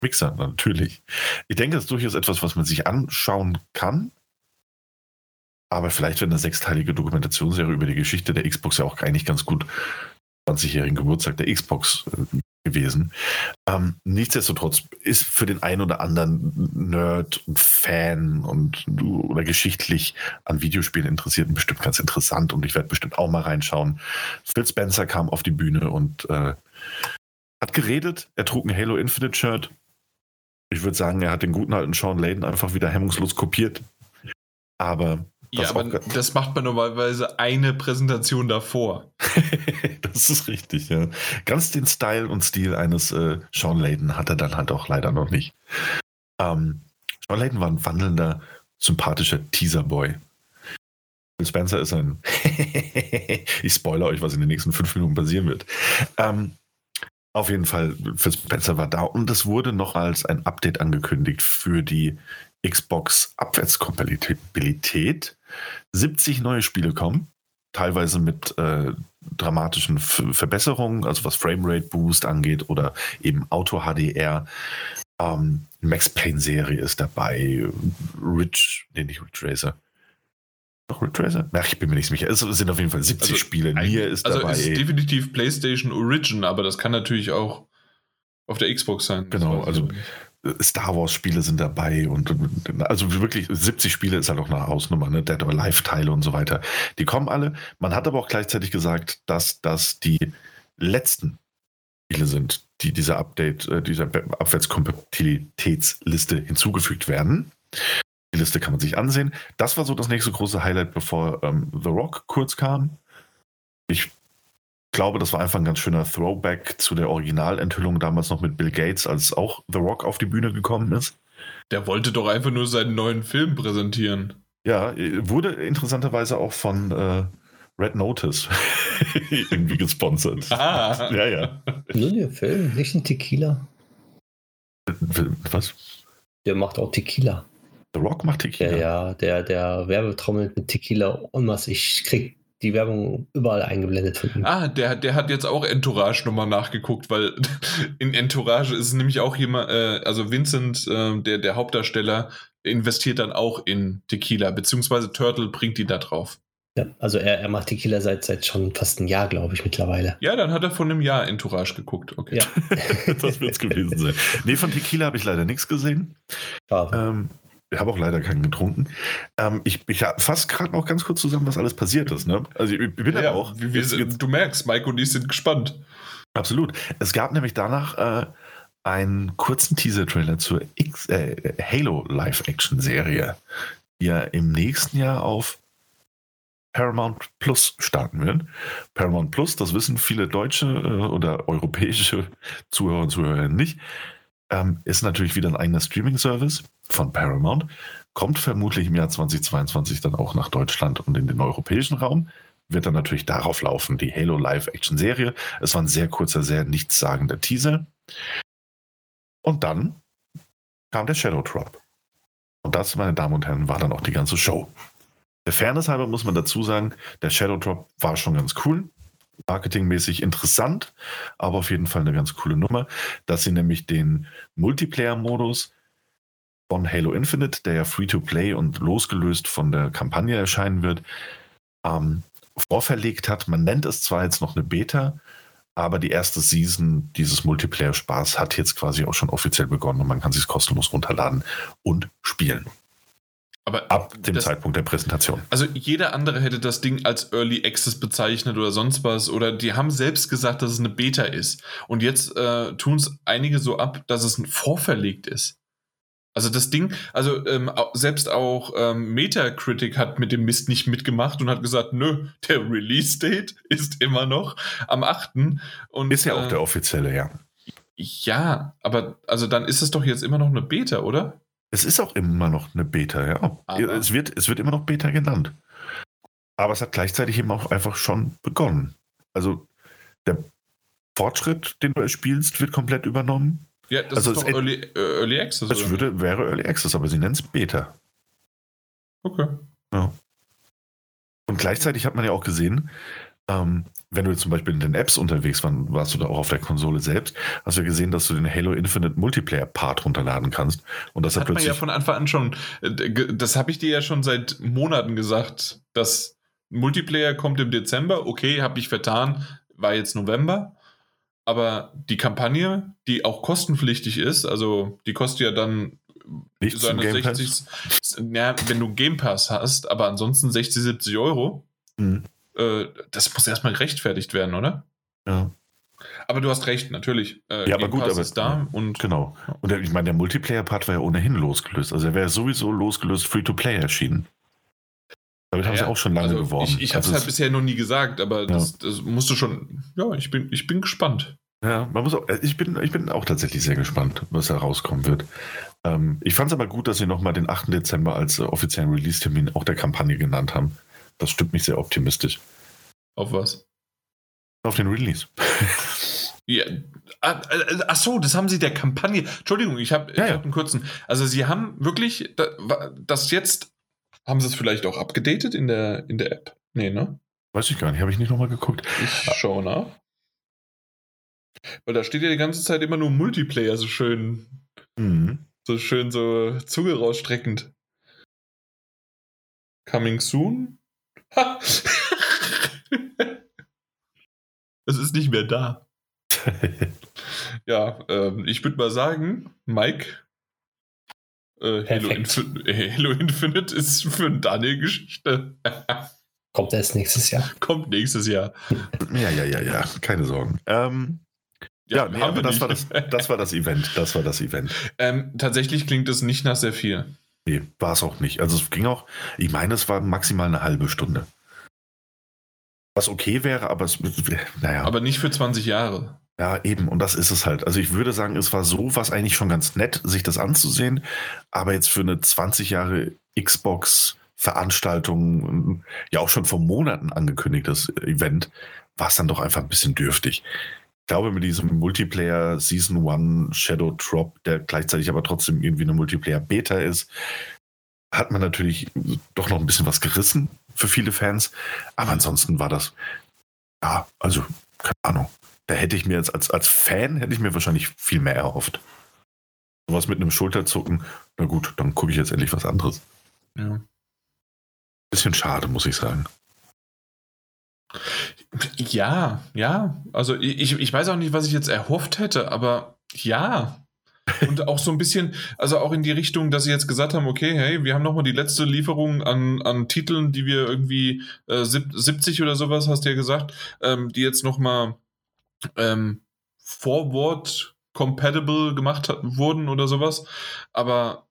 Mixer, natürlich. Ich denke, das ist durchaus etwas, was man sich anschauen kann. Aber vielleicht wird eine sechsteilige Dokumentationsserie über die Geschichte der Xbox ja auch eigentlich ganz gut 20-jährigen Geburtstag der Xbox äh, gewesen. Ähm, nichtsdestotrotz ist für den einen oder anderen Nerd und Fan und oder geschichtlich an Videospielen Interessierten bestimmt ganz interessant und ich werde bestimmt auch mal reinschauen. Phil Spencer kam auf die Bühne und äh, hat geredet. Er trug ein Halo Infinite Shirt. Ich würde sagen, er hat den guten alten Sean Layden einfach wieder hemmungslos kopiert. Aber ja, aber das macht man normalerweise eine Präsentation davor. das ist richtig, ja. Ganz den Style und Stil eines äh, Sean Layden hat er dann halt auch leider noch nicht. Ähm, Sean Layden war ein wandelnder, sympathischer Teaserboy. Phil Spencer ist ein. ich spoilere euch, was in den nächsten fünf Minuten passieren wird. Ähm, auf jeden Fall, Phil Spencer war da und es wurde noch als ein Update angekündigt für die Xbox Abwärtskompatibilität 70 neue Spiele kommen, teilweise mit äh, dramatischen F Verbesserungen, also was Framerate Boost angeht oder eben Auto HDR. Ähm, Max Payne Serie ist dabei, Rich, nee, nicht Ridge Racer. Doch Ridge Racer? Ach, ich bin mir nicht sicher. Es sind auf jeden Fall 70 also Spiele. Nier ist also dabei. Also ist definitiv PlayStation Origin, aber das kann natürlich auch auf der Xbox sein. Genau, also Star Wars Spiele sind dabei und also wirklich 70 Spiele ist halt auch eine Hausnummer, ne? Dead or Alive Teile und so weiter. Die kommen alle. Man hat aber auch gleichzeitig gesagt, dass das die letzten Spiele sind, die dieser Update, äh, dieser Abwärtskompatibilitätsliste hinzugefügt werden. Die Liste kann man sich ansehen. Das war so das nächste große Highlight, bevor ähm, The Rock kurz kam. Ich glaube, das war einfach ein ganz schöner Throwback zu der Originalenthüllung damals noch mit Bill Gates, als auch The Rock auf die Bühne gekommen ist. Der wollte doch einfach nur seinen neuen Film präsentieren. Ja, wurde interessanterweise auch von äh, Red Notice irgendwie gesponsert. Ah. Ja, ja. Nur der Film, nicht ein Tequila. Was? Der macht auch Tequila. The Rock macht Tequila? Ja, ja, der, der Werbetrommelt mit Tequila und was. Ich krieg die Werbung überall eingeblendet von ihm. Ah, der, der hat jetzt auch Entourage nochmal nachgeguckt, weil in Entourage ist nämlich auch jemand, äh, also Vincent, äh, der, der Hauptdarsteller, investiert dann auch in Tequila, beziehungsweise Turtle bringt die da drauf. Ja, also er, er macht Tequila seit, seit schon fast ein Jahr, glaube ich, mittlerweile. Ja, dann hat er von einem Jahr Entourage geguckt. Okay. Ja. das wird es gewesen sein. Nee, von Tequila habe ich leider nichts gesehen. Ähm, ich habe auch leider keinen getrunken. Ähm, ich ich fasse gerade noch ganz kurz zusammen, was alles passiert ist. Ne? Also ich, bin ja, auch. Wir, wir, du merkst, Mike und ich sind gespannt. Absolut. Es gab nämlich danach äh, einen kurzen Teaser-Trailer zur X, äh, Halo Live-Action-Serie, die ja im nächsten Jahr auf Paramount Plus starten wird. Paramount Plus, das wissen viele deutsche äh, oder europäische Zuhörer und Zuhörer nicht, ähm, ist natürlich wieder ein eigener Streaming-Service von Paramount. Kommt vermutlich im Jahr 2022 dann auch nach Deutschland und in den europäischen Raum. Wird dann natürlich darauf laufen, die Halo Live-Action-Serie. Es war ein sehr kurzer, sehr nichtssagender Teaser. Und dann kam der Shadow Drop. Und das, meine Damen und Herren, war dann auch die ganze Show. Der Fairness halber muss man dazu sagen, der Shadow Drop war schon ganz cool. Marketingmäßig interessant, aber auf jeden Fall eine ganz coole Nummer, dass sie nämlich den Multiplayer-Modus von Halo Infinite, der ja Free-to-Play und losgelöst von der Kampagne erscheinen wird, ähm, vorverlegt hat. Man nennt es zwar jetzt noch eine Beta, aber die erste Season dieses Multiplayer-Spaß hat jetzt quasi auch schon offiziell begonnen und man kann sich kostenlos runterladen und spielen. Aber ab dem das, Zeitpunkt der Präsentation. Also jeder andere hätte das Ding als Early Access bezeichnet oder sonst was. Oder die haben selbst gesagt, dass es eine Beta ist. Und jetzt äh, tun es einige so ab, dass es vorverlegt ist. Also das Ding, also ähm, selbst auch ähm, Metacritic hat mit dem Mist nicht mitgemacht und hat gesagt, nö, der Release-Date ist immer noch am 8. Und, ist ja auch äh, der offizielle, ja. Ja, aber also dann ist es doch jetzt immer noch eine Beta, oder? Es ist auch immer noch eine Beta, ja. Aber es, wird, es wird immer noch Beta genannt. Aber es hat gleichzeitig eben auch einfach schon begonnen. Also der Fortschritt, den du spielst, wird komplett übernommen. Ja, das also ist doch Early, äh, Early Access. Das würde, wäre Early Access, aber sie nennen es Beta. Okay. Ja. Und gleichzeitig hat man ja auch gesehen, ähm, wenn du jetzt zum Beispiel in den Apps unterwegs warst, warst du da auch auf der Konsole selbst, hast du gesehen, dass du den Halo Infinite Multiplayer Part runterladen kannst. Und das hat, hat. Man ja von Anfang an schon. Äh, das habe ich dir ja schon seit Monaten gesagt, dass Multiplayer kommt im Dezember. Okay, habe ich vertan, war jetzt November. Aber die Kampagne, die auch kostenpflichtig ist, also die kostet ja dann Nichts seine 60, ja, wenn du Game Pass hast, aber ansonsten 60, 70 Euro. Mhm äh, das muss erstmal gerechtfertigt werden, oder? Ja. Aber du hast recht, natürlich. Äh, ja, aber gut, aber ist da und genau. Und der, ich meine, der Multiplayer-Part war ja ohnehin losgelöst. Also er wäre sowieso losgelöst Free-to-Play erschienen. Damit ja, haben sie auch schon lange also geworben. Ich, ich habe es also halt bisher noch nie gesagt, aber das, ja. das musst du schon. Ja, ich bin, ich bin gespannt. Ja, man muss auch, ich bin, ich bin auch tatsächlich sehr gespannt, was da rauskommen wird. Ähm, ich fand es aber gut, dass sie nochmal den 8. Dezember als äh, offiziellen Release-Termin auch der Kampagne genannt haben. Das stimmt mich sehr optimistisch. Auf was? Auf den Release. ja. Ah, äh, ach so, das haben sie der Kampagne. Entschuldigung, ich habe ja, ja. hab einen kurzen. Also sie haben wirklich das jetzt haben sie es vielleicht auch abgedatet in der in der App? Nee, ne? Weiß ich gar nicht, habe ich nicht nochmal geguckt. Ich schaue nach. Weil da steht ja die ganze Zeit immer nur Multiplayer so schön. Mhm. So schön so Zunge rausstreckend. Coming soon? es ist nicht mehr da. ja, ähm, ich würde mal sagen, Mike, äh, Halo, Infin Halo, Infinite ist für Daniel Geschichte. Kommt erst nächstes Jahr. Kommt nächstes Jahr. Ja, ja, ja, ja, keine Sorgen. Ähm, ja, ja nee, aber das war das, das war das Event. Das war das Event. Ähm, tatsächlich klingt es nicht nach sehr viel. Nee, war es auch nicht. Also es ging auch, ich meine, es war maximal eine halbe Stunde. Was okay wäre, aber es, naja. Aber nicht für 20 Jahre. Ja, eben, und das ist es halt. Also ich würde sagen, es war so was eigentlich schon ganz nett, sich das anzusehen, aber jetzt für eine 20 Jahre Xbox-Veranstaltung, ja auch schon vor Monaten angekündigtes Event, war es dann doch einfach ein bisschen dürftig. Glaube, mit diesem Multiplayer Season 1 Shadow Drop, der gleichzeitig aber trotzdem irgendwie eine Multiplayer Beta ist, hat man natürlich doch noch ein bisschen was gerissen für viele Fans. Aber ansonsten war das, ja, also, keine Ahnung. Da hätte ich mir jetzt als, als Fan, hätte ich mir wahrscheinlich viel mehr erhofft. Sowas mit einem Schulterzucken, na gut, dann gucke ich jetzt endlich was anderes. Ja. Bisschen schade, muss ich sagen. Ja, ja. Also ich, ich weiß auch nicht, was ich jetzt erhofft hätte, aber ja. Und auch so ein bisschen, also auch in die Richtung, dass sie jetzt gesagt haben, okay, hey, wir haben nochmal die letzte Lieferung an, an Titeln, die wir irgendwie äh, 70 oder sowas, hast du ja gesagt, ähm, die jetzt nochmal ähm, Forward compatible gemacht wurden oder sowas. Aber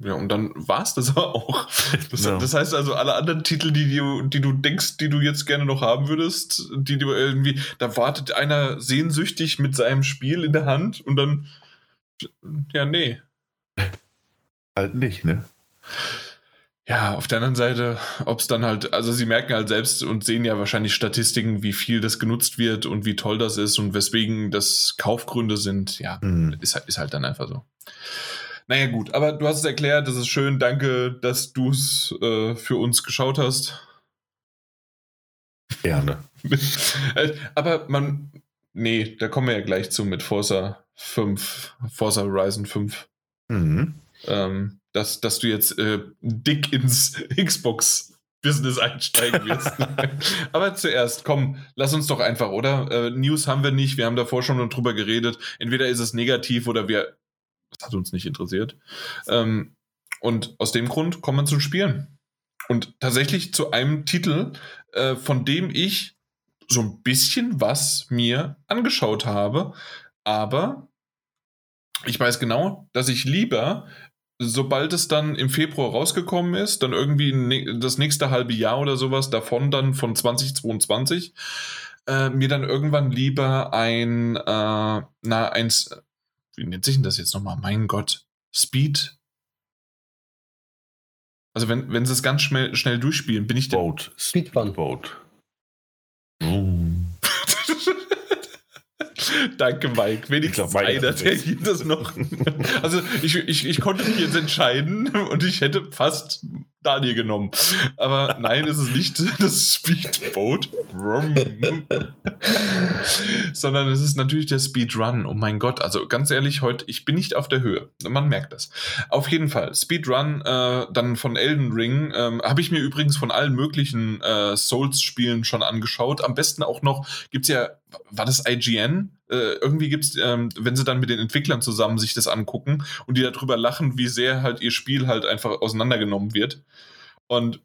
ja, und dann war es das aber auch. Das, ja. das, heißt also, alle anderen Titel, die du, die du denkst, die du jetzt gerne noch haben würdest, die du irgendwie, da wartet einer sehnsüchtig mit seinem Spiel in der Hand und dann, ja, nee. Halt nicht, ne? Ja, auf der anderen Seite, ob es dann halt, also sie merken halt selbst und sehen ja wahrscheinlich Statistiken, wie viel das genutzt wird und wie toll das ist und weswegen das Kaufgründe sind. Ja, mhm. ist, ist halt dann einfach so. Naja, gut, aber du hast es erklärt, das ist schön. Danke, dass du es äh, für uns geschaut hast. Gerne. Äh, aber man, nee, da kommen wir ja gleich zu mit Forza 5, Forza Horizon 5. Mhm. Ähm, dass, dass du jetzt äh, dick ins Xbox-Business einsteigen wirst. aber zuerst, komm, lass uns doch einfach, oder? Äh, News haben wir nicht, wir haben davor schon drüber geredet. Entweder ist es negativ oder wir hat uns nicht interessiert. Ähm, und aus dem Grund kommen wir zum Spielen. Und tatsächlich zu einem Titel, äh, von dem ich so ein bisschen was mir angeschaut habe, aber ich weiß genau, dass ich lieber, sobald es dann im Februar rausgekommen ist, dann irgendwie das nächste halbe Jahr oder sowas davon dann von 2022, äh, mir dann irgendwann lieber ein, äh, na, eins, wie nennt sich denn das jetzt nochmal? Mein Gott, Speed. Also wenn, wenn sie es ganz schnell, schnell durchspielen, bin ich der. Boat. Speedrun. Boat. Oh. Danke, Mike. Wenigstens glaub, einer, der hier das noch. also ich, ich, ich konnte mich jetzt entscheiden und ich hätte fast Daniel genommen. Aber nein, es ist nicht das Speedboat, sondern es ist natürlich der Speedrun. Oh mein Gott, also ganz ehrlich, heute, ich bin nicht auf der Höhe. Man merkt das. Auf jeden Fall, Speedrun, äh, dann von Elden Ring, äh, habe ich mir übrigens von allen möglichen äh, Souls-Spielen schon angeschaut. Am besten auch noch, gibt es ja, war das IGN? Äh, irgendwie gibt es, ähm, wenn sie dann mit den Entwicklern zusammen sich das angucken und die darüber lachen, wie sehr halt ihr Spiel halt einfach auseinandergenommen wird. Und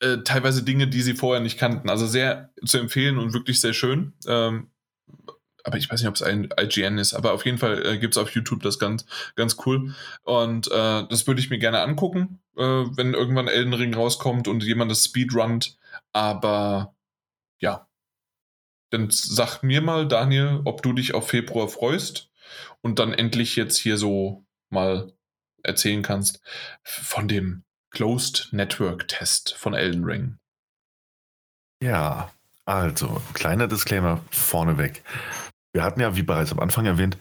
äh, teilweise Dinge, die sie vorher nicht kannten. Also sehr zu empfehlen und wirklich sehr schön. Ähm, aber ich weiß nicht, ob es ein IGN ist, aber auf jeden Fall äh, gibt es auf YouTube das ganz, ganz cool. Und äh, das würde ich mir gerne angucken, äh, wenn irgendwann Elden Ring rauskommt und jemand das Speedrunnt. Aber ja, dann sag mir mal, Daniel, ob du dich auf Februar freust und dann endlich jetzt hier so mal erzählen kannst von dem Closed Network Test von Elden Ring. Ja, also, kleiner Disclaimer vorneweg. Wir hatten ja, wie bereits am Anfang erwähnt,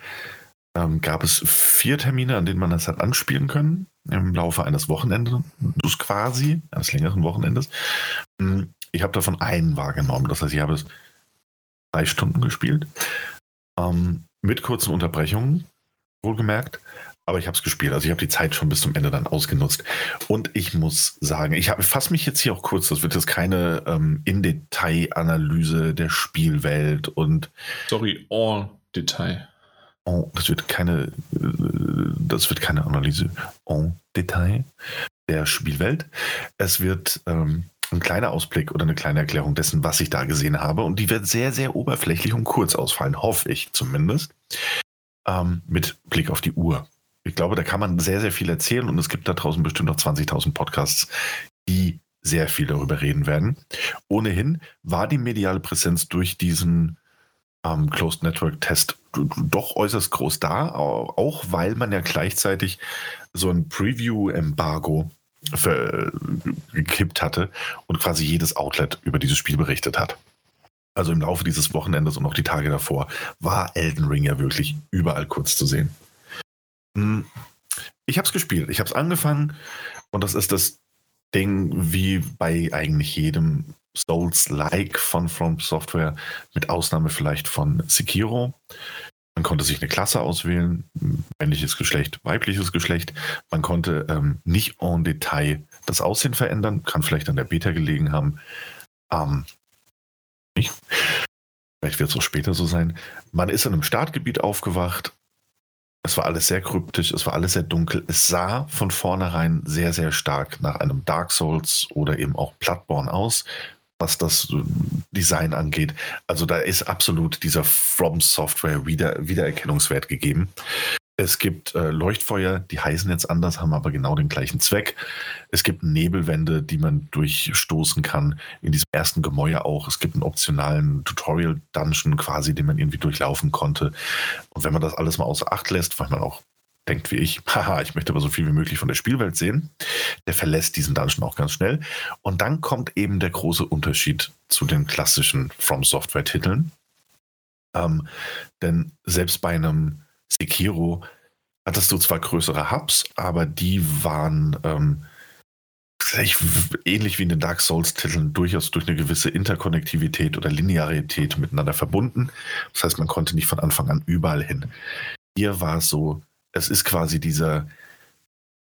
ähm, gab es vier Termine, an denen man das hat anspielen können, im Laufe eines Wochenendes, quasi, eines längeren Wochenendes. Hm, ich habe davon einen wahrgenommen, das heißt, ich habe es drei Stunden gespielt, ähm, mit kurzen Unterbrechungen, wohlgemerkt. Aber ich habe es gespielt. Also ich habe die Zeit schon bis zum Ende dann ausgenutzt. Und ich muss sagen, ich fasse mich jetzt hier auch kurz. Das wird jetzt keine ähm, In-Detail-Analyse der Spielwelt und. Sorry, all Detail. Oh, das wird keine, äh, das wird keine Analyse en Detail der Spielwelt. Es wird ähm, ein kleiner Ausblick oder eine kleine Erklärung dessen, was ich da gesehen habe. Und die wird sehr, sehr oberflächlich und kurz ausfallen, hoffe ich zumindest. Ähm, mit Blick auf die Uhr ich glaube, da kann man sehr, sehr viel erzählen und es gibt da draußen bestimmt noch 20.000 Podcasts, die sehr viel darüber reden werden. Ohnehin war die mediale Präsenz durch diesen ähm, Closed Network Test doch äußerst groß da, auch weil man ja gleichzeitig so ein Preview-Embargo gekippt hatte und quasi jedes Outlet über dieses Spiel berichtet hat. also im Laufe dieses Wochenendes und auch die Tage davor, war Elden Ring ja wirklich überall kurz zu sehen. Hm, ich habe es gespielt, ich habe es angefangen und das ist das Ding wie bei eigentlich jedem Souls-like von From Software, mit Ausnahme vielleicht von Sekiro. Man konnte sich eine Klasse auswählen, männliches Geschlecht, weibliches Geschlecht. Man konnte ähm, nicht en Detail das Aussehen verändern, kann vielleicht an der Beta gelegen haben. Ähm, nicht. Vielleicht wird es auch später so sein. Man ist in einem Startgebiet aufgewacht. Es war alles sehr kryptisch, es war alles sehr dunkel. Es sah von vornherein sehr, sehr stark nach einem Dark Souls oder eben auch Bloodborne aus was das äh, Design angeht. Also da ist absolut dieser From Software Wieder Wiedererkennungswert gegeben. Es gibt äh, Leuchtfeuer, die heißen jetzt anders, haben aber genau den gleichen Zweck. Es gibt Nebelwände, die man durchstoßen kann. In diesem ersten Gemäuer auch. Es gibt einen optionalen Tutorial-Dungeon quasi, den man irgendwie durchlaufen konnte. Und wenn man das alles mal außer Acht lässt, weil man auch denkt wie ich, haha, ich möchte aber so viel wie möglich von der Spielwelt sehen, der verlässt diesen Dungeon auch ganz schnell. Und dann kommt eben der große Unterschied zu den klassischen From Software-Titeln. Ähm, denn selbst bei einem Sekiro hattest du zwar größere Hubs, aber die waren ähm, ähnlich wie in den Dark Souls-Titeln durchaus durch eine gewisse Interkonnektivität oder Linearität miteinander verbunden. Das heißt, man konnte nicht von Anfang an überall hin. Hier war es so, es ist quasi dieser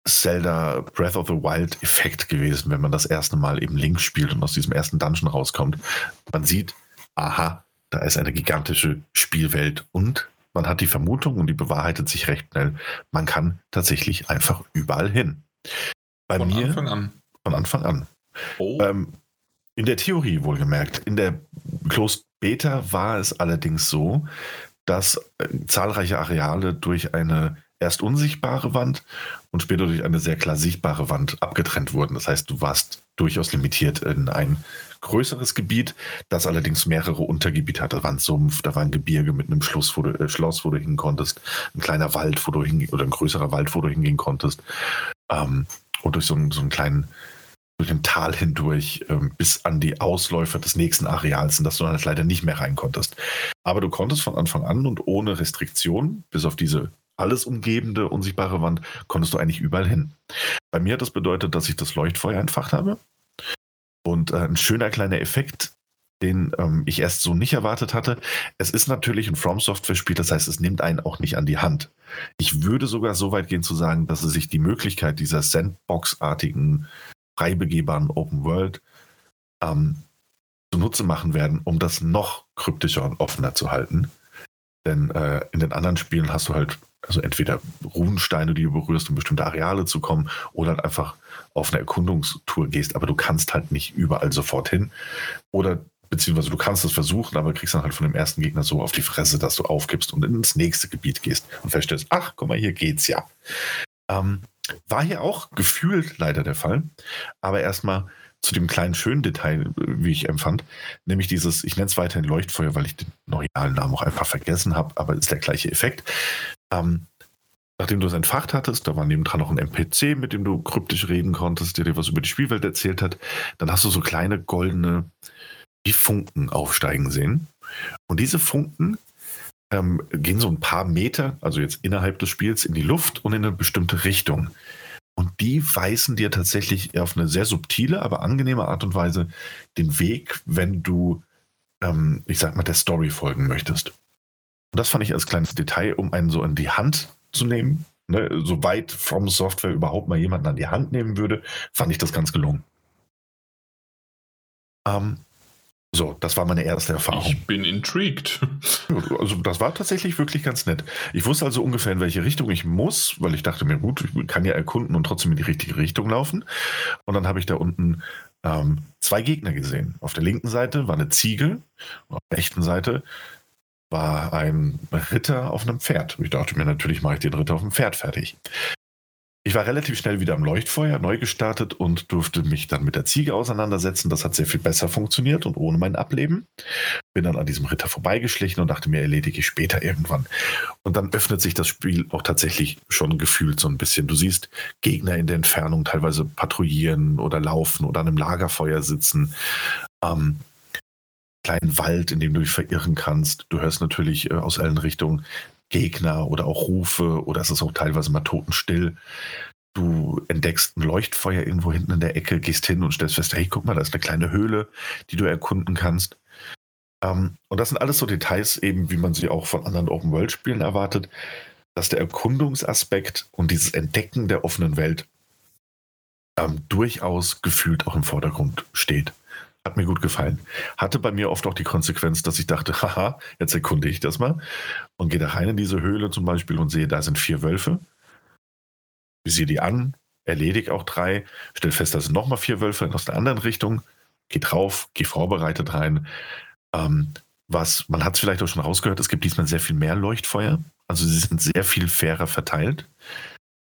Zelda Breath of the Wild Effekt gewesen, wenn man das erste Mal eben links spielt und aus diesem ersten Dungeon rauskommt. Man sieht, aha, da ist eine gigantische Spielwelt und man hat die Vermutung und die bewahrheitet sich recht schnell, man kann tatsächlich einfach überall hin. Bei von mir, Anfang an. Von Anfang an. Oh. Ähm, in der Theorie wohlgemerkt. In der Closed Beta war es allerdings so, dass äh, zahlreiche Areale durch eine erst unsichtbare Wand und später durch eine sehr klar sichtbare Wand abgetrennt wurden. Das heißt, du warst durchaus limitiert in ein größeres Gebiet, das allerdings mehrere Untergebiete hatte. Da war ein Sumpf, da war ein Gebirge mit einem Schloss, wo du, äh, Schloss, wo du hin konntest, ein kleiner Wald, wo du hingehen, oder ein größerer Wald, wo du hingehen konntest. Ähm, und durch so einen, so einen kleinen, durch ein Tal hindurch ähm, bis an die Ausläufer des nächsten Areals, in das du dann leider nicht mehr rein konntest. Aber du konntest von Anfang an und ohne Restriktion, bis auf diese alles umgebende, unsichtbare Wand, konntest du eigentlich überall hin. Bei mir hat das bedeutet, dass ich das Leuchtfeuer entfacht habe. Und äh, ein schöner kleiner Effekt, den ähm, ich erst so nicht erwartet hatte. Es ist natürlich ein From Software-Spiel, das heißt, es nimmt einen auch nicht an die Hand. Ich würde sogar so weit gehen zu sagen, dass es sich die Möglichkeit dieser Sandbox-artigen, frei begehbaren Open World ähm, zunutze machen werden, um das noch kryptischer und offener zu halten. Denn äh, in den anderen Spielen hast du halt also entweder Runensteine, die du berührst, um bestimmte Areale zu kommen, oder halt einfach auf eine Erkundungstour gehst, aber du kannst halt nicht überall sofort hin. Oder beziehungsweise du kannst es versuchen, aber kriegst dann halt von dem ersten Gegner so auf die Fresse, dass du aufgibst und ins nächste Gebiet gehst und feststellst, ach, guck mal, hier geht's ja. Ähm, war hier auch gefühlt leider der Fall, aber erstmal zu dem kleinen schönen Detail, wie ich empfand, nämlich dieses, ich nenne es weiterhin Leuchtfeuer, weil ich den neuen Namen auch einfach vergessen habe, aber ist der gleiche Effekt. Ähm, nachdem du es entfacht hattest, da war nebendran noch ein NPC, mit dem du kryptisch reden konntest, der dir was über die Spielwelt erzählt hat, dann hast du so kleine goldene wie Funken aufsteigen sehen. Und diese Funken ähm, gehen so ein paar Meter, also jetzt innerhalb des Spiels, in die Luft und in eine bestimmte Richtung. Und die weisen dir tatsächlich auf eine sehr subtile, aber angenehme Art und Weise den Weg, wenn du, ähm, ich sag mal, der Story folgen möchtest. Und das fand ich als kleines Detail, um einen so in die Hand zu nehmen. Ne, soweit From Software überhaupt mal jemanden an die Hand nehmen würde, fand ich das ganz gelungen. Ähm, so, das war meine erste Erfahrung. Ich bin intrigued. Also, das war tatsächlich wirklich ganz nett. Ich wusste also ungefähr, in welche Richtung ich muss, weil ich dachte mir, gut, ich kann ja erkunden und trotzdem in die richtige Richtung laufen. Und dann habe ich da unten ähm, zwei Gegner gesehen. Auf der linken Seite war eine Ziege, auf der rechten Seite war ein Ritter auf einem Pferd. Ich dachte mir, natürlich mache ich den Ritter auf dem Pferd fertig. Ich war relativ schnell wieder am Leuchtfeuer, neu gestartet und durfte mich dann mit der Ziege auseinandersetzen. Das hat sehr viel besser funktioniert und ohne mein Ableben. Bin dann an diesem Ritter vorbeigeschlichen und dachte mir, erledige ich später irgendwann. Und dann öffnet sich das Spiel auch tatsächlich schon gefühlt so ein bisschen. Du siehst Gegner in der Entfernung teilweise patrouillieren oder laufen oder an einem Lagerfeuer sitzen. Ähm, kleinen Wald, in dem du dich verirren kannst. Du hörst natürlich äh, aus allen Richtungen Gegner oder auch Rufe oder es ist auch teilweise mal totenstill. Du entdeckst ein Leuchtfeuer irgendwo hinten in der Ecke, gehst hin und stellst fest, hey, guck mal, da ist eine kleine Höhle, die du erkunden kannst. Ähm, und das sind alles so Details, eben wie man sie auch von anderen Open-World-Spielen erwartet, dass der Erkundungsaspekt und dieses Entdecken der offenen Welt ähm, durchaus gefühlt auch im Vordergrund steht. Hat mir gut gefallen. Hatte bei mir oft auch die Konsequenz, dass ich dachte, haha, jetzt erkunde ich das mal und gehe da rein in diese Höhle zum Beispiel und sehe, da sind vier Wölfe. Visiere die an, erledige auch drei, stelle fest, da sind nochmal vier Wölfe aus der anderen Richtung, geh drauf, geh vorbereitet rein. Ähm, was, man hat es vielleicht auch schon rausgehört, es gibt diesmal sehr viel mehr Leuchtfeuer. Also sie sind sehr viel fairer verteilt.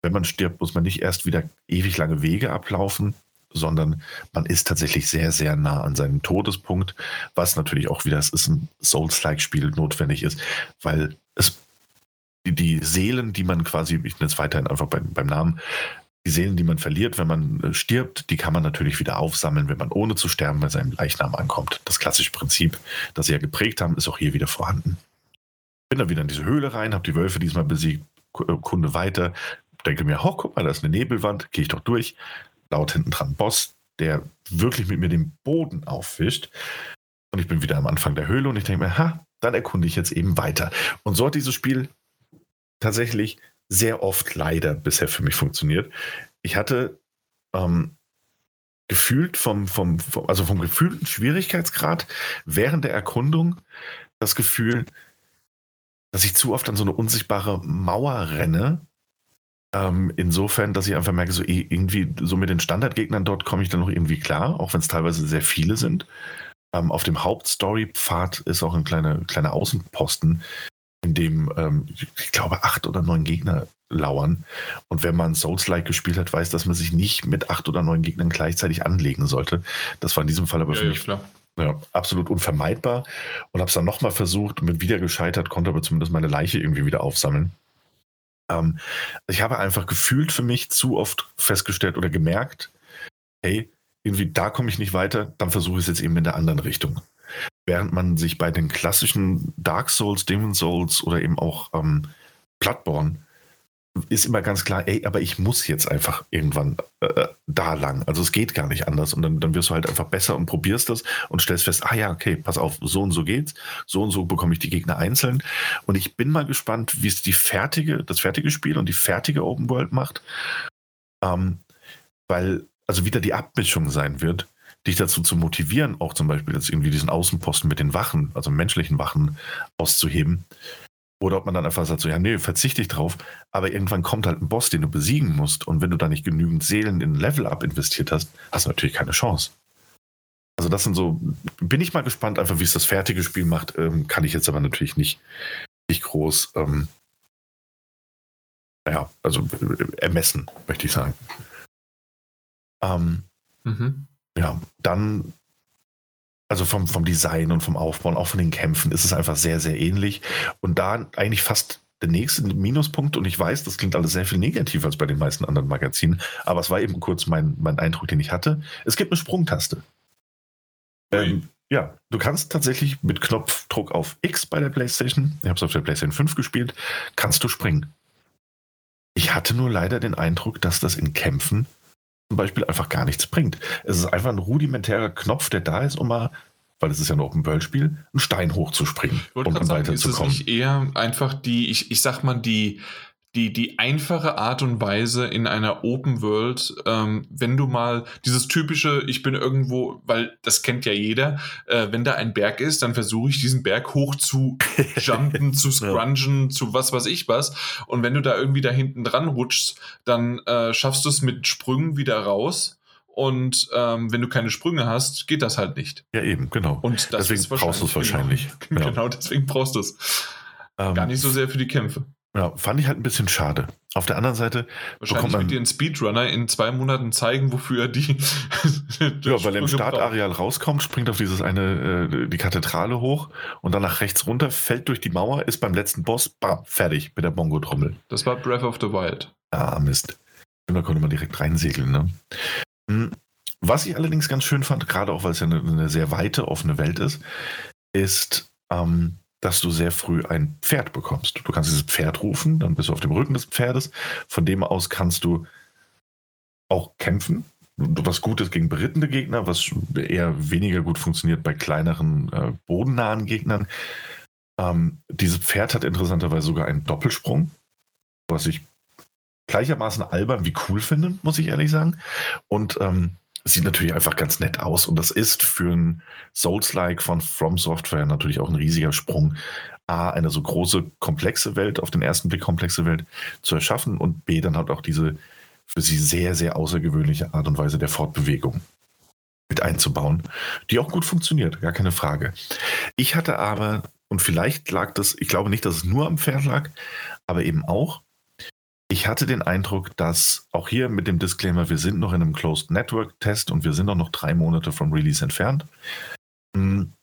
Wenn man stirbt, muss man nicht erst wieder ewig lange Wege ablaufen, sondern man ist tatsächlich sehr, sehr nah an seinem Todespunkt, was natürlich auch wieder, es ist ein Souls-like-Spiel notwendig ist, weil es die, die, Seelen, die man quasi, ich nenne es weiterhin einfach beim, beim Namen, die Seelen, die man verliert, wenn man äh, stirbt, die kann man natürlich wieder aufsammeln, wenn man ohne zu sterben bei seinem Leichnam ankommt. Das klassische Prinzip, das sie ja geprägt haben, ist auch hier wieder vorhanden. Bin dann wieder in diese Höhle rein, habe die Wölfe diesmal besiegt, äh, Kunde weiter, denke mir, oh, guck mal, da ist eine Nebelwand, gehe ich doch durch. Laut hinten dran Boss, der wirklich mit mir den Boden aufwischt. Und ich bin wieder am Anfang der Höhle und ich denke mir, ha, dann erkunde ich jetzt eben weiter. Und so hat dieses Spiel tatsächlich sehr oft leider bisher für mich funktioniert. Ich hatte ähm, gefühlt vom, vom, vom, also vom gefühlten Schwierigkeitsgrad während der Erkundung das Gefühl, dass ich zu oft an so eine unsichtbare Mauer renne. Ähm, insofern, dass ich einfach merke, so irgendwie so mit den Standardgegnern dort komme ich dann noch irgendwie klar, auch wenn es teilweise sehr viele sind. Ähm, auf dem Hauptstory-Pfad ist auch ein kleiner, kleiner Außenposten, in dem, ähm, ich glaube, acht oder neun Gegner lauern. Und wenn man Souls-like gespielt hat, weiß, dass man sich nicht mit acht oder neun Gegnern gleichzeitig anlegen sollte. Das war in diesem Fall aber ja, für mich ja, ja, absolut unvermeidbar. Und habe es dann nochmal versucht und bin wieder gescheitert, konnte aber zumindest meine Leiche irgendwie wieder aufsammeln. Ähm, ich habe einfach gefühlt für mich zu oft festgestellt oder gemerkt, hey, irgendwie da komme ich nicht weiter, dann versuche ich es jetzt eben in der anderen Richtung. Während man sich bei den klassischen Dark Souls, Demon Souls oder eben auch ähm, Bloodborne ist immer ganz klar, ey, aber ich muss jetzt einfach irgendwann äh, da lang. Also es geht gar nicht anders. Und dann, dann wirst du halt einfach besser und probierst das und stellst fest, ah ja, okay, pass auf, so und so geht's. So und so bekomme ich die Gegner einzeln. Und ich bin mal gespannt, wie es die fertige, das fertige Spiel und die fertige Open World macht. Ähm, weil, also wieder die Abmischung sein wird dich dazu zu motivieren, auch zum Beispiel jetzt irgendwie diesen Außenposten mit den Wachen, also menschlichen Wachen auszuheben. Oder ob man dann einfach sagt, so, ja, nee, verzichte ich drauf. Aber irgendwann kommt halt ein Boss, den du besiegen musst. Und wenn du da nicht genügend Seelen in Level-Up investiert hast, hast du natürlich keine Chance. Also das sind so, bin ich mal gespannt, einfach wie es das fertige Spiel macht. Ähm, kann ich jetzt aber natürlich nicht, nicht groß, ähm, naja, also äh, ermessen, möchte ich sagen. Ähm, mhm. Ja, dann, also vom, vom Design und vom Aufbau und auch von den Kämpfen ist es einfach sehr, sehr ähnlich. Und da eigentlich fast der nächste Minuspunkt, und ich weiß, das klingt alles sehr viel negativer als bei den meisten anderen Magazinen, aber es war eben kurz mein, mein Eindruck, den ich hatte. Es gibt eine Sprungtaste. Ähm, ja, du kannst tatsächlich mit Knopfdruck auf X bei der PlayStation, ich habe es auf der PlayStation 5 gespielt, kannst du springen. Ich hatte nur leider den Eindruck, dass das in Kämpfen zum Beispiel einfach gar nichts bringt. Es ist einfach ein rudimentärer Knopf, der da ist, um mal, weil es ist ja ein Open-World-Spiel, einen Stein hochzuspringen und um weiterzukommen. Ist es nicht eher einfach die, ich, ich sag mal, die die, die einfache Art und Weise in einer Open World, ähm, wenn du mal dieses typische, ich bin irgendwo, weil das kennt ja jeder, äh, wenn da ein Berg ist, dann versuche ich diesen Berg hoch zu jumpen, zu scrungen, ja. zu was weiß ich was. Und wenn du da irgendwie da hinten dran rutschst, dann äh, schaffst du es mit Sprüngen wieder raus. Und ähm, wenn du keine Sprünge hast, geht das halt nicht. Ja, eben, genau. Und deswegen brauchst du es wahrscheinlich. Genau, ja. genau, deswegen brauchst du es. Ähm, Gar nicht so sehr für die Kämpfe. Ja, fand ich halt ein bisschen schade. Auf der anderen Seite Wahrscheinlich man, wird dir ein Speedrunner in zwei Monaten zeigen, wofür er die. ja, weil er im Startareal rauskommt, springt auf dieses eine, äh, die Kathedrale hoch und dann nach rechts runter, fällt durch die Mauer, ist beim letzten Boss, bam, fertig mit der Bongo-Trommel. Das war Breath of the Wild. Ah, Mist. Da konnte man direkt reinsegeln, ne? Hm, Was ich allerdings ganz schön fand, gerade auch weil es ja eine, eine sehr weite, offene Welt ist, ist, ähm, dass du sehr früh ein Pferd bekommst. Du kannst dieses Pferd rufen, dann bist du auf dem Rücken des Pferdes. Von dem aus kannst du auch kämpfen. Was gut ist gegen berittene Gegner, was eher weniger gut funktioniert bei kleineren, äh, bodennahen Gegnern. Ähm, dieses Pferd hat interessanterweise sogar einen Doppelsprung, was ich gleichermaßen albern wie cool finde, muss ich ehrlich sagen. Und ähm, sieht natürlich einfach ganz nett aus. Und das ist für ein Souls-like von From Software natürlich auch ein riesiger Sprung. A, eine so große, komplexe Welt, auf den ersten Blick komplexe Welt zu erschaffen und B, dann hat auch diese für sie sehr, sehr außergewöhnliche Art und Weise der Fortbewegung mit einzubauen, die auch gut funktioniert, gar keine Frage. Ich hatte aber, und vielleicht lag das, ich glaube nicht, dass es nur am Pferd lag, aber eben auch, ich hatte den Eindruck, dass auch hier mit dem Disclaimer, wir sind noch in einem Closed Network Test und wir sind auch noch drei Monate vom Release entfernt. Hm,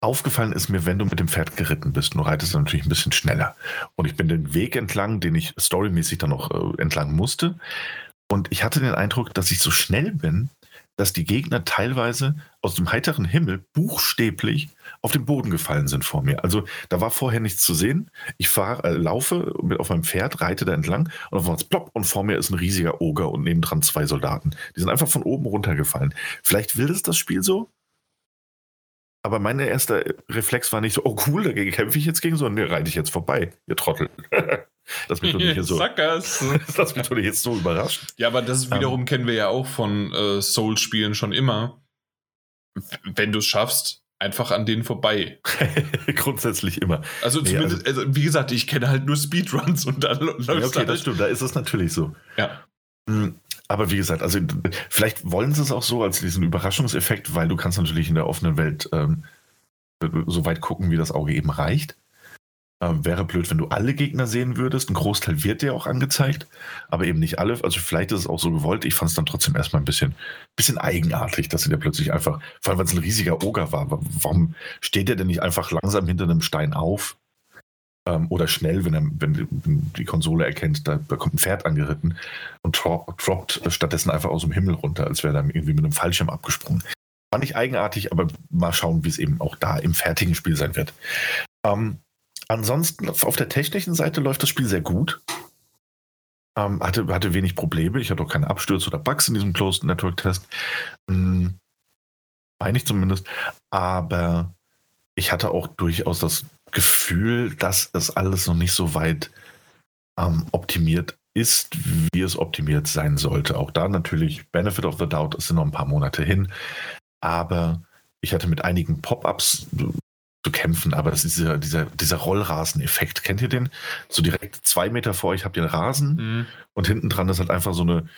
aufgefallen ist mir, wenn du mit dem Pferd geritten bist, du reitest natürlich ein bisschen schneller. Und ich bin den Weg entlang, den ich storymäßig dann noch äh, entlang musste. Und ich hatte den Eindruck, dass ich so schnell bin, dass die Gegner teilweise aus dem heiteren Himmel buchstäblich auf den Boden gefallen sind vor mir. Also da war vorher nichts zu sehen. Ich fahre, äh, laufe mit auf meinem Pferd, reite da entlang und auf einmal plopp und vor mir ist ein riesiger Oger und nebendran zwei Soldaten. Die sind einfach von oben runtergefallen. Vielleicht will das das Spiel so, aber mein erster Reflex war nicht so, oh cool, dagegen kämpfe ich jetzt gegen, sondern nee, reite ich jetzt vorbei, ihr Trottel. Das mich doch nicht so. Sackers. Das mich doch nicht jetzt so überrascht. Ja, aber das ähm. wiederum um, kennen wir ja auch von äh, Souls-Spielen schon immer. Wenn du es schaffst, einfach an denen vorbei. Grundsätzlich immer. Also nee, zumindest, also, also, wie gesagt, ich kenne halt nur Speedruns und dann läuft ja, Okay, das stimmt, da ist es natürlich so. Ja. Hm, aber wie gesagt, also vielleicht wollen sie es auch so als diesen Überraschungseffekt, weil du kannst natürlich in der offenen Welt ähm, so weit gucken, wie das Auge eben reicht. Ähm, wäre blöd, wenn du alle Gegner sehen würdest. Ein Großteil wird dir auch angezeigt, aber eben nicht alle. Also vielleicht ist es auch so gewollt. Ich fand es dann trotzdem erstmal ein bisschen, bisschen eigenartig, dass sie da plötzlich einfach, vor allem weil es ein riesiger Oger war, warum steht der denn nicht einfach langsam hinter einem Stein auf? Ähm, oder schnell, wenn, er, wenn die Konsole erkennt, da, da kommt ein Pferd angeritten und dro droppt stattdessen einfach aus dem Himmel runter, als wäre er irgendwie mit einem Fallschirm abgesprungen. Fand ich eigenartig, aber mal schauen, wie es eben auch da im fertigen Spiel sein wird. Ähm, Ansonsten auf der technischen Seite läuft das Spiel sehr gut. Ähm, hatte, hatte wenig Probleme. Ich hatte auch keine Abstürze oder Bugs in diesem Closed Network Test. Hm, meine ich zumindest. Aber ich hatte auch durchaus das Gefühl, dass es alles noch nicht so weit ähm, optimiert ist, wie es optimiert sein sollte. Auch da natürlich Benefit of the Doubt, es sind noch ein paar Monate hin. Aber ich hatte mit einigen Pop-ups zu kämpfen, aber das ist dieser, dieser, dieser Rollrasen-Effekt. Kennt ihr den? So direkt zwei Meter vor euch habt ihr einen Rasen mhm. und hinten dran ist halt einfach so eine,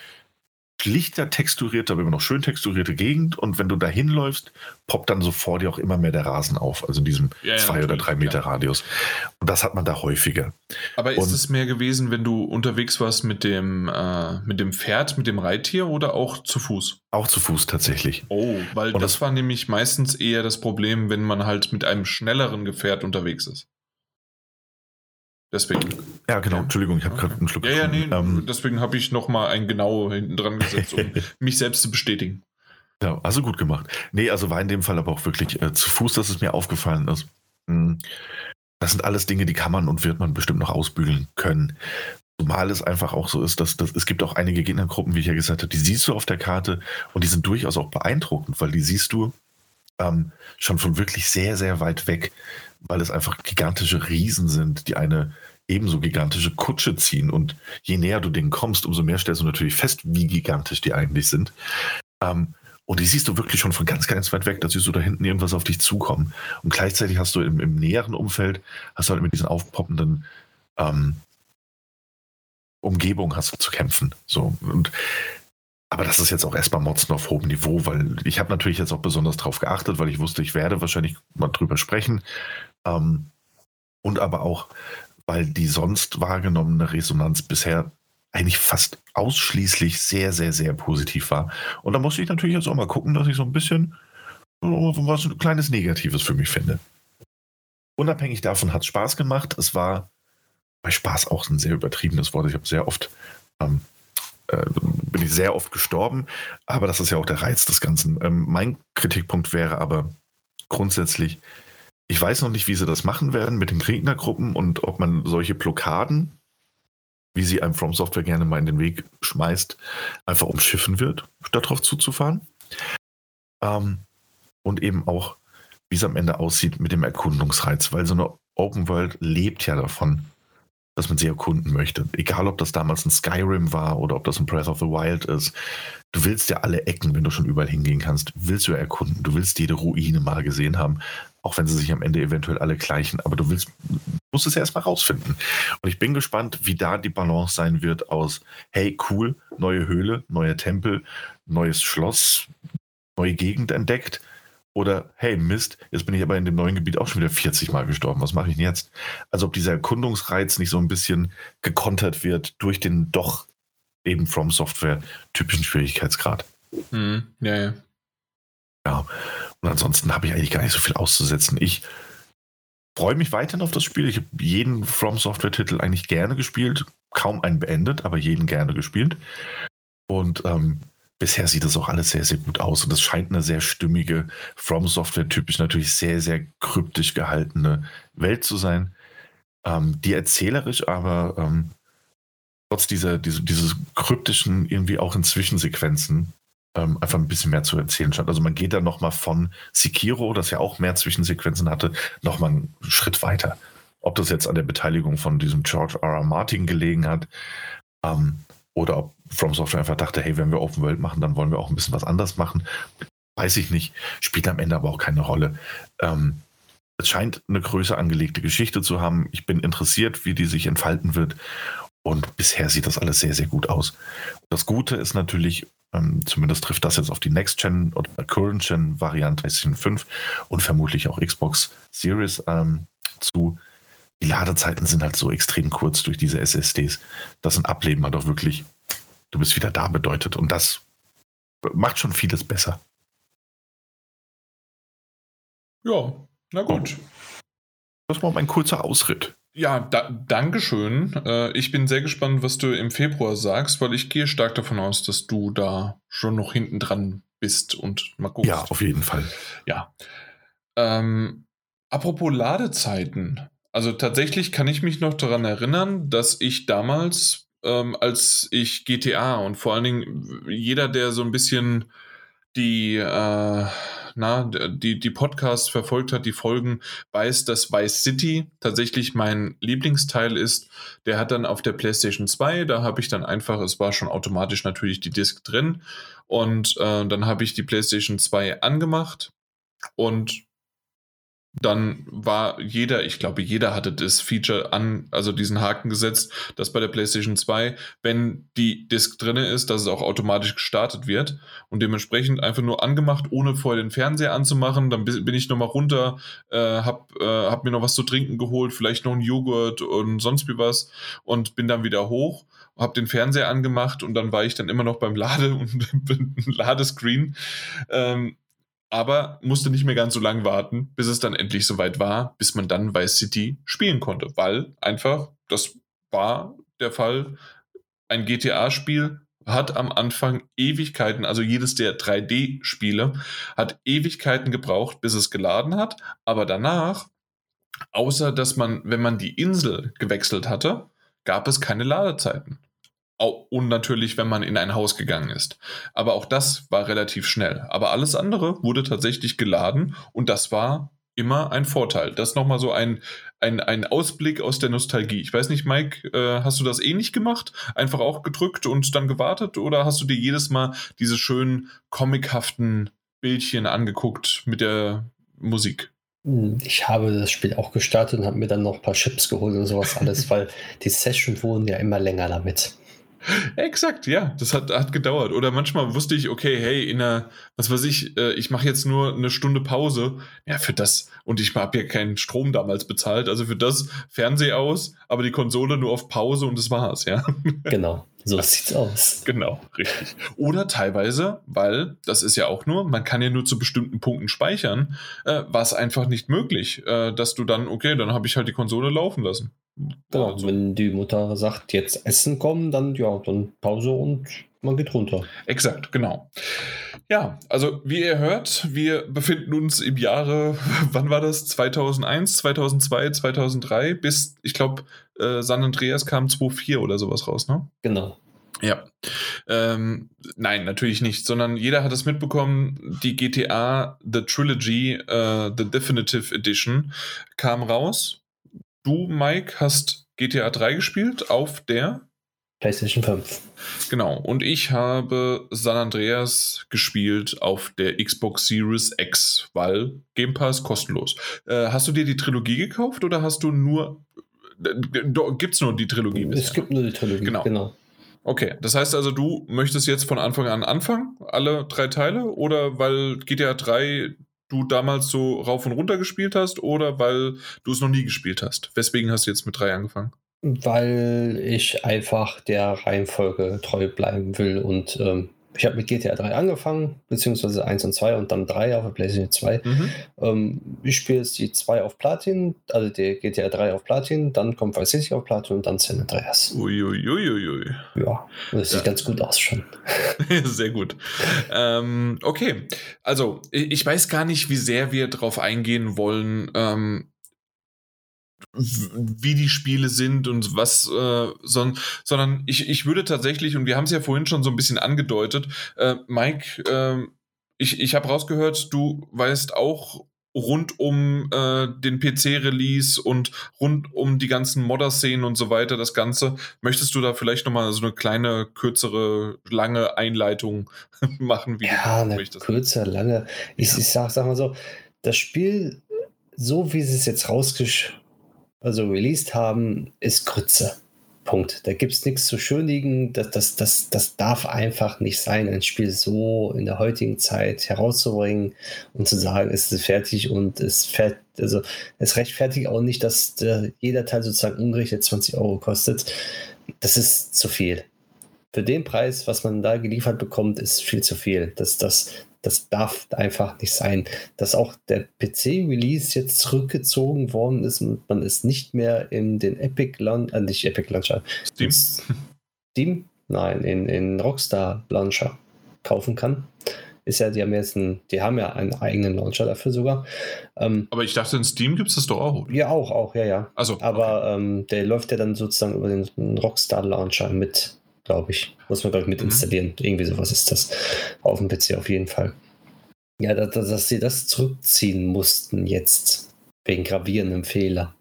schlichter texturierte, aber immer noch schön texturierte Gegend. Und wenn du da hinläufst, poppt dann so vor dir auch immer mehr der Rasen auf, also in diesem ja, zwei ja, oder drei Meter ja. Radius. Und das hat man da häufiger. Aber ist es mehr gewesen, wenn du unterwegs warst mit dem, äh, mit dem Pferd, mit dem Reittier oder auch zu Fuß? Auch zu Fuß tatsächlich. Oh, weil das, das war nämlich meistens eher das Problem, wenn man halt mit einem schnelleren Gefährt unterwegs ist. Deswegen. Ja, genau. Entschuldigung, ich habe gerade einen Schluck. Ja, ja, nee. Ähm, deswegen habe ich nochmal ein Genau hinten dran gesetzt, um mich selbst zu bestätigen. Ja, also gut gemacht. Nee, also war in dem Fall aber auch wirklich äh, zu Fuß, dass es mir aufgefallen ist. Hm. Das sind alles Dinge, die kann man und wird man bestimmt noch ausbügeln können. Zumal es einfach auch so ist, dass, dass es gibt auch einige Gegnergruppen, wie ich ja gesagt habe, die siehst du auf der Karte und die sind durchaus auch beeindruckend, weil die siehst du ähm, schon von wirklich sehr, sehr weit weg, weil es einfach gigantische Riesen sind, die eine ebenso gigantische Kutsche ziehen. Und je näher du denen kommst, umso mehr stellst du natürlich fest, wie gigantisch die eigentlich sind. Ähm, und die siehst du wirklich schon von ganz, ganz weit weg, da siehst du da hinten irgendwas auf dich zukommen. Und gleichzeitig hast du im, im näheren Umfeld, hast du halt mit diesen aufpoppenden ähm, Umgebung hast du zu kämpfen. So. Und aber das ist jetzt auch erstmal Motzen auf hohem Niveau, weil ich habe natürlich jetzt auch besonders darauf geachtet, weil ich wusste, ich werde wahrscheinlich mal drüber sprechen. Ähm, und aber auch, weil die sonst wahrgenommene Resonanz bisher eigentlich fast ausschließlich sehr, sehr, sehr positiv war. Und da musste ich natürlich jetzt auch mal gucken, dass ich so ein bisschen was ein kleines Negatives für mich finde. Unabhängig davon hat es Spaß gemacht. Es war bei Spaß auch ein sehr übertriebenes Wort. Ich habe sehr oft ähm, äh, bin ich sehr oft gestorben, aber das ist ja auch der Reiz des Ganzen. Ähm, mein Kritikpunkt wäre aber grundsätzlich, ich weiß noch nicht, wie sie das machen werden mit den Gegnergruppen und ob man solche Blockaden, wie sie einem From Software gerne mal in den Weg schmeißt, einfach umschiffen wird, statt darauf zuzufahren. Ähm, und eben auch, wie es am Ende aussieht mit dem Erkundungsreiz, weil so eine Open World lebt ja davon, dass man sie erkunden möchte. Egal, ob das damals ein Skyrim war oder ob das ein Breath of the Wild ist. Du willst ja alle Ecken, wenn du schon überall hingehen kannst, willst du erkunden. Du willst jede Ruine mal gesehen haben, auch wenn sie sich am Ende eventuell alle gleichen. Aber du willst, musst es ja erstmal rausfinden. Und ich bin gespannt, wie da die Balance sein wird aus, hey, cool, neue Höhle, neuer Tempel, neues Schloss, neue Gegend entdeckt oder, hey, Mist, jetzt bin ich aber in dem neuen Gebiet auch schon wieder 40 Mal gestorben. Was mache ich denn jetzt? Also, ob dieser Erkundungsreiz nicht so ein bisschen gekontert wird durch den doch eben From Software typischen Schwierigkeitsgrad. Mhm. Ja, ja. Ja. Und ansonsten habe ich eigentlich gar nicht so viel auszusetzen. Ich freue mich weiterhin auf das Spiel. Ich habe jeden From Software-Titel eigentlich gerne gespielt. Kaum einen beendet, aber jeden gerne gespielt. Und ähm, bisher sieht das auch alles sehr, sehr gut aus. Und es scheint eine sehr stimmige, From Software typisch natürlich sehr, sehr kryptisch gehaltene Welt zu sein, ähm, die erzählerisch aber ähm, trotz dieser, diese, dieses kryptischen irgendwie auch in Zwischensequenzen ähm, einfach ein bisschen mehr zu erzählen scheint. Also man geht da nochmal von Sekiro, das ja auch mehr Zwischensequenzen hatte, nochmal einen Schritt weiter. Ob das jetzt an der Beteiligung von diesem George R. R. Martin gelegen hat, ähm, oder ob From Software einfach dachte, hey, wenn wir Open World machen, dann wollen wir auch ein bisschen was anders machen. Weiß ich nicht. Spielt am Ende aber auch keine Rolle. Ähm, es scheint eine größer angelegte Geschichte zu haben. Ich bin interessiert, wie die sich entfalten wird. Und bisher sieht das alles sehr, sehr gut aus. Das Gute ist natürlich, ähm, zumindest trifft das jetzt auf die Next-Gen oder Current-Gen-Variante PlayStation 5 und vermutlich auch Xbox Series ähm, zu. Die Ladezeiten sind halt so extrem kurz durch diese SSDs, dass ein Ableben halt auch wirklich du bist wieder da bedeutet. Und das macht schon vieles besser. Ja, na gut. Das war mein kurzer Ausritt. Ja, da, Dankeschön. Äh, ich bin sehr gespannt, was du im Februar sagst, weil ich gehe stark davon aus, dass du da schon noch hinten dran bist und mal guckst. Ja, auf jeden Fall. Ja. Ähm, apropos Ladezeiten. Also tatsächlich kann ich mich noch daran erinnern, dass ich damals ähm, als ich GTA und vor allen Dingen jeder, der so ein bisschen die, äh, na, die, die Podcasts verfolgt hat, die Folgen, weiß, dass Vice City tatsächlich mein Lieblingsteil ist. Der hat dann auf der PlayStation 2, da habe ich dann einfach, es war schon automatisch natürlich die Disk drin und äh, dann habe ich die PlayStation 2 angemacht und dann war jeder, ich glaube, jeder hatte das Feature an, also diesen Haken gesetzt, dass bei der PlayStation 2, wenn die Disk drin ist, dass es auch automatisch gestartet wird und dementsprechend einfach nur angemacht, ohne vorher den Fernseher anzumachen. Dann bin ich nochmal runter, äh, hab, äh, hab mir noch was zu trinken geholt, vielleicht noch einen Joghurt und sonst wie was und bin dann wieder hoch habe den Fernseher angemacht und dann war ich dann immer noch beim Lade und Ladescreen. Ähm, aber musste nicht mehr ganz so lange warten, bis es dann endlich soweit war, bis man dann Vice City spielen konnte, weil einfach, das war der Fall, ein GTA-Spiel hat am Anfang Ewigkeiten, also jedes der 3D-Spiele hat Ewigkeiten gebraucht, bis es geladen hat, aber danach, außer dass man, wenn man die Insel gewechselt hatte, gab es keine Ladezeiten. Und natürlich, wenn man in ein Haus gegangen ist. Aber auch das war relativ schnell. Aber alles andere wurde tatsächlich geladen und das war immer ein Vorteil. Das ist nochmal so ein, ein, ein Ausblick aus der Nostalgie. Ich weiß nicht, Mike, äh, hast du das eh nicht gemacht? Einfach auch gedrückt und dann gewartet? Oder hast du dir jedes Mal diese schönen comichaften Bildchen angeguckt mit der Musik? Hm, ich habe das Spiel auch gestartet und habe mir dann noch ein paar Chips geholt und sowas alles, weil die Session wurden ja immer länger damit. Exakt, ja, das hat, hat gedauert. Oder manchmal wusste ich, okay, hey, in einer, was weiß ich, äh, ich mache jetzt nur eine Stunde Pause. Ja, für das, und ich habe ja keinen Strom damals bezahlt, also für das Fernseher aus, aber die Konsole nur auf Pause und das war's, ja. Genau. So sieht's aus. Genau, richtig. Oder teilweise, weil das ist ja auch nur, man kann ja nur zu bestimmten Punkten speichern, äh, war es einfach nicht möglich, äh, dass du dann, okay, dann habe ich halt die Konsole laufen lassen. Genau, also. wenn die Mutter sagt, jetzt Essen kommen, dann ja, dann Pause und man geht runter. Exakt, genau. Ja, also wie ihr hört, wir befinden uns im Jahre, wann war das? 2001, 2002, 2003 bis, ich glaube, äh, San Andreas kam 2004 oder sowas raus, ne? Genau. Ja. Ähm, nein, natürlich nicht, sondern jeder hat es mitbekommen, die GTA The Trilogy, äh, The Definitive Edition kam raus. Du, Mike, hast GTA 3 gespielt auf der PlayStation 5. Genau, und ich habe San Andreas gespielt auf der Xbox Series X, weil Game Pass kostenlos. Äh, hast du dir die Trilogie gekauft oder hast du nur. Äh, Gibt es nur die Trilogie? Bisher? Es gibt nur die Trilogie, genau. genau. Okay, das heißt also, du möchtest jetzt von Anfang an anfangen, alle drei Teile, oder weil GTA 3 du damals so rauf und runter gespielt hast, oder weil du es noch nie gespielt hast? Weswegen hast du jetzt mit 3 angefangen? weil ich einfach der Reihenfolge treu bleiben will. Und ähm, ich habe mit GTA 3 angefangen, beziehungsweise 1 und 2 und dann 3 auf der PlayStation 2. Mhm. Ähm, ich spiele jetzt die 2 auf Platin, also die GTA 3 auf Platin, dann kommt Vice City auf Platin und dann San Andreas. Uiuiuiui. Ja, das sieht ja. ganz gut aus schon. sehr gut. ähm, okay, also ich weiß gar nicht, wie sehr wir darauf eingehen wollen. Ähm, wie die Spiele sind und was, äh, son, sondern ich, ich würde tatsächlich, und wir haben es ja vorhin schon so ein bisschen angedeutet, äh, Mike, äh, ich, ich habe rausgehört, du weißt auch rund um äh, den PC-Release und rund um die ganzen Modder-Szenen und so weiter, das Ganze. Möchtest du da vielleicht nochmal so eine kleine, kürzere, lange Einleitung machen, wie ja, du möchtest? Kürzer, lange. Ich, ja. ich sag, sag mal so, das Spiel, so wie sie es jetzt rausgesch also released haben, ist Grütze. Punkt. Da gibt es nichts zu schönigen. Das, das, das, das darf einfach nicht sein, ein Spiel so in der heutigen Zeit herauszubringen und zu sagen, es ist fertig und es fährt, also es rechtfertigt auch nicht, dass der, jeder Teil sozusagen umgerechnet 20 Euro kostet. Das ist zu viel. Für den Preis, was man da geliefert bekommt, ist viel zu viel. Das, das, das darf einfach nicht sein. Dass auch der PC-Release jetzt zurückgezogen worden ist und man es nicht mehr in den Epic Launcher, äh, nicht Epic Launcher, Steam? Steam? Nein, in, in Rockstar Launcher kaufen kann. Ist ja, die haben jetzt einen, die haben ja einen eigenen Launcher dafür sogar. Ähm, Aber ich dachte, in Steam gibt es das doch auch. Ja, auch, auch, ja, ja. Also, Aber okay. ähm, der läuft ja dann sozusagen über den Rockstar Launcher mit glaube ich. Muss man, glaube ich, mit mhm. installieren. Irgendwie sowas ist das. Auf dem PC auf jeden Fall. Ja, dass, dass sie das zurückziehen mussten jetzt. Wegen gravierendem Fehler.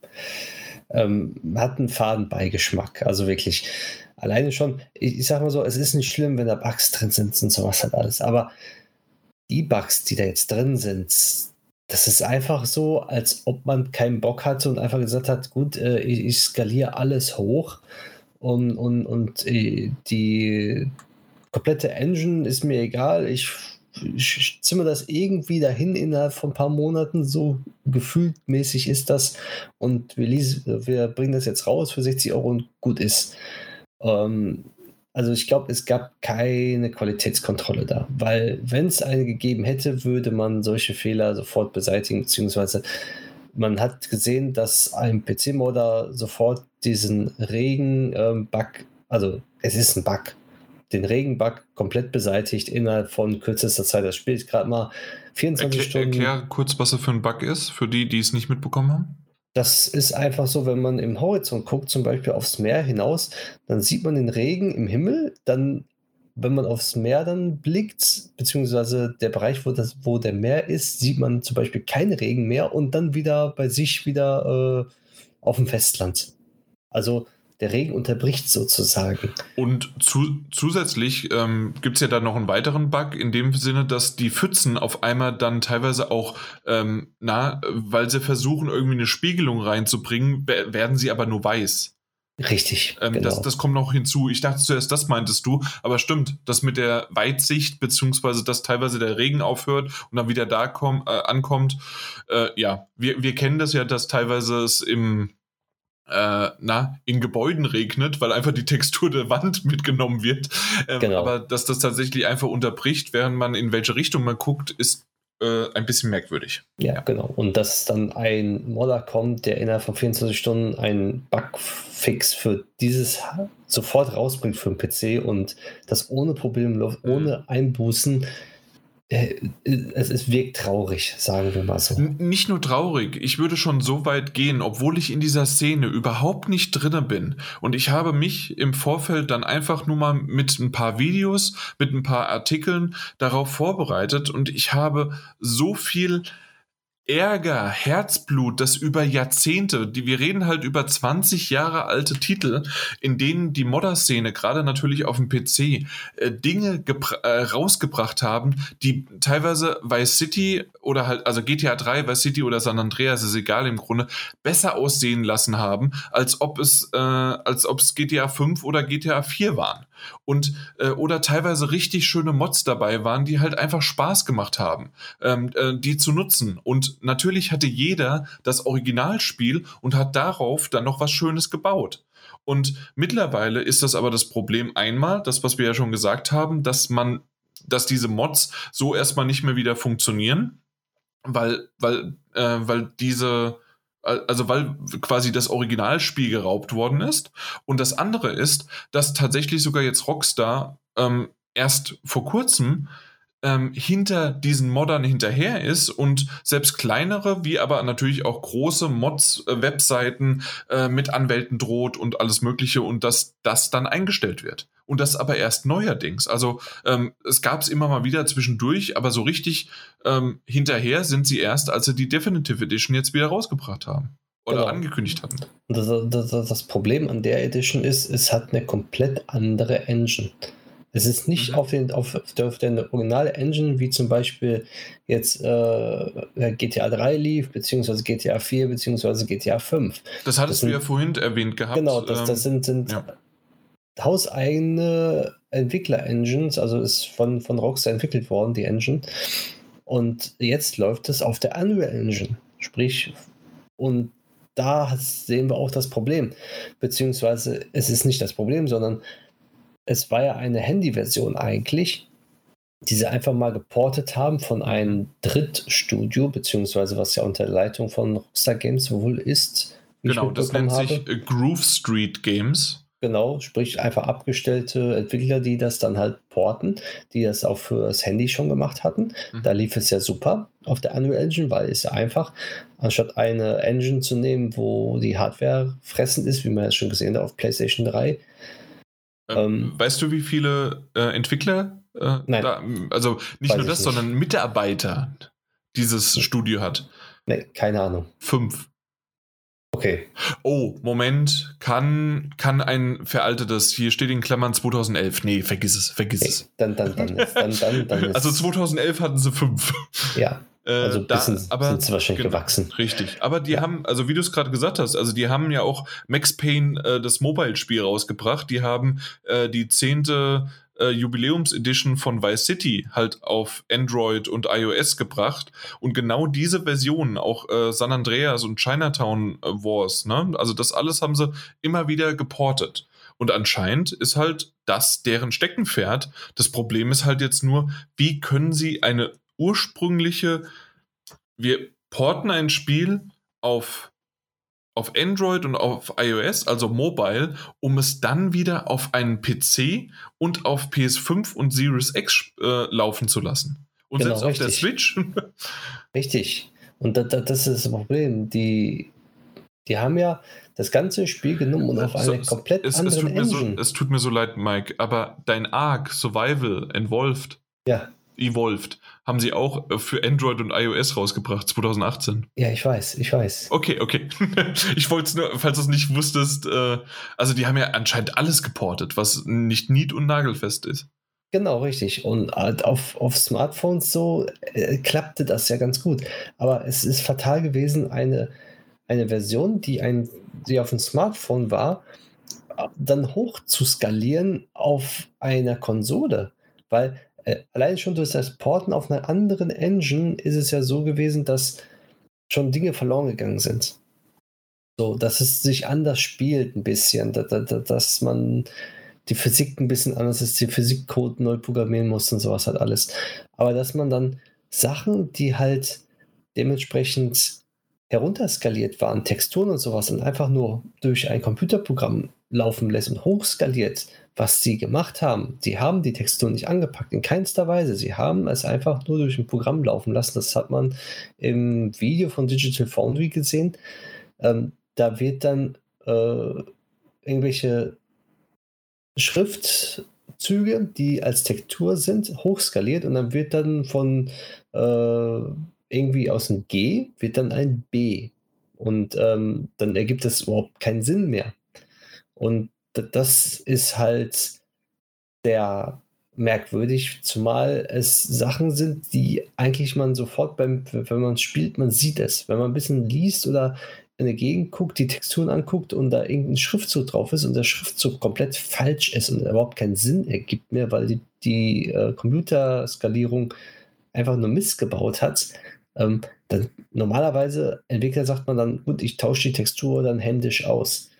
Ähm, hat einen Fadenbeigeschmack. Also wirklich. Alleine schon, ich, ich sag mal so, es ist nicht schlimm, wenn da Bugs drin sind und sowas halt alles. Aber die Bugs, die da jetzt drin sind, das ist einfach so, als ob man keinen Bock hatte und einfach gesagt hat, gut, äh, ich, ich skaliere alles hoch und, und, und äh, die komplette Engine ist mir egal. Ich, ich zimmer das irgendwie dahin innerhalb von ein paar Monaten. So gefühltmäßig ist das. Und wir, wir bringen das jetzt raus für 60 Euro und gut ist. Ähm, also ich glaube, es gab keine Qualitätskontrolle da, weil wenn es eine gegeben hätte, würde man solche Fehler sofort beseitigen, beziehungsweise man hat gesehen, dass ein PC-Modder sofort diesen Regen-Bug, also es ist ein Bug, den Regen-Bug komplett beseitigt innerhalb von kürzester Zeit. Das spielt gerade mal 24 Erklär, Stunden. Erklär kurz, was er für ein Bug ist, für die, die es nicht mitbekommen haben. Das ist einfach so, wenn man im Horizont guckt, zum Beispiel aufs Meer hinaus, dann sieht man den Regen im Himmel, dann wenn man aufs Meer dann blickt, beziehungsweise der Bereich, wo, das, wo der Meer ist, sieht man zum Beispiel keinen Regen mehr und dann wieder bei sich wieder äh, auf dem Festland. Also der Regen unterbricht sozusagen. Und zu, zusätzlich ähm, gibt es ja dann noch einen weiteren Bug, in dem Sinne, dass die Pfützen auf einmal dann teilweise auch, ähm, na, weil sie versuchen, irgendwie eine Spiegelung reinzubringen, werden sie aber nur weiß. Richtig. Ähm, genau. das, das kommt noch hinzu. Ich dachte zuerst, das meintest du, aber stimmt, das mit der Weitsicht, beziehungsweise dass teilweise der Regen aufhört und dann wieder da komm, äh, ankommt. Äh, ja, wir, wir kennen das ja, dass teilweise es im äh, na, in Gebäuden regnet, weil einfach die Textur der Wand mitgenommen wird. Ähm, genau. Aber dass das tatsächlich einfach unterbricht, während man in welche Richtung man guckt, ist äh, ein bisschen merkwürdig. Ja, ja, genau. Und dass dann ein Modder kommt, der innerhalb von 24 Stunden einen Bugfix für dieses sofort rausbringt für den PC und das ohne Probleme läuft, mhm. ohne Einbußen, es, es wirkt traurig, sagen wir mal so. Nicht nur traurig, ich würde schon so weit gehen, obwohl ich in dieser Szene überhaupt nicht drinne bin. Und ich habe mich im Vorfeld dann einfach nur mal mit ein paar Videos, mit ein paar Artikeln darauf vorbereitet und ich habe so viel Ärger, Herzblut, das über Jahrzehnte, die, wir reden halt über 20 Jahre alte Titel, in denen die Modder-Szene, gerade natürlich auf dem PC, äh, Dinge äh, rausgebracht haben, die teilweise Vice City oder halt, also GTA 3, Vice City oder San Andreas, ist egal im Grunde, besser aussehen lassen haben, als ob es, äh, als ob es GTA 5 oder GTA 4 waren und äh, oder teilweise richtig schöne Mods dabei waren, die halt einfach Spaß gemacht haben, ähm, äh, die zu nutzen. Und natürlich hatte jeder das Originalspiel und hat darauf dann noch was Schönes gebaut. Und mittlerweile ist das aber das Problem einmal, das, was wir ja schon gesagt haben, dass man, dass diese Mods so erstmal nicht mehr wieder funktionieren, weil, weil, äh, weil diese also weil quasi das Originalspiel geraubt worden ist. Und das andere ist, dass tatsächlich sogar jetzt Rockstar ähm, erst vor kurzem ähm, hinter diesen Moddern hinterher ist und selbst kleinere, wie aber natürlich auch große Mods, äh, äh, mit Anwälten droht und alles Mögliche und dass das dann eingestellt wird. Und das aber erst neuerdings. Also ähm, es gab es immer mal wieder zwischendurch, aber so richtig ähm, hinterher sind sie erst, als sie die Definitive Edition jetzt wieder rausgebracht haben oder genau. angekündigt hatten. Das, das, das, Problem an der Edition ist, es hat eine komplett andere Engine. Es ist nicht mhm. auf, den, auf, der, auf der originale Engine, wie zum Beispiel jetzt äh, GTA 3 lief, beziehungsweise GTA 4, beziehungsweise GTA 5. Das hattest das sind, du ja vorhin erwähnt gehabt. Genau, das, das ähm, sind, sind ja. hauseigene Entwickler-Engines, also ist von, von Rockstar entwickelt worden, die Engine. Und jetzt läuft es auf der Unreal Engine. Sprich, und da sehen wir auch das Problem. Beziehungsweise es ist nicht das Problem, sondern es war ja eine Handy-Version eigentlich, die sie einfach mal geportet haben von einem Drittstudio, beziehungsweise was ja unter Leitung von Rockstar Games wohl ist. Genau, das nennt habe. sich äh, Groove Street Games. Genau, sprich einfach abgestellte Entwickler, die das dann halt porten, die das auch für das Handy schon gemacht hatten. Mhm. Da lief es ja super auf der Unreal Engine, weil es ja einfach, anstatt eine Engine zu nehmen, wo die Hardware fressend ist, wie man es schon gesehen hat auf PlayStation 3, ähm, ähm, weißt du, wie viele äh, Entwickler? Äh, nein. Da, also nicht nur das, nicht. sondern Mitarbeiter dieses Studio hat. Nee, keine Ahnung. Fünf. Okay. Oh, Moment, kann, kann ein veraltetes, hier steht in Klammern 2011. Nee, vergiss es, vergiss okay. es. Dann, dann, dann, ist, dann, dann, dann ist Also 2011 hatten sie fünf. Ja. Äh, also bisschen da, aber, sind sie wahrscheinlich genau, gewachsen. Richtig. Aber die ja. haben, also wie du es gerade gesagt hast, also die haben ja auch Max Payne äh, das Mobile-Spiel rausgebracht. Die haben äh, die zehnte äh, Jubiläums-Edition von Vice City halt auf Android und iOS gebracht. Und genau diese Versionen, auch äh, San Andreas und Chinatown äh, Wars, ne? also das alles haben sie immer wieder geportet. Und anscheinend ist halt das deren Steckenpferd. Das Problem ist halt jetzt nur, wie können sie eine ursprüngliche, wir porten ein Spiel auf, auf Android und auf iOS, also mobile, um es dann wieder auf einen PC und auf PS5 und Series X äh, laufen zu lassen. Und genau, selbst richtig. auf der Switch. richtig. Und da, da, das ist das Problem. Die, die haben ja das ganze Spiel genommen und auf eine so, komplett es, andere es tut, Engine. So, es tut mir so leid, Mike, aber dein Arc Survival Involved ja. Evolved haben sie auch äh, für Android und iOS rausgebracht, 2018. Ja, ich weiß, ich weiß. Okay, okay. ich wollte es nur, falls du es nicht wusstest, äh, also die haben ja anscheinend alles geportet, was nicht nied- und nagelfest ist. Genau, richtig. Und halt auf, auf Smartphones so äh, klappte das ja ganz gut. Aber es ist fatal gewesen, eine, eine Version, die, ein, die auf dem Smartphone war, dann hoch zu skalieren auf einer Konsole. Weil äh, allein schon durch das Porten auf einer anderen Engine ist es ja so gewesen, dass schon Dinge verloren gegangen sind. So, dass es sich anders spielt ein bisschen, dass, dass man die Physik ein bisschen anders ist, die Physikcode neu programmieren muss und sowas halt alles. Aber dass man dann Sachen, die halt dementsprechend herunterskaliert waren, Texturen und sowas, und einfach nur durch ein Computerprogramm laufen lässt und hochskaliert, was sie gemacht haben. Sie haben die Texturen nicht angepackt, in keinster Weise. Sie haben es einfach nur durch ein Programm laufen lassen. Das hat man im Video von Digital Foundry gesehen. Ähm, da wird dann äh, irgendwelche Schriftzüge, die als Textur sind, hochskaliert und dann wird dann von äh, irgendwie aus dem G wird dann ein B. Und ähm, dann ergibt das überhaupt keinen Sinn mehr. Und das ist halt sehr merkwürdig, zumal es Sachen sind, die eigentlich man sofort beim, wenn man spielt, man sieht es. Wenn man ein bisschen liest oder in der Gegend guckt, die Texturen anguckt und da irgendein Schriftzug drauf ist und der Schriftzug komplett falsch ist und überhaupt keinen Sinn ergibt mehr, weil die, die äh, Computerskalierung einfach nur Mist gebaut hat, ähm, dann normalerweise Entwickler sagt man dann, gut, ich tausche die Textur dann händisch aus.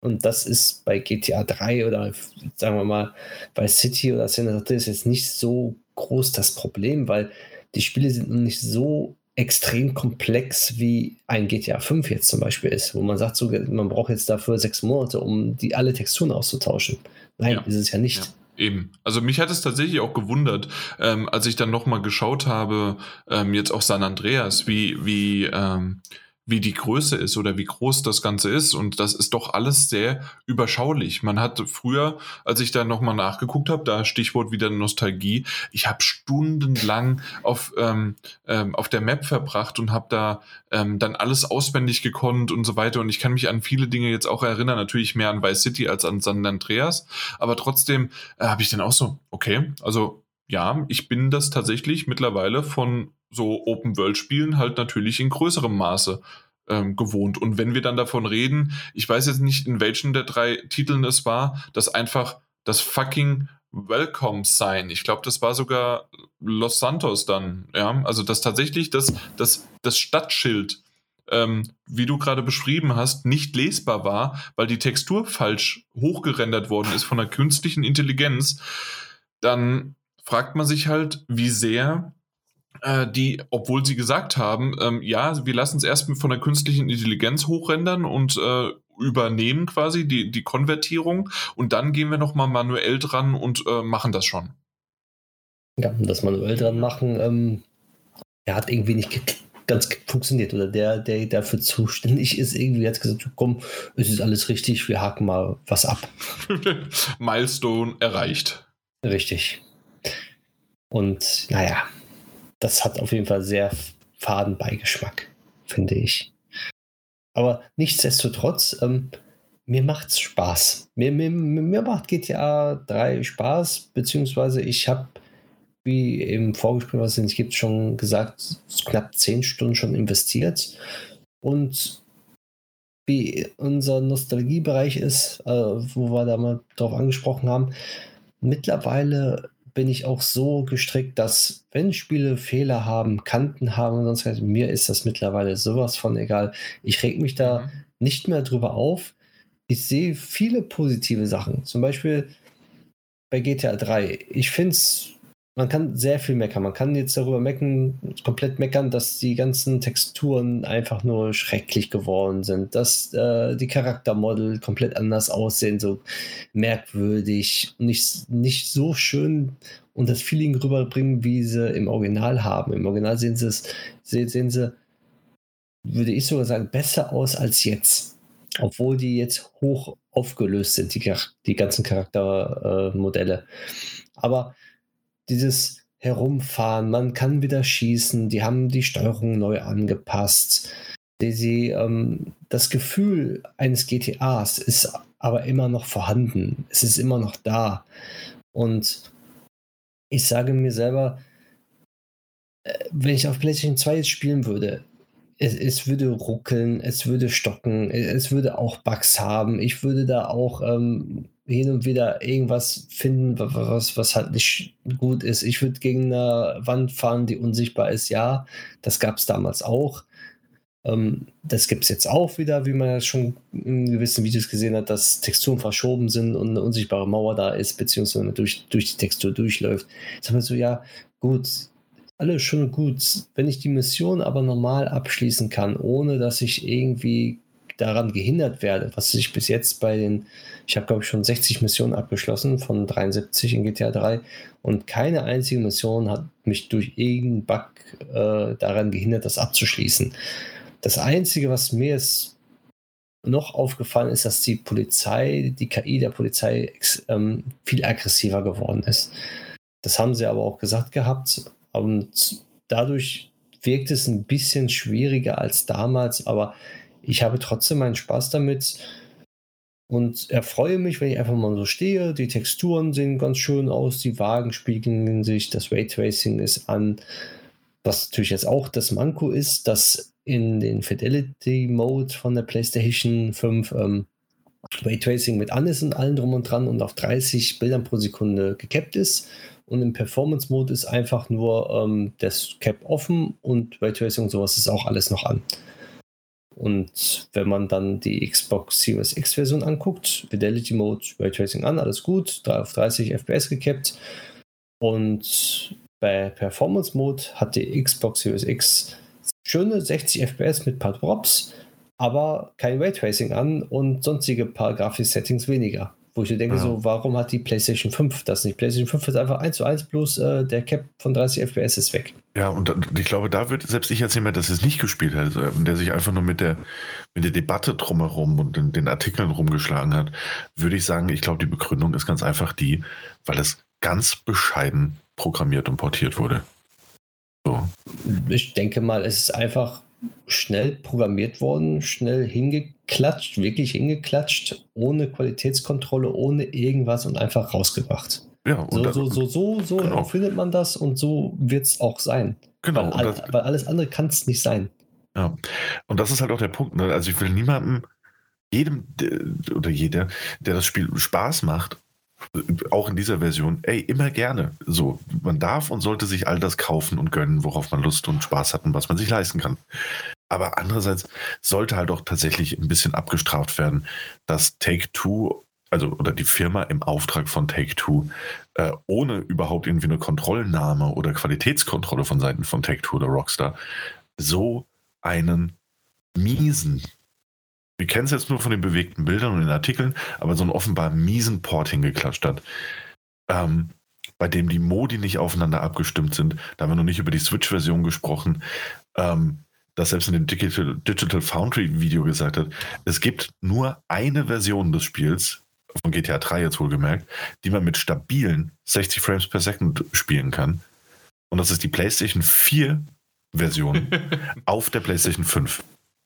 Und das ist bei GTA 3 oder sagen wir mal bei City oder San Andreas jetzt nicht so groß das Problem, weil die Spiele sind nicht so extrem komplex wie ein GTA 5 jetzt zum Beispiel ist, wo man sagt, so, man braucht jetzt dafür sechs Monate, um die alle Texturen auszutauschen. Nein, ja. ist es ja nicht. Ja. Eben. Also mich hat es tatsächlich auch gewundert, ähm, als ich dann nochmal geschaut habe, ähm, jetzt auch San Andreas, wie, wie, ähm, wie die Größe ist oder wie groß das Ganze ist. Und das ist doch alles sehr überschaulich. Man hat früher, als ich da nochmal nachgeguckt habe, da Stichwort wieder Nostalgie, ich habe stundenlang auf, ähm, ähm, auf der Map verbracht und habe da ähm, dann alles auswendig gekonnt und so weiter. Und ich kann mich an viele Dinge jetzt auch erinnern, natürlich mehr an Vice City als an San Andreas. Aber trotzdem äh, habe ich dann auch so, okay, also ja, ich bin das tatsächlich mittlerweile von so Open-World-Spielen halt natürlich in größerem Maße ähm, gewohnt. Und wenn wir dann davon reden, ich weiß jetzt nicht, in welchen der drei Titeln es war, dass einfach das fucking Welcome Sign, ich glaube, das war sogar Los Santos dann, ja, also dass tatsächlich das, das, das Stadtschild, ähm, wie du gerade beschrieben hast, nicht lesbar war, weil die Textur falsch hochgerendert worden ist von der künstlichen Intelligenz, dann fragt man sich halt, wie sehr äh, die, obwohl sie gesagt haben, ähm, ja, wir lassen es erst von der künstlichen Intelligenz hochrendern und äh, übernehmen quasi die, die Konvertierung und dann gehen wir nochmal manuell dran und äh, machen das schon. Ja, das manuell dran machen, ähm, der hat irgendwie nicht ganz funktioniert oder der, der dafür zuständig ist, irgendwie hat gesagt, komm, es ist alles richtig, wir haken mal was ab. Milestone erreicht. Richtig. Und naja, das hat auf jeden Fall sehr faden Beigeschmack, finde ich. Aber nichtsdestotrotz, ähm, mir macht's Spaß. Mir, mir, mir macht GTA 3 Spaß, beziehungsweise ich habe, wie im Vorgespräch, was es gibt, schon gesagt, knapp zehn Stunden schon investiert. Und wie unser Nostalgiebereich ist, äh, wo wir da mal drauf angesprochen haben, mittlerweile bin ich auch so gestrickt, dass wenn Spiele Fehler haben, Kanten haben und sonst was, mir ist das mittlerweile sowas von egal. Ich reg mich da mhm. nicht mehr drüber auf. Ich sehe viele positive Sachen. Zum Beispiel bei GTA 3. Ich finde es man kann sehr viel meckern. Man kann jetzt darüber meckern, komplett meckern, dass die ganzen Texturen einfach nur schrecklich geworden sind, dass äh, die Charaktermodel komplett anders aussehen, so merkwürdig, nicht, nicht so schön und das Feeling rüberbringen, wie sie im Original haben. Im Original sehen sie es, sehen sie, würde ich sogar sagen, besser aus als jetzt. Obwohl die jetzt hoch aufgelöst sind, die, die ganzen Charaktermodelle. Äh, Aber dieses Herumfahren, man kann wieder schießen, die haben die Steuerung neu angepasst. Die, die, ähm, das Gefühl eines GTAs ist aber immer noch vorhanden. Es ist immer noch da. Und ich sage mir selber, äh, wenn ich auf PlayStation 2 jetzt spielen würde, es, es, würde ruckeln, es würde stocken, es würde auch Bugs haben. Ich würde da auch ähm, hin und wieder irgendwas finden, was, was halt nicht gut ist. Ich würde gegen eine Wand fahren, die unsichtbar ist. Ja, das gab es damals auch. Ähm, das gibt es jetzt auch wieder, wie man ja schon in gewissen Videos gesehen hat, dass Texturen verschoben sind und eine unsichtbare Mauer da ist, beziehungsweise durch, durch die Textur durchläuft. Jetzt haben wir so, ja, gut, alles schon gut. Wenn ich die Mission aber normal abschließen kann, ohne dass ich irgendwie daran gehindert werde, was ich bis jetzt bei den, ich habe glaube ich schon 60 Missionen abgeschlossen von 73 in GTA 3 und keine einzige Mission hat mich durch irgendeinen Bug äh, daran gehindert, das abzuschließen. Das Einzige, was mir jetzt noch aufgefallen ist, dass die Polizei, die KI der Polizei ähm, viel aggressiver geworden ist. Das haben sie aber auch gesagt gehabt. Und dadurch wirkt es ein bisschen schwieriger als damals, aber ich habe trotzdem meinen Spaß damit und erfreue mich, wenn ich einfach mal so stehe. Die Texturen sehen ganz schön aus, die Wagen spiegeln sich, das Raytracing ist an. Was natürlich jetzt auch das Manko ist, dass in den Fidelity Mode von der PlayStation 5 ähm, Raytracing mit an ist und allen drum und dran und auf 30 Bildern pro Sekunde gekappt ist. Und im Performance Mode ist einfach nur ähm, das Cap offen und Raytracing und sowas ist auch alles noch an. Und wenn man dann die Xbox Series X Version anguckt, Fidelity Mode, Raytracing an, alles gut, auf 30 FPS gekappt. Und bei Performance Mode hat die Xbox Series X schöne 60 FPS mit paar Drops, aber kein Raytracing an und sonstige paar Grafik-Settings weniger. Wo ich denke, ja. so, warum hat die PlayStation 5 das nicht? PlayStation 5 ist einfach 1 zu 1 plus äh, der Cap von 30 FPS ist weg. Ja, und ich glaube, da wird selbst ich als jemand, der es nicht gespielt hat, äh, der sich einfach nur mit der, mit der Debatte drumherum und den, den Artikeln rumgeschlagen hat, würde ich sagen, ich glaube, die Begründung ist ganz einfach die, weil es ganz bescheiden programmiert und portiert wurde. So. Ich denke mal, es ist einfach schnell programmiert worden, schnell hingeklatscht, wirklich hingeklatscht, ohne Qualitätskontrolle, ohne irgendwas und einfach rausgebracht. Ja, so, das, so, so, so, so genau. findet man das und so wird es auch sein. Genau. Weil, das, weil alles andere kann es nicht sein. Ja, und das ist halt auch der Punkt. Ne? Also ich will niemandem, jedem oder jeder, der das Spiel Spaß macht, auch in dieser Version, ey, immer gerne. So, man darf und sollte sich all das kaufen und gönnen, worauf man Lust und Spaß hat und was man sich leisten kann. Aber andererseits sollte halt auch tatsächlich ein bisschen abgestraft werden, dass Take-Two, also oder die Firma im Auftrag von Take-Two, äh, ohne überhaupt irgendwie eine Kontrollnahme oder Qualitätskontrolle von Seiten von Take-Two oder Rockstar, so einen miesen wir kennen es jetzt nur von den bewegten Bildern und den Artikeln, aber so einen offenbar miesen Port hingeklatscht hat, ähm, bei dem die Modi nicht aufeinander abgestimmt sind. Da haben wir noch nicht über die Switch-Version gesprochen. Ähm, das selbst in dem Digital, Digital Foundry Video gesagt hat, es gibt nur eine Version des Spiels, von GTA 3 jetzt wohlgemerkt, die man mit stabilen 60 Frames per Second spielen kann. Und das ist die PlayStation 4 Version auf der PlayStation 5.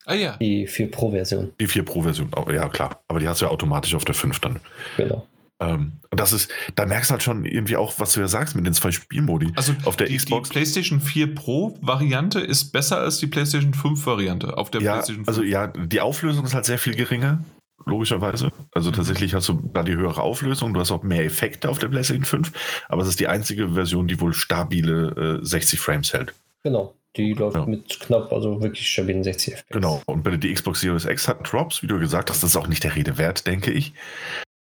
Ah ja. Die 4 Pro-Version. Die 4 Pro-Version, oh, ja klar. Aber die hast du ja automatisch auf der 5 dann. Genau. Ähm, das ist, da merkst du halt schon irgendwie auch, was du ja sagst mit den zwei Spielmodi. Also auf der die, Xbox. Die PlayStation 4 Pro-Variante ist besser als die PlayStation 5-Variante auf der ja, PlayStation 5. Also ja, die Auflösung ist halt sehr viel geringer, logischerweise. Also mhm. tatsächlich hast du da die höhere Auflösung, du hast auch mehr Effekte auf der PlayStation 5, aber es ist die einzige Version, die wohl stabile äh, 60 Frames hält. Genau. Die läuft ja. mit knapp, also wirklich stabilen 60 FPS. Genau. Und bei der Xbox Series X hat Drops, wie du gesagt hast, das ist auch nicht der Rede wert, denke ich.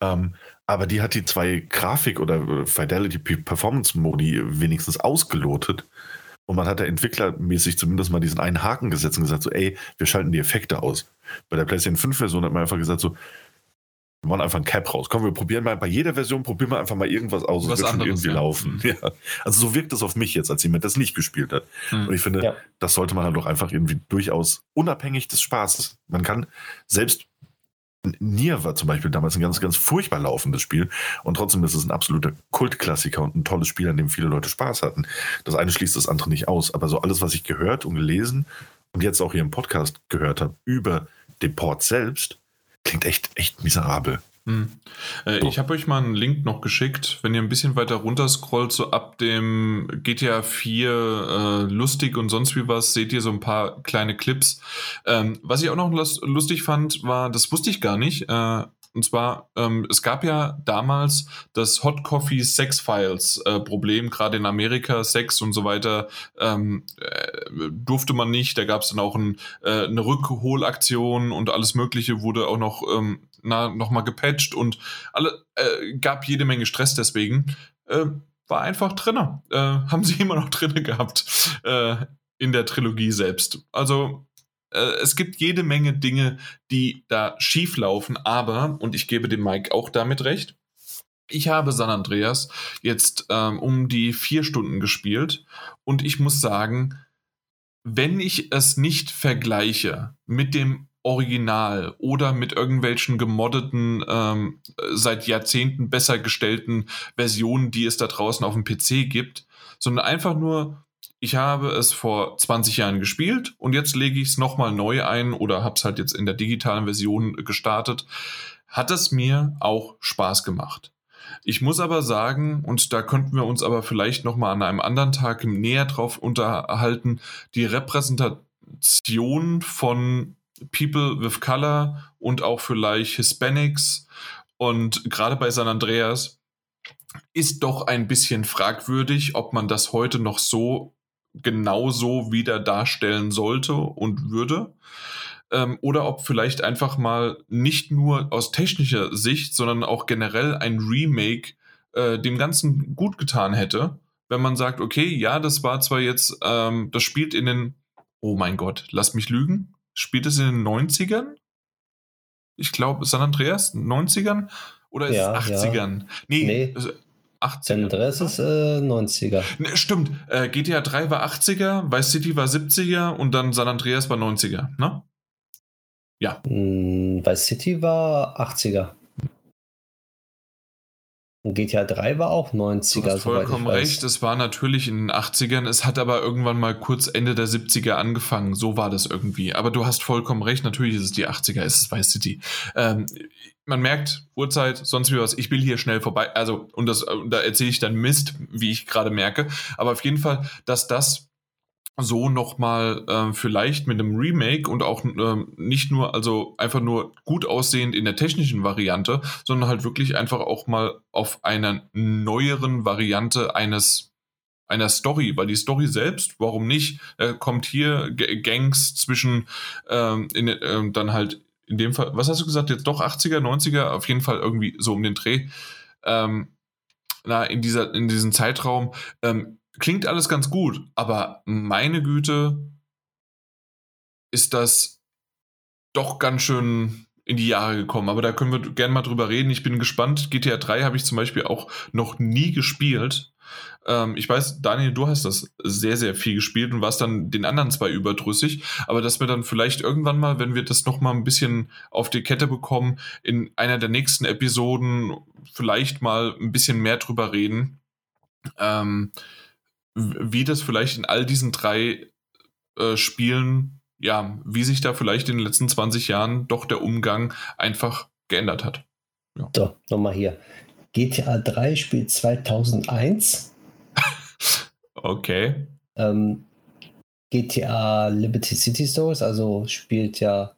Ähm, aber die hat die zwei Grafik- oder Fidelity Performance Modi wenigstens ausgelotet. Und man hat da entwicklermäßig zumindest mal diesen einen Haken gesetzt und gesagt, so, ey, wir schalten die Effekte aus. Bei der PlayStation 5 Version hat man einfach gesagt, so, wir machen einfach ein Cap raus. Komm, wir probieren mal bei jeder Version, probieren wir einfach mal irgendwas aus. Was es wird schon irgendwie ja. laufen. Mhm. Ja. Also so wirkt es auf mich jetzt, als jemand das nicht gespielt hat. Mhm. Und ich finde, ja. das sollte man dann doch einfach irgendwie durchaus unabhängig des Spaßes. Man kann selbst Nier war zum Beispiel damals ein ganz, ganz furchtbar laufendes Spiel und trotzdem ist es ein absoluter Kultklassiker und ein tolles Spiel, an dem viele Leute Spaß hatten. Das eine schließt das andere nicht aus, aber so alles, was ich gehört und gelesen und jetzt auch hier im Podcast gehört habe über den Port selbst, klingt echt, echt miserabel. Hm. Äh, ich habe euch mal einen Link noch geschickt. Wenn ihr ein bisschen weiter runter scrollt, so ab dem GTA 4 äh, lustig und sonst wie was, seht ihr so ein paar kleine Clips. Ähm, was ich auch noch lustig fand, war, das wusste ich gar nicht, äh, und zwar, ähm, es gab ja damals das Hot Coffee Sex Files äh, Problem, gerade in Amerika, Sex und so weiter, ähm, äh, durfte man nicht. Da gab es dann auch ein, äh, eine Rückholaktion und alles Mögliche wurde auch noch, ähm, na, noch mal gepatcht und alle, äh, gab jede Menge Stress deswegen. Äh, war einfach drinne. Äh, haben sie immer noch drinne gehabt äh, in der Trilogie selbst. Also äh, es gibt jede Menge Dinge, die da schief laufen, aber, und ich gebe dem Mike auch damit recht, ich habe San Andreas jetzt ähm, um die vier Stunden gespielt und ich muss sagen, wenn ich es nicht vergleiche mit dem Original oder mit irgendwelchen gemoddeten, ähm, seit Jahrzehnten besser gestellten Versionen, die es da draußen auf dem PC gibt, sondern einfach nur, ich habe es vor 20 Jahren gespielt und jetzt lege ich es nochmal neu ein oder habe es halt jetzt in der digitalen Version gestartet, hat es mir auch Spaß gemacht. Ich muss aber sagen, und da könnten wir uns aber vielleicht nochmal an einem anderen Tag näher drauf unterhalten, die Repräsentation von People with Color und auch vielleicht Hispanics und gerade bei San Andreas ist doch ein bisschen fragwürdig, ob man das heute noch so genauso wieder darstellen sollte und würde. Ähm, oder ob vielleicht einfach mal nicht nur aus technischer Sicht, sondern auch generell ein Remake äh, dem Ganzen gut getan hätte, wenn man sagt, okay, ja, das war zwar jetzt, ähm, das spielt in den, oh mein Gott, lass mich lügen, Spielt es in den 90ern? Ich glaube, San Andreas, 90ern? Oder ist ja, es 80ern? Ja. Nee, nee. 80er. Also San Andreas ist äh, 90er. Nee, stimmt. Äh, GTA 3 war 80er, Vice City war 70er und dann San Andreas war 90er, ne? Ja. Hm, Vice City war 80er. Und GTA 3 war auch 90er. Du hast vollkommen recht, es war natürlich in den 80ern, es hat aber irgendwann mal kurz Ende der 70er angefangen, so war das irgendwie. Aber du hast vollkommen recht, natürlich ist es die 80er, es ist Vice City. Ähm, man merkt, Uhrzeit, sonst wie was, ich will hier schnell vorbei, also, und das, da erzähle ich dann Mist, wie ich gerade merke, aber auf jeden Fall, dass das so nochmal äh, vielleicht mit einem Remake und auch äh, nicht nur, also einfach nur gut aussehend in der technischen Variante, sondern halt wirklich einfach auch mal auf einer neueren Variante eines einer Story, weil die Story selbst, warum nicht, äh, kommt hier G Gangs zwischen ähm, in, äh, dann halt in dem Fall, was hast du gesagt, jetzt doch 80er, 90er, auf jeden Fall irgendwie so um den Dreh. Ähm, na, in dieser, in diesem Zeitraum, ähm, klingt alles ganz gut, aber meine Güte, ist das doch ganz schön in die Jahre gekommen. Aber da können wir gerne mal drüber reden. Ich bin gespannt. GTA 3 habe ich zum Beispiel auch noch nie gespielt. Ähm, ich weiß, Daniel, du hast das sehr, sehr viel gespielt und warst dann den anderen zwei überdrüssig. Aber dass wir dann vielleicht irgendwann mal, wenn wir das nochmal ein bisschen auf die Kette bekommen, in einer der nächsten Episoden vielleicht mal ein bisschen mehr drüber reden. Ähm, wie das vielleicht in all diesen drei äh, Spielen, ja, wie sich da vielleicht in den letzten 20 Jahren doch der Umgang einfach geändert hat. Ja. So, nochmal hier. GTA 3 spielt 2001. okay. Ähm, GTA Liberty City Stories, also spielt ja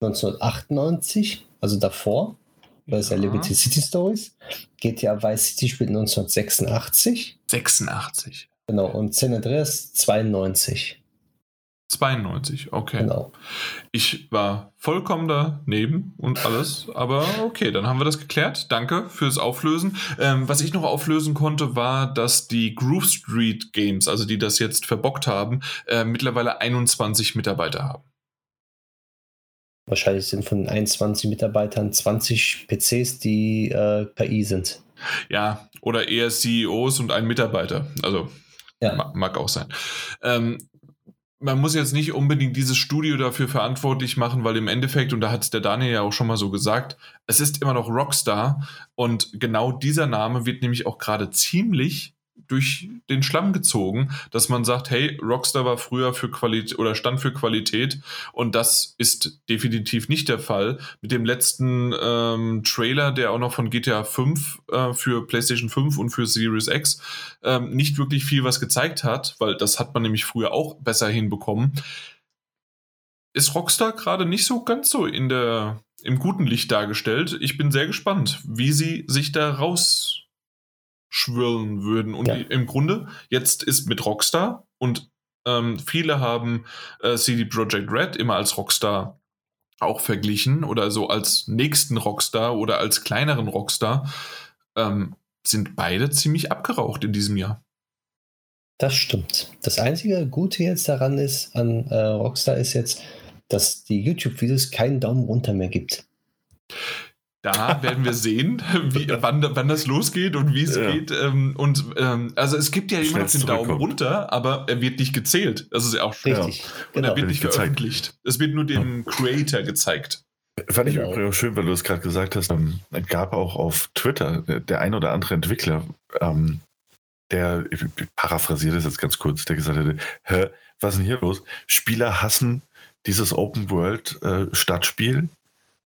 1998, also davor. Das ist ja Liberty City Stories. GTA Vice City spielt 1986. 86. Genau, und San Andreas 92. 92, okay. Genau. Ich war vollkommen daneben und alles, aber okay, dann haben wir das geklärt. Danke fürs Auflösen. Ähm, was ich noch auflösen konnte, war, dass die Groove Street Games, also die das jetzt verbockt haben, äh, mittlerweile 21 Mitarbeiter haben. Wahrscheinlich sind von 21 Mitarbeitern 20 PCs, die äh, KI sind. Ja, oder eher CEOs und ein Mitarbeiter. Also ja. Mag auch sein. Ähm, man muss jetzt nicht unbedingt dieses Studio dafür verantwortlich machen, weil im Endeffekt, und da hat der Daniel ja auch schon mal so gesagt, es ist immer noch Rockstar und genau dieser Name wird nämlich auch gerade ziemlich durch den Schlamm gezogen, dass man sagt, hey, Rockstar war früher für Qualität oder stand für Qualität und das ist definitiv nicht der Fall. Mit dem letzten ähm, Trailer, der auch noch von GTA 5 äh, für PlayStation 5 und für Series X ähm, nicht wirklich viel was gezeigt hat, weil das hat man nämlich früher auch besser hinbekommen, ist Rockstar gerade nicht so ganz so in der im guten Licht dargestellt. Ich bin sehr gespannt, wie sie sich da raus schwirren würden. Und ja. im Grunde, jetzt ist mit Rockstar und Ähm, viele haben äh, CD Projekt Red immer als Rockstar auch verglichen oder so als nächsten Rockstar oder als kleineren Rockstar. Ähm, sind beide ziemlich abgeraucht in diesem Jahr. Das stimmt. Das einzige Gute jetzt daran ist, an äh, Rockstar ist jetzt, dass die YouTube-Videos keinen Daumen runter mehr gibt. Da werden wir sehen, wie, wann, wann das losgeht und wie es ja. geht. Ähm, und ähm, also es gibt ja immer noch den Daumen runter, aber er wird nicht gezählt. Das ist ja auch schön. Richtig. Und genau. er wird nicht veröffentlicht. Gezeigt. Es wird nur dem Creator gezeigt. Fand ich genau. übrigens schön, weil du es gerade gesagt hast. Ähm, es gab auch auf Twitter der ein oder andere Entwickler, ähm, der, ich paraphrasiere das jetzt ganz kurz, der gesagt hätte, Hä, was ist denn hier los? Spieler hassen dieses Open World äh, Stadtspiel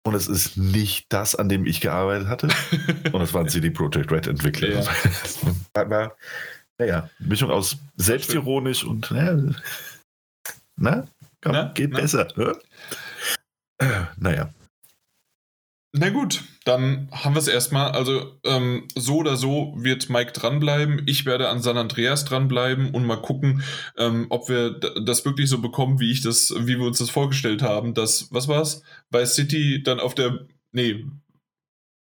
und es ist nicht das, an dem ich gearbeitet hatte. und es waren CD Projekt Red Entwickler. Ja. naja, Mischung aus selbstironisch und naja, na, komm, na, geht na. besser. Ne? Naja. Na gut, dann haben wir es erstmal. Also ähm, so oder so wird Mike dranbleiben. Ich werde an San Andreas dranbleiben und mal gucken, ähm, ob wir das wirklich so bekommen, wie ich das, wie wir uns das vorgestellt haben. Dass, was war's? Bei City dann auf der, nee,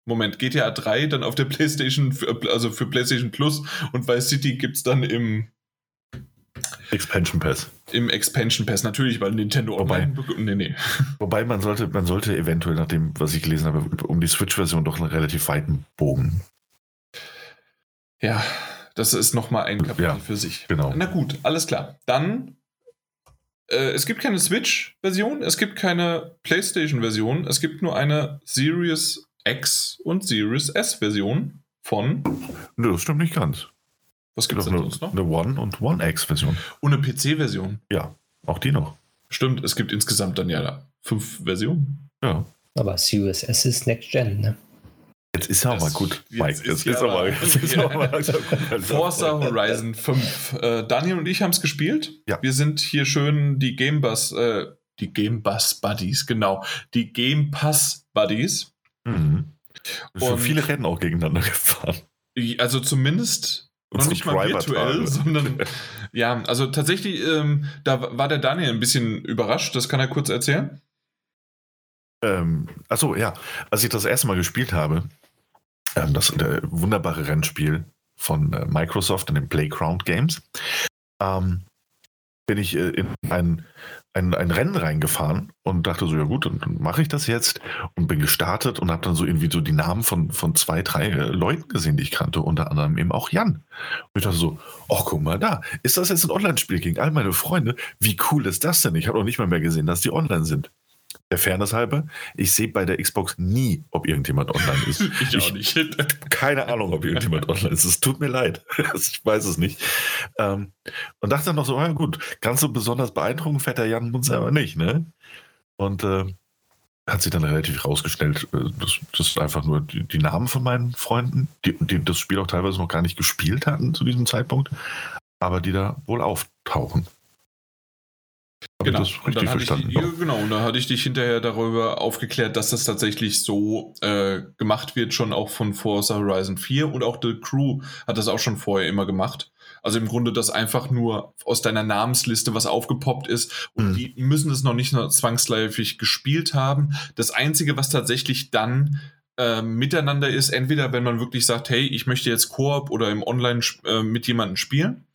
Moment, GTA 3 dann auf der PlayStation, also für PlayStation Plus und Vice City gibt es dann im Expansion Pass. Im Expansion Pass, natürlich, weil Nintendo Online. Wobei, nee, nee. wobei man sollte, man sollte eventuell, nach dem, was ich gelesen habe, um die Switch-Version doch einen relativ weiten Bogen. Ja, das ist nochmal ein Kapitel ja, für sich. Genau. Na gut, alles klar. Dann, äh, es gibt keine Switch-Version, es gibt keine PlayStation-Version, es gibt nur eine Series X und Series S-Version von. Nö, das stimmt nicht ganz. Was gibt es denn sonst noch? Eine One- und One-X-Version. Und eine PC-Version. Ja, auch die noch. Stimmt, es gibt insgesamt dann ja fünf Versionen. Ja. Aber Series S ist Next Gen, ne? Jetzt ist ja auch mal gut, Mike. Jetzt ist, ist, aber, jetzt ist ja. mal Forza Horizon 5. Äh, Daniel und ich haben es gespielt. Ja. Wir sind hier schön die Game Bus, äh, die Game Bus Buddies, genau. Die Game Pass Buddies. Mhm. Und viele Rennen auch gegeneinander gefahren. Also zumindest noch nicht mal virtuell, sondern ja, also tatsächlich, ähm, da war der Daniel ein bisschen überrascht. Das kann er kurz erzählen. Ähm, achso, ja. Als ich das erste Mal gespielt habe, ähm, das äh, wunderbare Rennspiel von äh, Microsoft in den Playground Games, ähm, bin ich äh, in ein ein, ein Rennen reingefahren und dachte so, ja gut, dann, dann mache ich das jetzt und bin gestartet und habe dann so irgendwie so die Namen von, von zwei, drei äh, Leuten gesehen, die ich kannte, unter anderem eben auch Jan. Und ich dachte so, ach guck mal da, ist das jetzt ein Online-Spiel gegen all meine Freunde? Wie cool ist das denn? Ich habe noch nicht mal mehr gesehen, dass die online sind. Der Fairness halber, ich sehe bei der Xbox nie, ob irgendjemand online ist. ich auch nicht. keine Ahnung, ob irgendjemand online ist. Es tut mir leid. ich weiß es nicht. Ähm, und dachte dann noch so, ja gut, ganz so besonders beeindruckend fährt der Jan uns aber nicht, ne? Und äh, hat sich dann relativ rausgestellt, äh, das, das ist einfach nur die, die, Namen von meinen Freunden, die, die das Spiel auch teilweise noch gar nicht gespielt hatten zu diesem Zeitpunkt, aber die da wohl auftauchen. Genau. Das richtig und dann verstanden. Ich, genau, und da hatte ich dich hinterher darüber aufgeklärt, dass das tatsächlich so äh, gemacht wird, schon auch von Forza Horizon 4 und auch The Crew hat das auch schon vorher immer gemacht. Also im Grunde, dass einfach nur aus deiner Namensliste was aufgepoppt ist und mhm. die müssen es noch nicht nur zwangsläufig gespielt haben. Das Einzige, was tatsächlich dann äh, miteinander ist, entweder wenn man wirklich sagt, hey, ich möchte jetzt Koop oder im Online äh, mit jemandem spielen,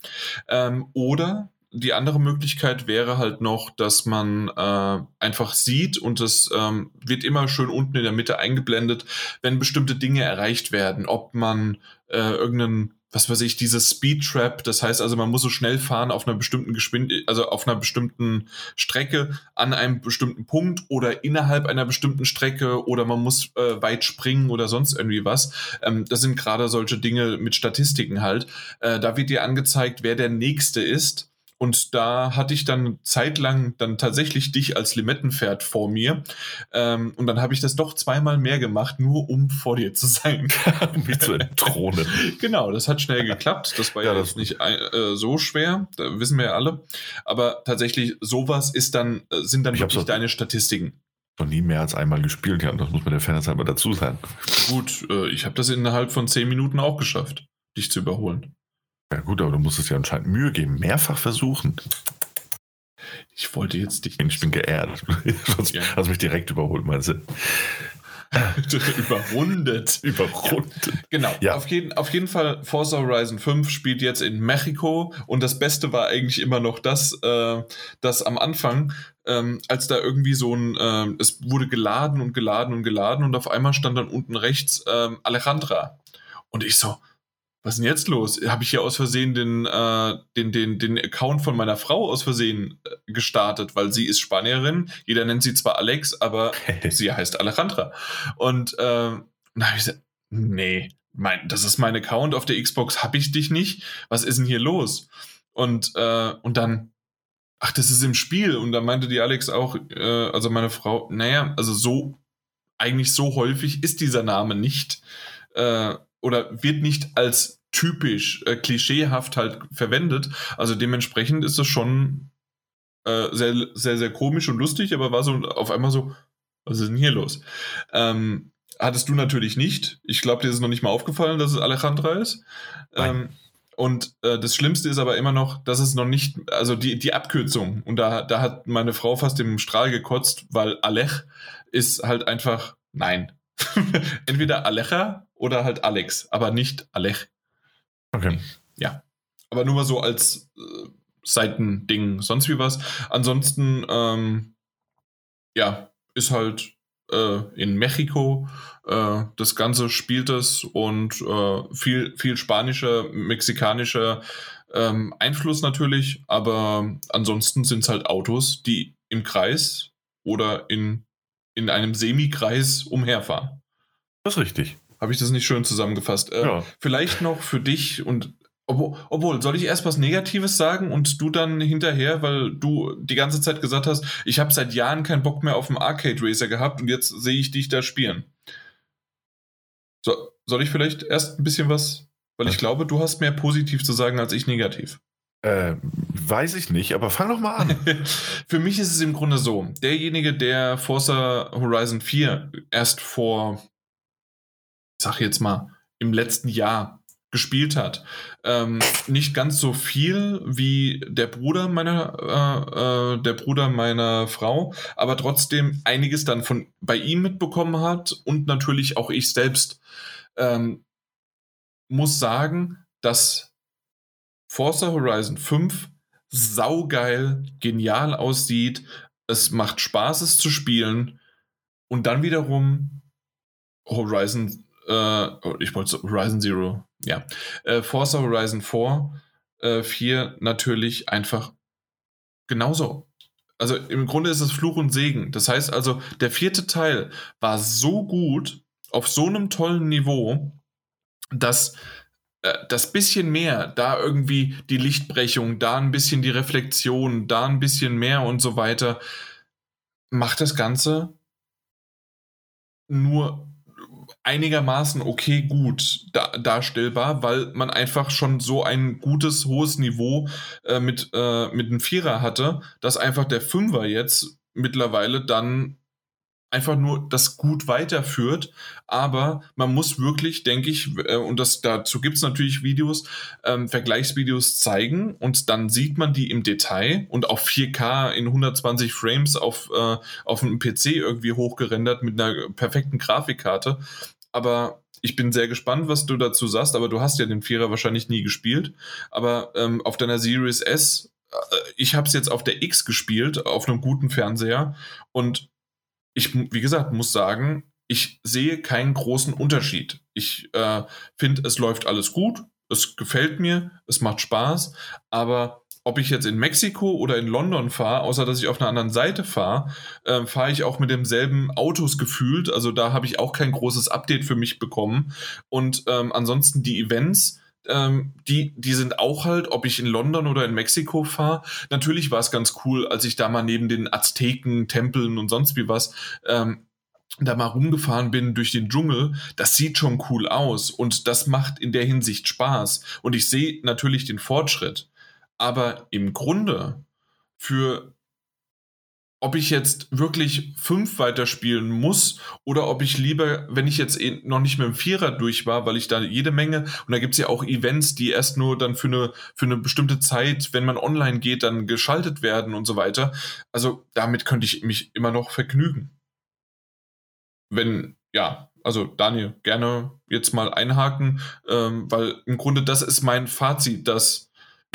ähm, oder die andere Möglichkeit wäre halt noch, dass man äh, einfach sieht und es ähm, wird immer schön unten in der Mitte eingeblendet, wenn bestimmte Dinge erreicht werden, ob man äh, irgendeinen was weiß ich, dieses Speed Trap, das heißt also, man muss so schnell fahren auf einer bestimmten Geschwindigkeit, also auf einer bestimmten Strecke an einem bestimmten Punkt oder innerhalb einer bestimmten Strecke oder man muss äh, weit springen oder sonst irgendwie was. Ähm, das sind gerade solche Dinge mit Statistiken halt. Äh, da wird dir angezeigt, wer der Nächste ist und da hatte ich dann zeitlang dann tatsächlich dich als Limettenpferd vor mir. Ähm, und dann habe ich das doch zweimal mehr gemacht, nur um vor dir zu sein. um mich zu entthronen. genau, das hat schnell geklappt. Das war ja, ja das nicht äh, so schwer, da wissen wir ja alle. Aber tatsächlich, sowas ist dann, äh, sind dann ich wirklich deine Statistiken noch nie mehr als einmal gespielt, ja, das muss man der Fairness halber dazu sagen. Gut, äh, ich habe das innerhalb von zehn Minuten auch geschafft, dich zu überholen. Ja gut, aber du musst es ja anscheinend Mühe geben, mehrfach versuchen. wollte jetzt dich. Ich bin geehrt. Hast, ja. hast mich direkt überholt, meinst du? Überrundet. Überrundet. Ja. Genau. Ja. Auf, jeden, auf jeden Fall, Forza Horizon 5 spielt jetzt in Mexiko und das Beste war eigentlich immer noch das, äh, dass am Anfang, ähm, als da irgendwie so ein, äh, es wurde geladen und geladen und geladen und auf einmal stand dann unten rechts äh, Alejandra. Und ich so, was ist denn jetzt los? Habe ich hier aus Versehen den, äh, den, den, den Account von meiner Frau aus Versehen äh, gestartet, weil sie ist Spanierin. Jeder nennt sie zwar Alex, aber sie heißt Alejandra. Und äh, dann habe ich gesagt, nee, mein, das ist mein Account auf der Xbox, habe ich dich nicht. Was ist denn hier los? Und, äh, und dann, ach, das ist im Spiel. Und da meinte die Alex auch, äh, also meine Frau, naja, also so, eigentlich so häufig ist dieser Name nicht. Äh, oder wird nicht als typisch, äh, klischeehaft halt verwendet. Also dementsprechend ist das schon äh, sehr, sehr, sehr komisch und lustig, aber war so auf einmal so, was ist denn hier los? Ähm, hattest du natürlich nicht. Ich glaube, dir ist noch nicht mal aufgefallen, dass es Alejandra ist. Ähm, und äh, das Schlimmste ist aber immer noch, dass es noch nicht, also die, die Abkürzung, und da, da hat meine Frau fast im Strahl gekotzt, weil Alech ist halt einfach, nein. Entweder Alecha oder halt Alex, aber nicht Alech. Okay. Ja. Aber nur mal so als äh, Seitending, sonst wie was. Ansonsten, ähm, ja, ist halt äh, in Mexiko. Äh, das Ganze spielt es und äh, viel, viel spanischer, mexikanischer ähm, Einfluss natürlich, aber ansonsten sind es halt Autos, die im Kreis oder in, in einem Semikreis umherfahren. Das ist richtig. Habe ich das nicht schön zusammengefasst? Äh, ja. Vielleicht noch für dich und obwohl, obwohl, soll ich erst was Negatives sagen und du dann hinterher, weil du die ganze Zeit gesagt hast, ich habe seit Jahren keinen Bock mehr auf einen Arcade Racer gehabt und jetzt sehe ich dich da spielen. So, soll ich vielleicht erst ein bisschen was, weil ich glaube, du hast mehr positiv zu sagen als ich negativ. Äh, weiß ich nicht, aber fang doch mal an. Für mich ist es im Grunde so, derjenige, der Forza Horizon 4 erst vor sag jetzt mal, im letzten Jahr gespielt hat. Ähm, nicht ganz so viel wie der Bruder meiner, äh, äh, der Bruder meiner Frau, aber trotzdem einiges dann von bei ihm mitbekommen hat und natürlich auch ich selbst. Ähm, muss sagen, dass Forza Horizon 5 saugeil, genial aussieht. Es macht Spaß, es zu spielen. Und dann wiederum Horizon äh, oh, ich wollte Horizon Zero, ja, äh, Forza Horizon 4, äh, 4 natürlich einfach genauso. Also im Grunde ist es Fluch und Segen. Das heißt also, der vierte Teil war so gut, auf so einem tollen Niveau, dass äh, das bisschen mehr, da irgendwie die Lichtbrechung, da ein bisschen die Reflexion, da ein bisschen mehr und so weiter, macht das Ganze nur einigermaßen okay gut da, darstellbar, weil man einfach schon so ein gutes, hohes Niveau äh, mit, äh, mit einem Vierer hatte, dass einfach der Fünfer jetzt mittlerweile dann einfach nur das gut weiterführt. Aber man muss wirklich, denke ich, äh, und das, dazu gibt es natürlich Videos, ähm, Vergleichsvideos zeigen und dann sieht man die im Detail und auf 4K in 120 Frames auf, äh, auf einem PC irgendwie hochgerendert mit einer perfekten Grafikkarte. Aber ich bin sehr gespannt, was du dazu sagst, aber du hast ja den Vierer wahrscheinlich nie gespielt. Aber ähm, auf deiner Series S, äh, ich habe es jetzt auf der X gespielt, auf einem guten Fernseher. Und ich, wie gesagt, muss sagen, ich sehe keinen großen Unterschied. Ich äh, finde, es läuft alles gut, es gefällt mir, es macht Spaß, aber ob ich jetzt in Mexiko oder in London fahre, außer dass ich auf einer anderen Seite fahre, äh, fahre ich auch mit demselben Autos gefühlt. Also da habe ich auch kein großes Update für mich bekommen. Und ähm, ansonsten die Events, ähm, die, die sind auch halt, ob ich in London oder in Mexiko fahre. Natürlich war es ganz cool, als ich da mal neben den Azteken, Tempeln und sonst wie was ähm, da mal rumgefahren bin durch den Dschungel, das sieht schon cool aus und das macht in der Hinsicht Spaß. Und ich sehe natürlich den Fortschritt. Aber im Grunde für ob ich jetzt wirklich fünf weiterspielen muss oder ob ich lieber, wenn ich jetzt eh noch nicht mit dem Vierer durch war, weil ich da jede Menge, und da gibt's ja auch Events, die erst nur dann für eine, für eine bestimmte Zeit, wenn man online geht, dann geschaltet werden und so weiter. Also damit könnte ich mich immer noch vergnügen. Wenn, ja, also Daniel, gerne jetzt mal einhaken, ähm, weil im Grunde das ist mein Fazit, dass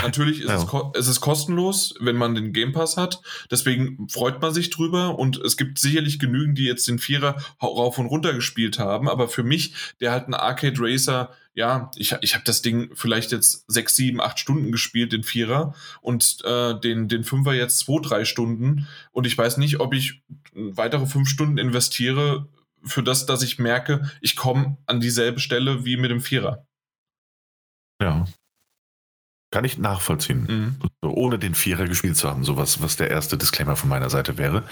Natürlich ist ja. es, es ist kostenlos, wenn man den Game Pass hat. Deswegen freut man sich drüber und es gibt sicherlich genügend, die jetzt den Vierer rauf und runter gespielt haben. Aber für mich, der halt ein Arcade Racer, ja, ich, ich habe das Ding vielleicht jetzt sechs, sieben, acht Stunden gespielt, den Vierer und äh, den, den Fünfer jetzt zwei, drei Stunden. Und ich weiß nicht, ob ich weitere fünf Stunden investiere für das, dass ich merke, ich komme an dieselbe Stelle wie mit dem Vierer. Ja, kann ich nachvollziehen. Mhm. So, ohne den Vierer gespielt zu haben, sowas, was der erste Disclaimer von meiner Seite wäre.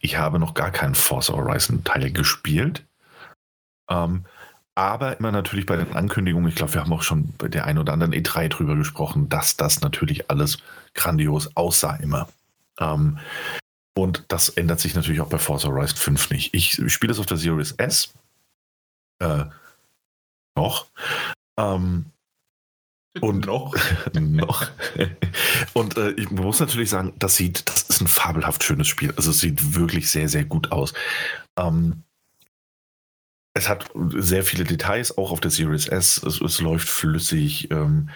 Ich habe noch gar keinen Forza Horizon Teil gespielt. Ähm, aber immer natürlich bei den Ankündigungen, ich glaube, wir haben auch schon bei der einen oder anderen E3 drüber gesprochen, dass das natürlich alles grandios aussah immer. Ähm, und das ändert sich natürlich auch bei Forza Horizon 5 nicht. Ich spiele es auf der Series S. Äh, noch. Ähm, und noch. noch. Und äh, ich muss natürlich sagen, das sieht, das ist ein fabelhaft schönes Spiel. Also es sieht wirklich sehr, sehr gut aus. Ähm, es hat sehr viele Details, auch auf der Series S. Es, es läuft flüssig. Ähm,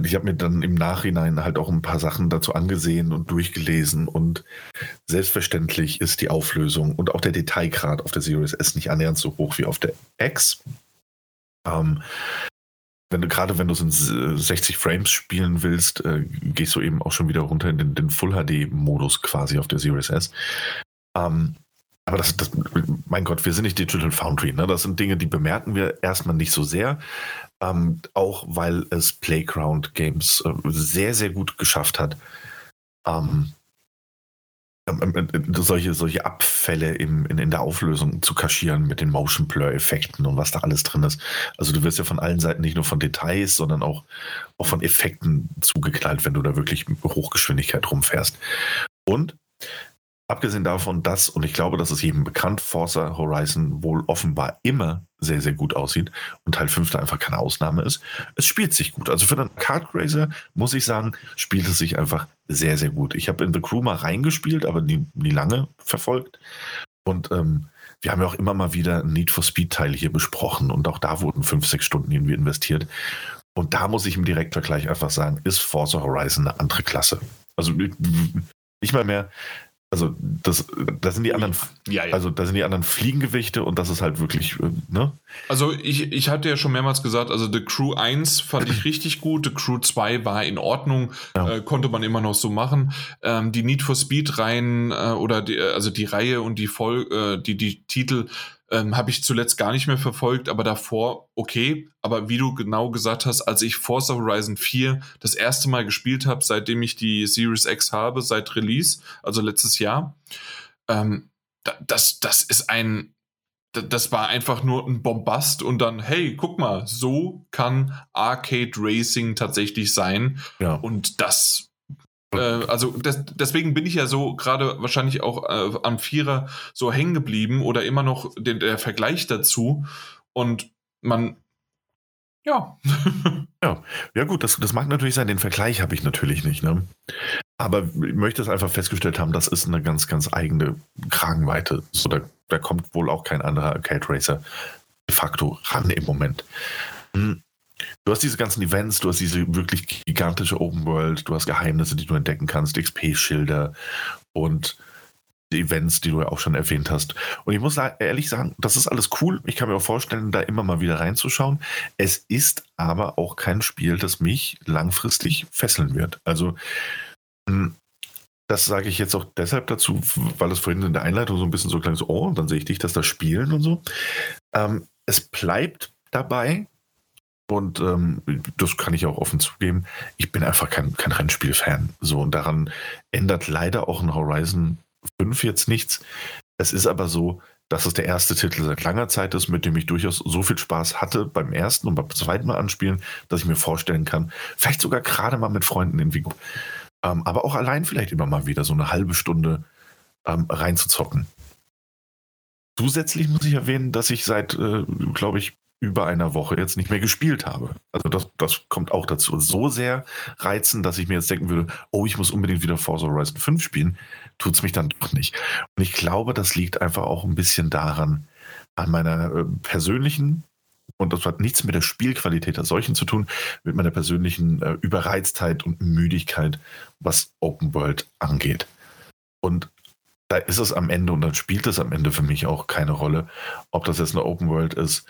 ich habe mir dann im Nachhinein halt auch ein paar Sachen dazu angesehen und durchgelesen und selbstverständlich ist die Auflösung und auch der Detailgrad auf der Series S nicht annähernd so hoch wie auf der X. Ähm, wenn du gerade wenn du es in 60 Frames spielen willst, äh, gehst du eben auch schon wieder runter in den, den Full HD-Modus quasi auf der Series S. Ähm, aber das, das, mein Gott, wir sind nicht Digital Foundry. Ne? Das sind Dinge, die bemerken wir erstmal nicht so sehr. Ähm, auch weil es Playground Games äh, sehr, sehr gut geschafft hat, ähm, ähm, ähm, äh, solche, solche Abfälle im, in, in der Auflösung zu kaschieren mit den Motion Blur-Effekten und was da alles drin ist. Also du wirst ja von allen Seiten nicht nur von Details, sondern auch, auch von Effekten zugeknallt, wenn du da wirklich mit Hochgeschwindigkeit rumfährst. Und Abgesehen davon, dass, und ich glaube, das ist jedem bekannt, Forza Horizon wohl offenbar immer sehr, sehr gut aussieht und Teil 5 da einfach keine Ausnahme ist. Es spielt sich gut. Also für einen Kart Racer muss ich sagen, spielt es sich einfach sehr, sehr gut. Ich habe in The Crew mal reingespielt, aber nie, nie lange verfolgt. Und ähm, wir haben ja auch immer mal wieder Need for Speed Teil hier besprochen und auch da wurden fünf, sechs Stunden irgendwie investiert. Und da muss ich im Direktvergleich einfach sagen, ist Forza Horizon eine andere Klasse. Also nicht mal mehr, also das, das sind die anderen, ja, ja. also da sind die anderen Fliegengewichte und das ist halt wirklich, äh, ne? Also ich, ich hatte ja schon mehrmals gesagt, also The Crew 1 fand ich richtig gut, The Crew 2 war in Ordnung, ja. äh, konnte man immer noch so machen. Ähm, die Need for Speed Reihen äh, oder die, also die Reihe und die Voll, äh, die, die Titel ähm, habe ich zuletzt gar nicht mehr verfolgt, aber davor okay. Aber wie du genau gesagt hast, als ich Forza Horizon 4 das erste Mal gespielt habe, seitdem ich die Series X habe, seit Release, also letztes Jahr, ähm, das, das ist ein, das war einfach nur ein Bombast und dann, hey, guck mal, so kann Arcade Racing tatsächlich sein. Ja. Und das also das, deswegen bin ich ja so gerade wahrscheinlich auch äh, am Vierer so hängen geblieben oder immer noch den, der Vergleich dazu. Und man, ja. ja, ja gut, das, das mag natürlich sein, den Vergleich habe ich natürlich nicht. Ne? Aber ich möchte es einfach festgestellt haben, das ist eine ganz, ganz eigene Kragenweite. So, da, da kommt wohl auch kein anderer Arcade Racer de facto ran im Moment. Hm. Du hast diese ganzen Events, du hast diese wirklich gigantische Open World, du hast Geheimnisse, die du entdecken kannst, XP-Schilder und die Events, die du ja auch schon erwähnt hast. Und ich muss ehrlich sagen, das ist alles cool. Ich kann mir auch vorstellen, da immer mal wieder reinzuschauen. Es ist aber auch kein Spiel, das mich langfristig fesseln wird. Also, hm, das sage ich jetzt auch deshalb dazu, weil es vorhin in der Einleitung so ein bisschen so klang, so, oh, dann sehe ich dich das da spielen und so. Ähm, es bleibt dabei, und ähm, das kann ich auch offen zugeben. Ich bin einfach kein, kein Rennspiel-Fan. So, und daran ändert leider auch ein Horizon 5 jetzt nichts. Es ist aber so, dass es der erste Titel seit langer Zeit ist, mit dem ich durchaus so viel Spaß hatte beim ersten und beim zweiten Mal anspielen, dass ich mir vorstellen kann, vielleicht sogar gerade mal mit Freunden in Vigo. Ähm, aber auch allein vielleicht immer mal wieder so eine halbe Stunde ähm, reinzuzocken. Zusätzlich muss ich erwähnen, dass ich seit, äh, glaube ich, über einer Woche jetzt nicht mehr gespielt habe. Also das, das kommt auch dazu. So sehr reizen, dass ich mir jetzt denken würde, oh, ich muss unbedingt wieder Forza Horizon 5 spielen, tut es mich dann doch nicht. Und ich glaube, das liegt einfach auch ein bisschen daran, an meiner äh, persönlichen, und das hat nichts mit der Spielqualität als solchen zu tun, mit meiner persönlichen äh, Überreiztheit und Müdigkeit, was Open World angeht. Und da ist es am Ende und dann spielt es am Ende für mich auch keine Rolle, ob das jetzt eine Open World ist,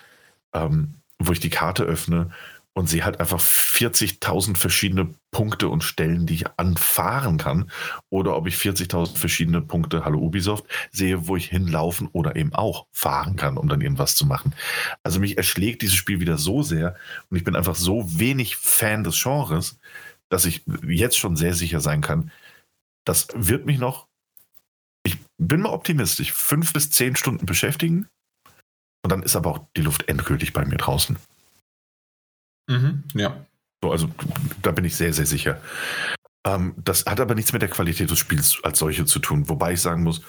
ähm, wo ich die Karte öffne und sie hat einfach 40.000 verschiedene Punkte und Stellen, die ich anfahren kann, oder ob ich 40.000 verschiedene Punkte, hallo Ubisoft, sehe, wo ich hinlaufen oder eben auch fahren kann, um dann irgendwas zu machen. Also mich erschlägt dieses Spiel wieder so sehr und ich bin einfach so wenig Fan des Genres, dass ich jetzt schon sehr sicher sein kann, das wird mich noch bin mal optimistisch, fünf bis zehn Stunden beschäftigen und dann ist aber auch die Luft endgültig bei mir draußen. Mhm, ja. So, also da bin ich sehr, sehr sicher. Ähm, das hat aber nichts mit der Qualität des Spiels als solche zu tun, wobei ich sagen muss,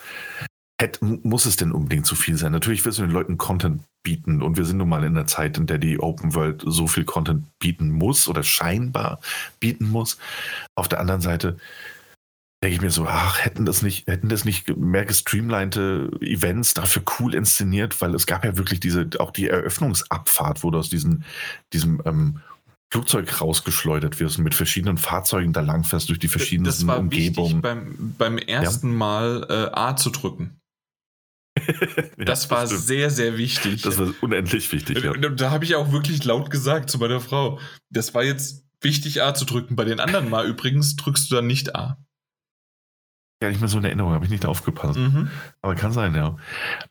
hätte, muss es denn unbedingt zu viel sein? Natürlich willst du den Leuten Content bieten und wir sind nun mal in einer Zeit, in der die Open World so viel Content bieten muss oder scheinbar bieten muss. Auf der anderen Seite, denke ich mir so, ach, hätten das nicht, hätten das nicht mehr gestreamlinete Events dafür cool inszeniert, weil es gab ja wirklich diese, auch die Eröffnungsabfahrt, wo du aus diesen, diesem ähm, Flugzeug rausgeschleudert wirst und mit verschiedenen Fahrzeugen da langfährst durch die verschiedenen das war Umgebungen. beim, beim ersten ja. Mal äh, A zu drücken. das war das sehr, sehr wichtig. Das war unendlich wichtig. Ja. Da habe ich auch wirklich laut gesagt zu meiner Frau, das war jetzt wichtig, A zu drücken. Bei den anderen Mal übrigens drückst du dann nicht A gar nicht mehr so in Erinnerung, habe ich nicht aufgepasst. Mhm. Aber kann sein, ja.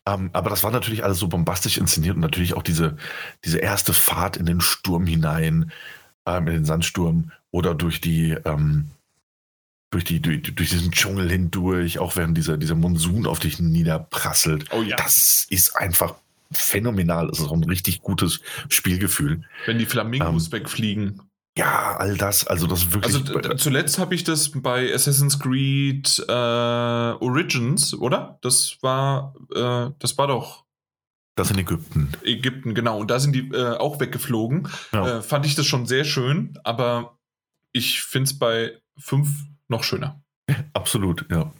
Ähm, aber das war natürlich alles so bombastisch inszeniert und natürlich auch diese, diese erste Fahrt in den Sturm hinein, ähm, in den Sandsturm oder durch die, ähm, durch, die, durch, durch, diesen Dschungel hindurch, auch während dieser, dieser Monsun auf dich niederprasselt. Oh ja. Das ist einfach phänomenal. Das ist auch ein richtig gutes Spielgefühl. Wenn die Flamingos ähm, wegfliegen. Ja, all das, also das wirklich. Also zuletzt habe ich das bei Assassin's Creed äh, Origins, oder? Das war, äh, das war doch. Das in Ägypten. Ägypten, genau. Und da sind die äh, auch weggeflogen. Ja. Äh, fand ich das schon sehr schön, aber ich finde es bei 5 noch schöner. Absolut, ja.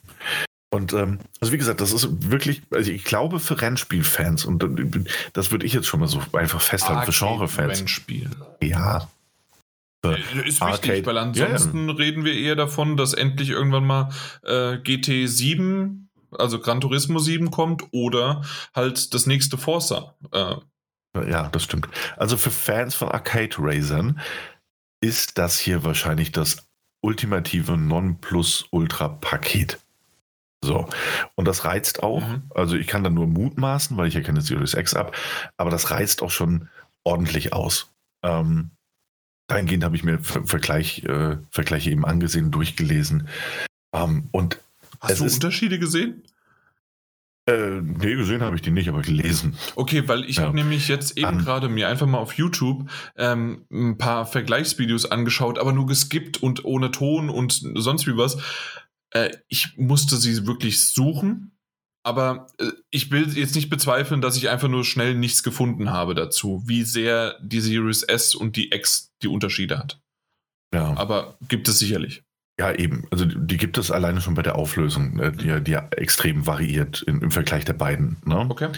Und ähm, also wie gesagt, das ist wirklich, also ich glaube für Rennspielfans und das würde ich jetzt schon mal so einfach festhalten, für Genrefans. Rennspiel. Ja, äh, ist Arcade. wichtig, weil ansonsten ja, ja. reden wir eher davon, dass endlich irgendwann mal äh, GT 7, also Gran Turismo 7 kommt oder halt das nächste Forza. Äh. Ja, das stimmt. Also für Fans von Arcade Racern ist das hier wahrscheinlich das ultimative Non-Plus-Ultra-Paket. So. Und das reizt auch. Mhm. Also ich kann da nur mutmaßen, weil ich ja keine Series X ab, aber das reizt auch schon ordentlich aus. Ähm, dahingehend habe ich mir Vergleich, äh, Vergleiche eben angesehen, durchgelesen. Ähm, und Hast du ist, Unterschiede gesehen? Äh, nee, gesehen habe ich die nicht, aber gelesen. Okay, weil ich ja. habe nämlich jetzt eben gerade mir einfach mal auf YouTube ähm, ein paar Vergleichsvideos angeschaut, aber nur geskippt und ohne Ton und sonst wie was. Äh, ich musste sie wirklich suchen aber äh, ich will jetzt nicht bezweifeln, dass ich einfach nur schnell nichts gefunden habe dazu, wie sehr die Series S und die X die Unterschiede hat. Ja. Aber gibt es sicherlich. Ja, eben. Also die gibt es alleine schon bei der Auflösung, äh, die, die extrem variiert in, im Vergleich der beiden. Ne? Okay.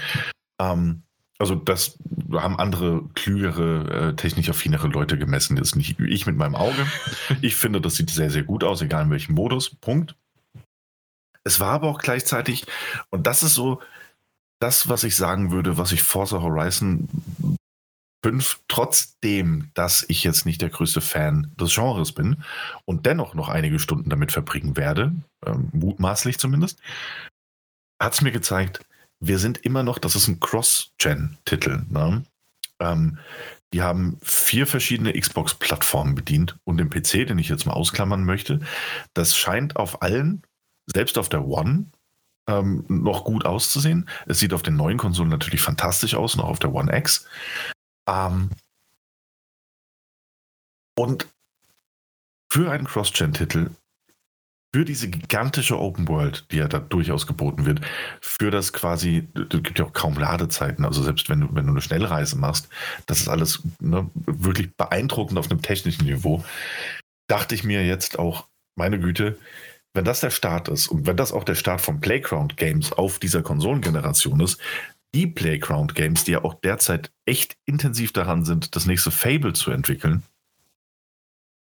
Ähm, also das haben andere, klügere, äh, technisch affinere Leute gemessen. Das ist nicht ich mit meinem Auge. Ich finde, das sieht sehr, sehr gut aus, egal in welchem Modus. Punkt. Es war aber auch gleichzeitig, und das ist so das, was ich sagen würde, was ich Forza Horizon 5, trotzdem, dass ich jetzt nicht der größte Fan des Genres bin und dennoch noch einige Stunden damit verbringen werde, ähm, mutmaßlich zumindest, hat es mir gezeigt, wir sind immer noch, das ist ein Cross-Gen-Titel. Ne? Ähm, die haben vier verschiedene Xbox-Plattformen bedient und den PC, den ich jetzt mal ausklammern möchte. Das scheint auf allen selbst auf der One ähm, noch gut auszusehen. Es sieht auf den neuen Konsolen natürlich fantastisch aus, noch auf der One X. Ähm, und für einen Cross-Gen-Titel für diese gigantische Open World, die ja da durchaus geboten wird, für das quasi, es gibt ja auch kaum Ladezeiten, also selbst wenn du, wenn du eine Schnellreise machst, das ist alles ne, wirklich beeindruckend auf einem technischen Niveau, dachte ich mir jetzt auch, meine Güte, wenn das der Start ist und wenn das auch der Start von Playground Games auf dieser Konsolengeneration ist, die Playground Games, die ja auch derzeit echt intensiv daran sind, das nächste Fable zu entwickeln,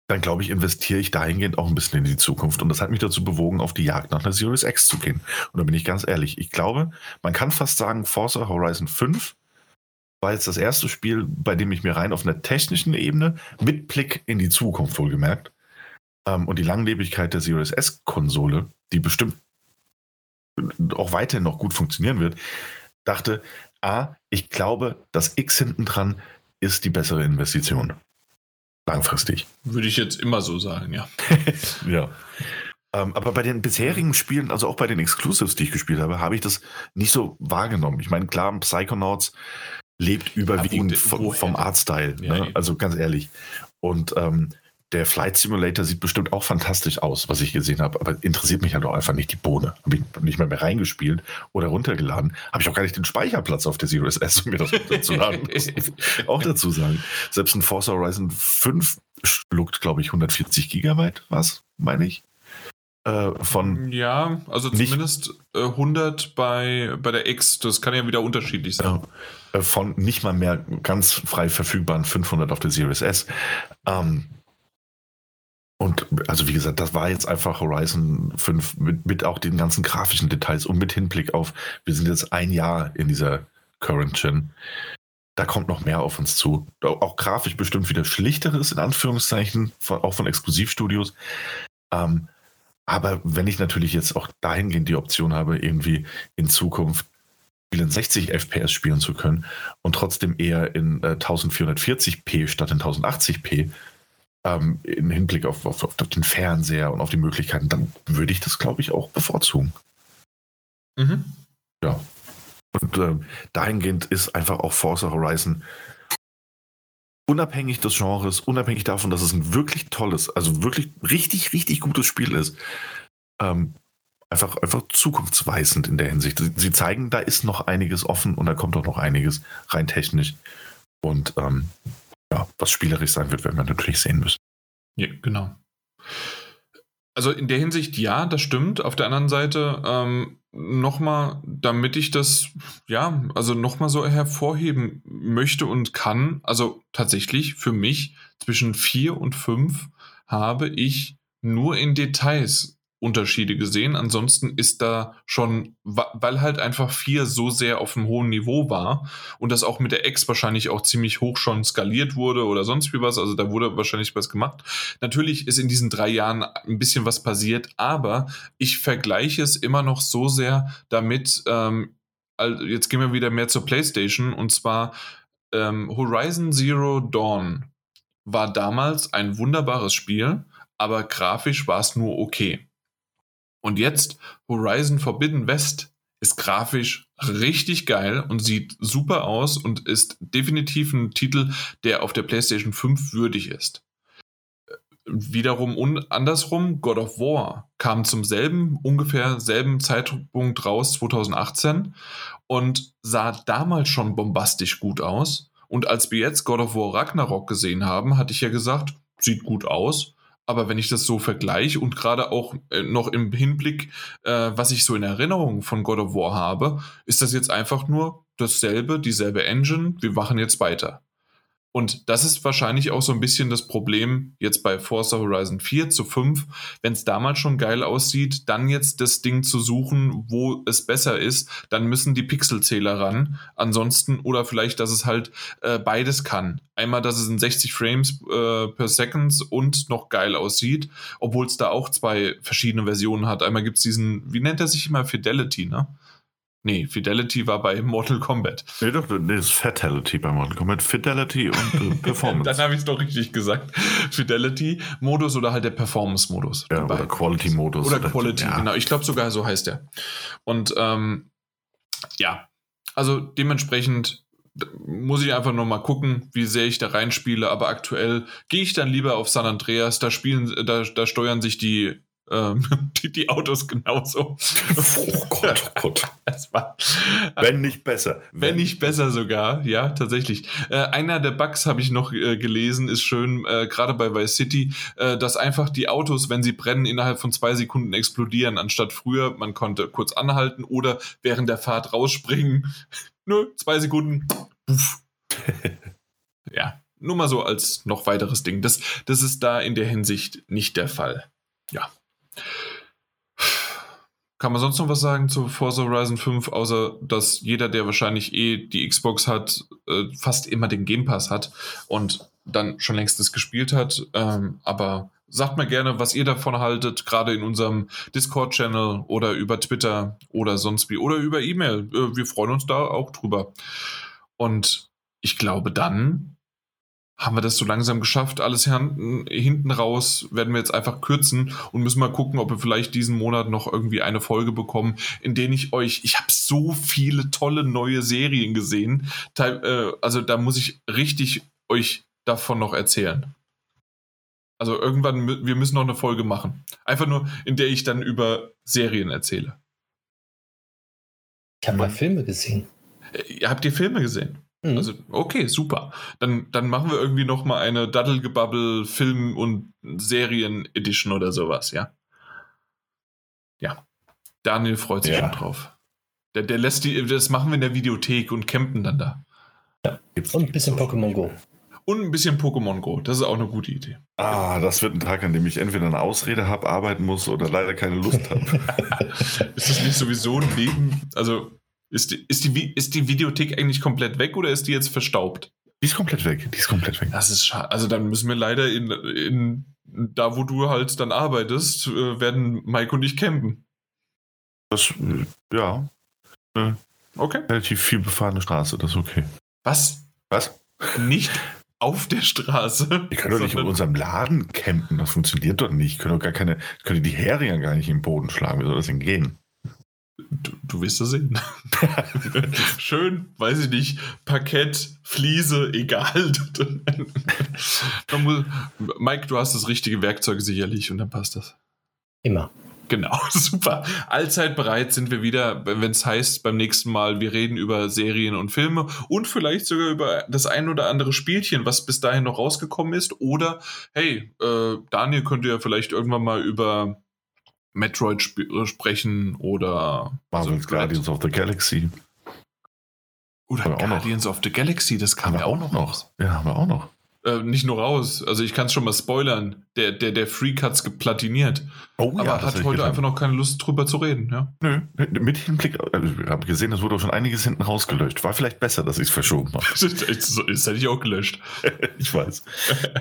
dann glaube ich, investiere ich dahingehend auch ein bisschen in die Zukunft. Und das hat mich dazu bewogen, auf die Jagd nach einer Series X zu gehen. Und da bin ich ganz ehrlich, ich glaube, man kann fast sagen, Forza Horizon 5 war jetzt das erste Spiel, bei dem ich mir rein auf einer technischen Ebene mit Blick in die Zukunft wohlgemerkt ähm, und die Langlebigkeit der Series S-Konsole, die bestimmt auch weiterhin noch gut funktionieren wird, dachte, A, ich glaube, das X hinten dran ist die bessere Investition. Langfristig. Würde ich jetzt immer so sagen, ja. ja. Ähm, aber bei den bisherigen Spielen, also auch bei den Exclusives, die ich gespielt habe, habe ich das nicht so wahrgenommen. Ich meine, klar, Psychonauts lebt überwiegend ja, vom, vom Artstyle. Ja, ne? Also ganz ehrlich. Und ähm, der Flight Simulator sieht bestimmt auch fantastisch aus, was ich gesehen habe, aber interessiert mich halt auch einfach nicht die Bohne. Habe ich nicht mehr, mehr reingespielt oder runtergeladen. Habe ich auch gar nicht den Speicherplatz auf der Series S, um mir das runterzuladen. auch dazu sagen. Selbst ein Forza Horizon 5 schluckt, glaube ich, 140 Gigabyte, was, meine ich? Äh, von ja, also zumindest äh, 100 bei, bei der X, das kann ja wieder unterschiedlich sein. Äh, von nicht mal mehr ganz frei verfügbaren 500 auf der Series S. Ähm, und also wie gesagt, das war jetzt einfach Horizon 5 mit, mit auch den ganzen grafischen Details und mit Hinblick auf, wir sind jetzt ein Jahr in dieser Current Gen. Da kommt noch mehr auf uns zu. Auch grafisch bestimmt wieder schlichteres, in Anführungszeichen, von, auch von Exklusivstudios. Ähm, aber wenn ich natürlich jetzt auch dahingehend die Option habe, irgendwie in Zukunft 60 FPS spielen zu können und trotzdem eher in äh, 1440p statt in 1080p, ähm, im Hinblick auf, auf, auf, den Fernseher und auf die Möglichkeiten, dann würde ich das, glaube ich, auch bevorzugen. Mhm. Ja. Und äh, dahingehend ist einfach auch Forza Horizon unabhängig des Genres, unabhängig davon, dass es ein wirklich tolles, also wirklich richtig, richtig gutes Spiel ist, ähm, einfach, einfach zukunftsweisend in der Hinsicht. Sie zeigen, da ist noch einiges offen und da kommt auch noch einiges rein technisch. Und ähm, ja, was spielerisch sein wird, werden wir natürlich sehen müssen. Ja, genau. Also in der Hinsicht ja, das stimmt. Auf der anderen Seite ähm, nochmal, damit ich das, ja, also nochmal so hervorheben möchte und kann, also tatsächlich für mich zwischen vier und fünf habe ich nur in Details Unterschiede gesehen. Ansonsten ist da schon, weil halt einfach 4 so sehr auf einem hohen Niveau war und das auch mit der X wahrscheinlich auch ziemlich hoch schon skaliert wurde oder sonst wie was, also da wurde wahrscheinlich was gemacht. Natürlich ist in diesen drei Jahren ein bisschen was passiert, aber ich vergleiche es immer noch so sehr damit, ähm, jetzt gehen wir wieder mehr zur PlayStation und zwar ähm, Horizon Zero Dawn war damals ein wunderbares Spiel, aber grafisch war es nur okay. Und jetzt Horizon Forbidden West ist grafisch richtig geil und sieht super aus und ist definitiv ein Titel, der auf der PlayStation 5 würdig ist. Wiederum und andersrum, God of War kam zum selben, ungefähr selben Zeitpunkt raus, 2018, und sah damals schon bombastisch gut aus. Und als wir jetzt God of War Ragnarok gesehen haben, hatte ich ja gesagt, sieht gut aus, aber wenn ich das so vergleiche und gerade auch äh, noch im Hinblick, äh, was ich so in Erinnerung von God of War habe, ist das jetzt einfach nur dasselbe, dieselbe Engine. Wir machen jetzt weiter. Und das ist wahrscheinlich auch so ein bisschen das Problem jetzt bei Forza Horizon 4 zu 5. Wenn es damals schon geil aussieht, dann jetzt das Ding zu suchen, wo es besser ist, dann müssen die Pixelzähler ran. Ansonsten, oder vielleicht, dass es halt äh, beides kann. Einmal, dass es in 60 Frames äh, per Second und noch geil aussieht, obwohl es da auch zwei verschiedene Versionen hat. Einmal gibt es diesen, wie nennt er sich immer, Fidelity, ne? Nee, Fidelity war bei Mortal Kombat. Nee, doch, das ist Fatality bei Mortal Kombat. Fidelity und äh, Performance. Dann habe ich es doch richtig gesagt. Fidelity-Modus oder halt der Performance-Modus. Ja, oder Quality-Modus. Oder, oder Quality, ja. genau. Ich glaube sogar so heißt der. Und ähm, ja, also dementsprechend muss ich einfach noch mal gucken, wie sehr ich da reinspiele. Aber aktuell gehe ich dann lieber auf San Andreas. Da spielen, da, da steuern sich die Ähm, die, die, Autos genauso. Oh Gott, oh Gott. War, wenn nicht besser. Wenn, nicht besser sogar, ja, tatsächlich. Äh, einer der Bugs habe ich noch äh, gelesen, ist schön, äh, gerade bei Vice City, äh, dass einfach die Autos, wenn sie brennen, innerhalb von zwei Sekunden explodieren, anstatt früher, man konnte kurz anhalten oder während der Fahrt rausspringen. Nö, zwei Sekunden. ja, nur mal so als noch weiteres Ding. Das, das ist da in der Hinsicht nicht der Fall. Ja. Kann man sonst noch was sagen zu Forza Horizon 5, außer dass jeder, der wahrscheinlich eh die Xbox hat, äh, fast immer den Game Pass hat und dann schon längst gespielt hat. Ähm, aber sagt mal gerne, was ihr davon haltet, gerade in unserem Discord-Channel oder über Twitter oder sonst wie oder über E-Mail. Äh, wir freuen uns da auch drüber. Und ich glaube, dann haben wir das so langsam geschafft. Alles hinten, raus werden wir jetzt einfach kürzen und müssen mal gucken, ob wir vielleicht diesen Monat noch irgendwie eine Folge bekommen, in denen ich euch, ich habe so viele tolle neue Serien gesehen. Äh, also da muss ich richtig euch davon noch erzählen. Also irgendwann, wir müssen noch eine Folge machen. Einfach nur, in der ich dann über Serien erzähle. Ich habe mal Filme gesehen. Äh, habt ihr Filme gesehen? Mhm. Also, okay, super. Dann, dann machen wir irgendwie nochmal eine Daddelgebubble Film- und Serien-Edition oder sowas, ja? Ja. Daniel freut sich ja. schon drauf. Der, der lässt die, das machen wir in der Videothek und campen dann da. Ja. Und ein bisschen Pokémon Go. Und ein bisschen Pokémon Go. Das ist auch eine gute Idee. Ah, das wird ein Tag, an dem ich entweder eine Ausrede habe, arbeiten muss oder leider keine Lust habe. ist das nicht sowieso ein Leben? Also, ist die, ist, die, ist die Videothek eigentlich komplett weg oder ist die jetzt verstaubt? Die ist komplett weg. Die ist komplett weg. Das ist schade. Also dann müssen wir leider in, in da, wo du halt dann arbeitest, äh, werden Mike und ich campen. Das, äh, ja. Okay. Relativ viel befahrene Straße, das ist okay. Was? Was? Nicht auf der Straße. Wir können doch nicht in unserem Laden campen, das funktioniert doch nicht. Ich können doch gar keine, können die Heringe gar nicht im Boden schlagen. Wie soll das denn gehen? Du, du wirst das sehen. Schön, weiß ich nicht, Parkett, Fliese, egal. Mike, du hast das richtige Werkzeug sicherlich und dann passt das. Immer. Genau, super. Allzeit bereit sind wir wieder, wenn es heißt, beim nächsten Mal, wir reden über Serien und Filme und vielleicht sogar über das ein oder andere Spielchen, was bis dahin noch rausgekommen ist. Oder, hey, äh, Daniel könnte ja vielleicht irgendwann mal über Metroid sp äh, sprechen oder Marvel's also, Guardians of the Galaxy. Oder Guardians of the Galaxy, das kam ja auch noch raus. Ja, haben wir auch noch. Äh, nicht nur raus, also ich kann es schon mal spoilern. Der, der, der Freak hat es geplatiniert. Oh, aber ja, hat heute einfach noch keine Lust drüber zu reden. Ja? Nö, mit Hinblick, also ich habe gesehen, es wurde auch schon einiges hinten rausgelöscht. War vielleicht besser, dass ich es verschoben habe. das, das hätte ich auch gelöscht. ich weiß.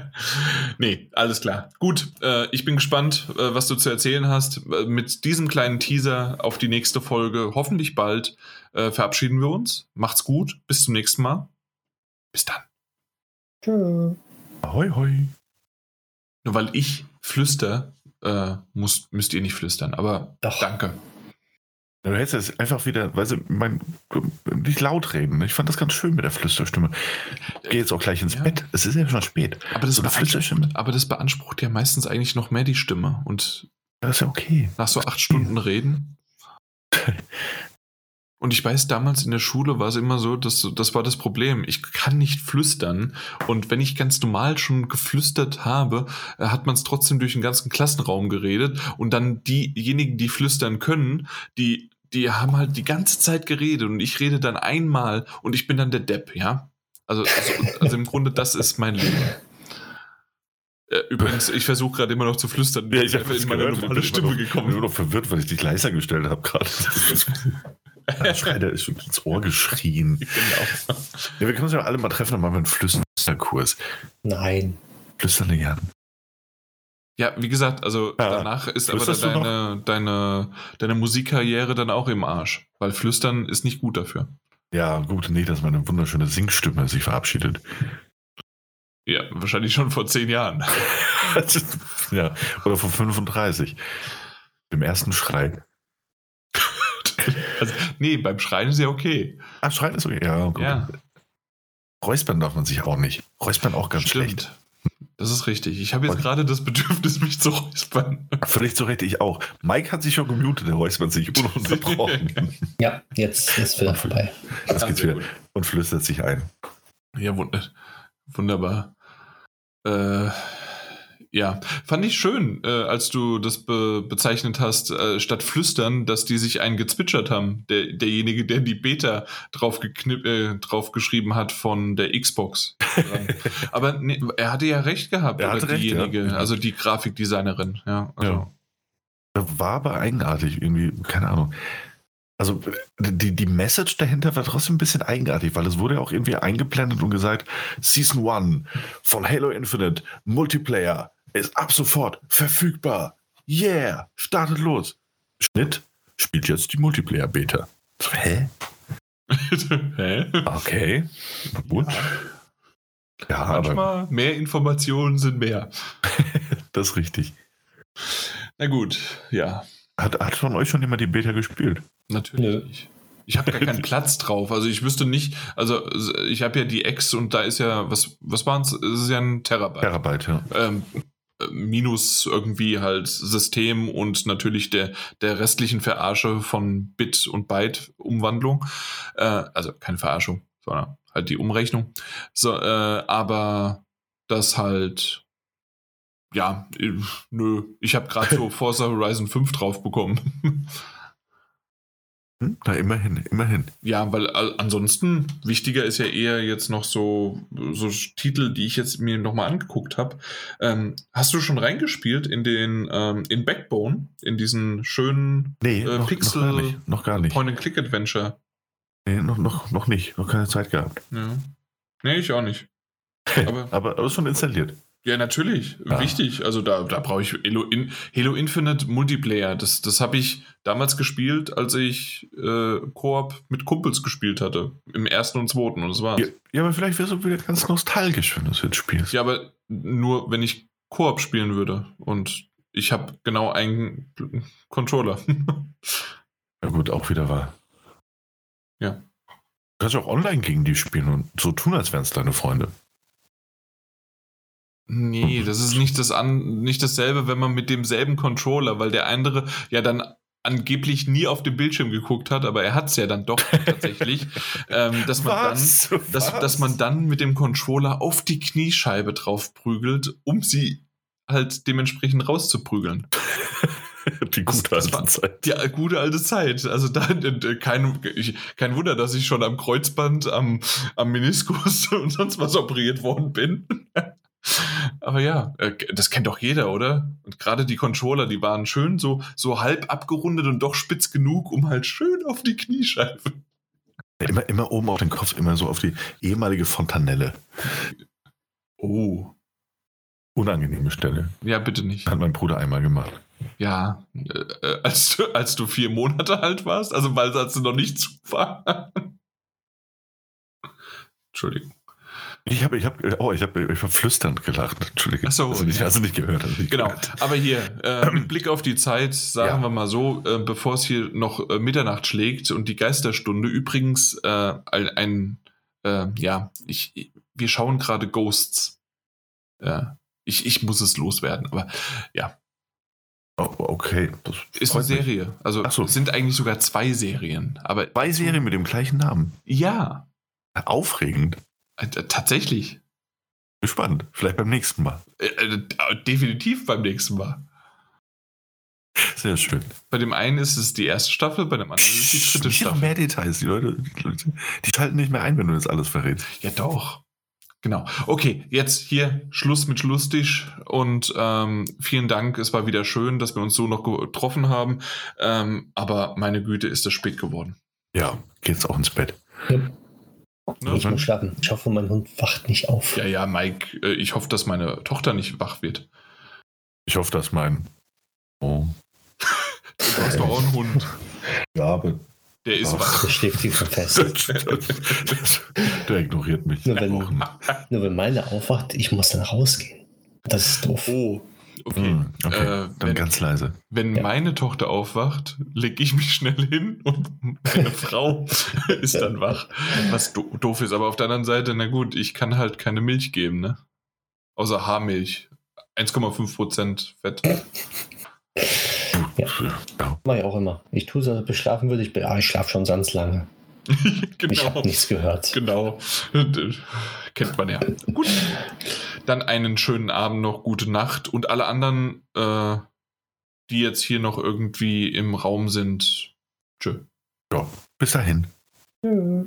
nee, alles klar. Gut, äh, ich bin gespannt, äh, was du zu erzählen hast. Äh, mit diesem kleinen Teaser auf die nächste Folge, hoffentlich bald, äh, verabschieden wir uns. Macht's gut, bis zum nächsten Mal. Bis dann. Tschö. Ahoi, hoi. Nur weil ich flüster, äh, muss, müsst ihr nicht flüstern, aber Doch. danke. Du hättest jetzt einfach wieder, weißt du, mein, nicht laut reden. Ich fand das ganz schön mit der Flüsterstimme. Ich gehe jetzt auch gleich ins ja. Bett. Es ist ja schon spät. Aber das, so aber das beansprucht ja meistens eigentlich noch mehr die Stimme. Und das ist ja okay. Nach so acht Stunden reden. Und ich weiß, damals in der Schule war es immer so, dass das war das Problem. Ich kann nicht flüstern. Und wenn ich ganz normal schon geflüstert habe, äh, hat man es trotzdem durch den ganzen Klassenraum geredet. Und dann diejenigen, die flüstern können, die, die haben halt die ganze Zeit geredet. Und ich rede dann einmal und ich bin dann der Depp, ja. Also, also, also im Grunde, das ist mein Leben. Äh, übrigens, ich versuche gerade immer noch zu flüstern. Ja, ich habe in meine normale Stimme gekommen. Ich bin nur noch verwirrt, weil ich dich leiser gestellt habe gerade. Schrei, der ist ins Ohr geschrien. Genau. Ja, wir können uns ja alle mal treffen, dann machen wir einen Flüsterkurs. Nein. Flüstern gern. Ja, wie gesagt, also ja, danach ist aber deine, deine, deine Musikkarriere dann auch im Arsch. Weil Flüstern ist nicht gut dafür. Ja, gut, nee, dass meine wunderschöne Singstimme sich verabschiedet. Ja, wahrscheinlich schon vor zehn Jahren. ja, oder vor 35. Im ersten Schrei. Also, nee, beim Schreien ist ja okay. Ach, Schreien ist okay, ja. Gut. ja. Räuspern darf man sich auch nicht. Räuspern auch ganz Stimmt. schlecht. Das ist richtig. Ich habe jetzt gerade das Bedürfnis, mich zu räuspern. Völlig zu Recht, ich auch. Mike hat sich schon gemutet, der räuspert sich ununterbrochen. ja, jetzt ist wieder vorbei. Jetzt geht's wieder und flüstert sich ein. Ja, wunderbar. Äh, ja, fand ich schön, äh, als du das be bezeichnet hast, äh, statt flüstern, dass die sich einen gezwitschert haben. Der, derjenige, der die Beta drauf, äh, drauf geschrieben hat von der Xbox. Aber nee, er hatte ja recht gehabt, er oder diejenige, recht, ja. also die Grafikdesignerin. Ja, also. ja. War aber eigenartig irgendwie, keine Ahnung. Also die, die Message dahinter war trotzdem ein bisschen eigenartig, weil es wurde ja auch irgendwie eingeblendet und gesagt, Season 1 von Halo Infinite, Multiplayer, ist ab sofort verfügbar. Yeah, startet los. Schnitt spielt jetzt die Multiplayer-Beta. Hä? Hä? Okay. Gut. Ja, Manchmal aber mehr Informationen sind mehr. das ist richtig. Na gut, ja. Hat, hat von euch schon jemand die Beta gespielt? Natürlich. Ich habe gar keinen Platz drauf. Also ich wüsste nicht, also ich habe ja die X und da ist ja, was, was waren es? Es ist ja ein Terabyte. Terabyte, ja. Ähm, minus irgendwie halt System und natürlich der, der restlichen Verarsche von Bit- und Byte-Umwandlung. Äh, also keine Verarschung, sondern halt die Umrechnung. So, äh, aber das halt, ja, nö, ich habe gerade so Forza Horizon 5 drauf bekommen. Hm? Na, immerhin, immerhin. Ja, weil ansonsten wichtiger ist ja eher jetzt noch so, so Titel, die ich jetzt mir nochmal angeguckt habe. Ähm, hast du schon reingespielt in den ähm, in Backbone, in diesen schönen nee, äh, noch, Pixel noch gar nicht, noch gar nicht. Point-and-Click-Adventure? Nee, noch, noch, noch nicht. Noch keine Zeit gehabt. Ja. Nee, ich auch nicht. Aber, aber, aber schon installiert. Ja, natürlich. Ja. Wichtig. Also da, da brauche ich Halo, In Halo Infinite Multiplayer. Das, das habe ich damals gespielt, als ich äh, Koop mit Kumpels gespielt hatte. Im ersten und zweiten. Und das war's. Ja, ja aber vielleicht wärst du wieder ganz nostalgisch, wenn du es jetzt spielst. Ja, aber nur, wenn ich Koop spielen würde. Und ich habe genau einen Controller. ja gut, auch wieder wahr. Ja. Du kannst auch online gegen die spielen und so tun, als wären es deine Freunde. Nee, das ist nicht, das an, nicht dasselbe, wenn man mit demselben Controller, weil der andere ja dann angeblich nie auf dem Bildschirm geguckt hat, aber er hat es ja dann doch tatsächlich, ähm, dass, man Was? dann, dass, dass man dann mit dem Controller auf die Kniescheibe drauf prügelt, um sie halt dementsprechend rauszuprügeln. Die gute alte Zeit. Die gute alte Zeit. Also da kein, kein Wunder, dass ich schon am Kreuzband, am, am Meniskus und sonst was operiert worden bin. Aber ja, äh, das kennt doch jeder, oder? Und gerade die Controller, die waren schön so, so halb abgerundet und doch spitz genug, um halt schön auf die Kniescheibe. Immer, immer oben auf den Kopf, immer so auf die ehemalige Fontanelle. Oh. Unangenehme Stelle. Ja, bitte nicht. Hat mein Bruder einmal gemacht. Ja, äh, äh als, du, als du vier Monate alt warst, also weil als du noch nicht zu war. Entschuldigung. Ich habe, ich habe, oh, ich habe, ich habe flüsternd gelacht. Entschuldige. Ach so, also nicht, hast du nicht gehört. Also nicht genau. Gehört. Aber hier äh, mit Blick auf die Zeit, sagen ja. wir mal so, äh, bevor es hier noch äh, Mitternacht schlägt und die Geisterstunde. Übrigens äh, ein, äh, ja, ich, wir schauen gerade Ghosts. Ja, ich, ich muss es loswerden, aber ja. Oh, okay. Das ist eine Serie. Mich. Also so. es sind eigentlich sogar zwei Serien. Aber zwei Serien mit dem gleichen Namen. Ja. Aufregend. Äh, tatsächlich. Spannend. Vielleicht beim nächsten Mal. Äh, äh, definitiv beim nächsten Mal. Sehr schön. Bei dem einen ist es die erste Staffel, bei dem anderen ist es die dritte Staffel. Noch mehr Details. Die Leute, die Leute, die schalten nicht mehr ein, wenn du das alles verrätst. Ja, doch. Genau. Okay, jetzt hier Schluss mit Schlusstisch und ähm, vielen Dank. Es war wieder schön, dass wir uns so noch getroffen haben. Ähm, aber meine Güte, ist das spät geworden. Ja, geht's auch ins Bett. Ja. Ne? Ich muss schlafen. Ich hoffe, mein Hund wacht nicht auf. Ja, ja, Mike, äh, ich hoffe, dass meine Tochter nicht wach wird. Ich hoffe, dass mein. Oh. du hast doch auch einen Hund. Ja, aber. Der ist Ach, wach. Der schläft tief fest. der ignoriert mich. Nur wenn, nur wenn meine aufwacht, ich muss dann rausgehen. Das ist doof. Oh, Okay, hm, okay. Äh, dann wenn, ganz leise. Wenn ja. meine Tochter aufwacht, lege ich mich schnell hin und meine Frau ist dann wach. Was do doof ist, aber auf der anderen Seite, na gut, ich kann halt keine Milch geben, ne? Außer Haarmilch. 1,5% Fett. Ja. ja. Mach ich auch immer. Ich tue so, beschlafen würde ich, ah, ich schlafe schon ganz lange. genau. Ich habe nichts gehört. Genau. Kennt man ja. Gut. Dann einen schönen Abend noch, gute Nacht und alle anderen, äh, die jetzt hier noch irgendwie im Raum sind. Tschö. Ja, bis dahin. Tschö.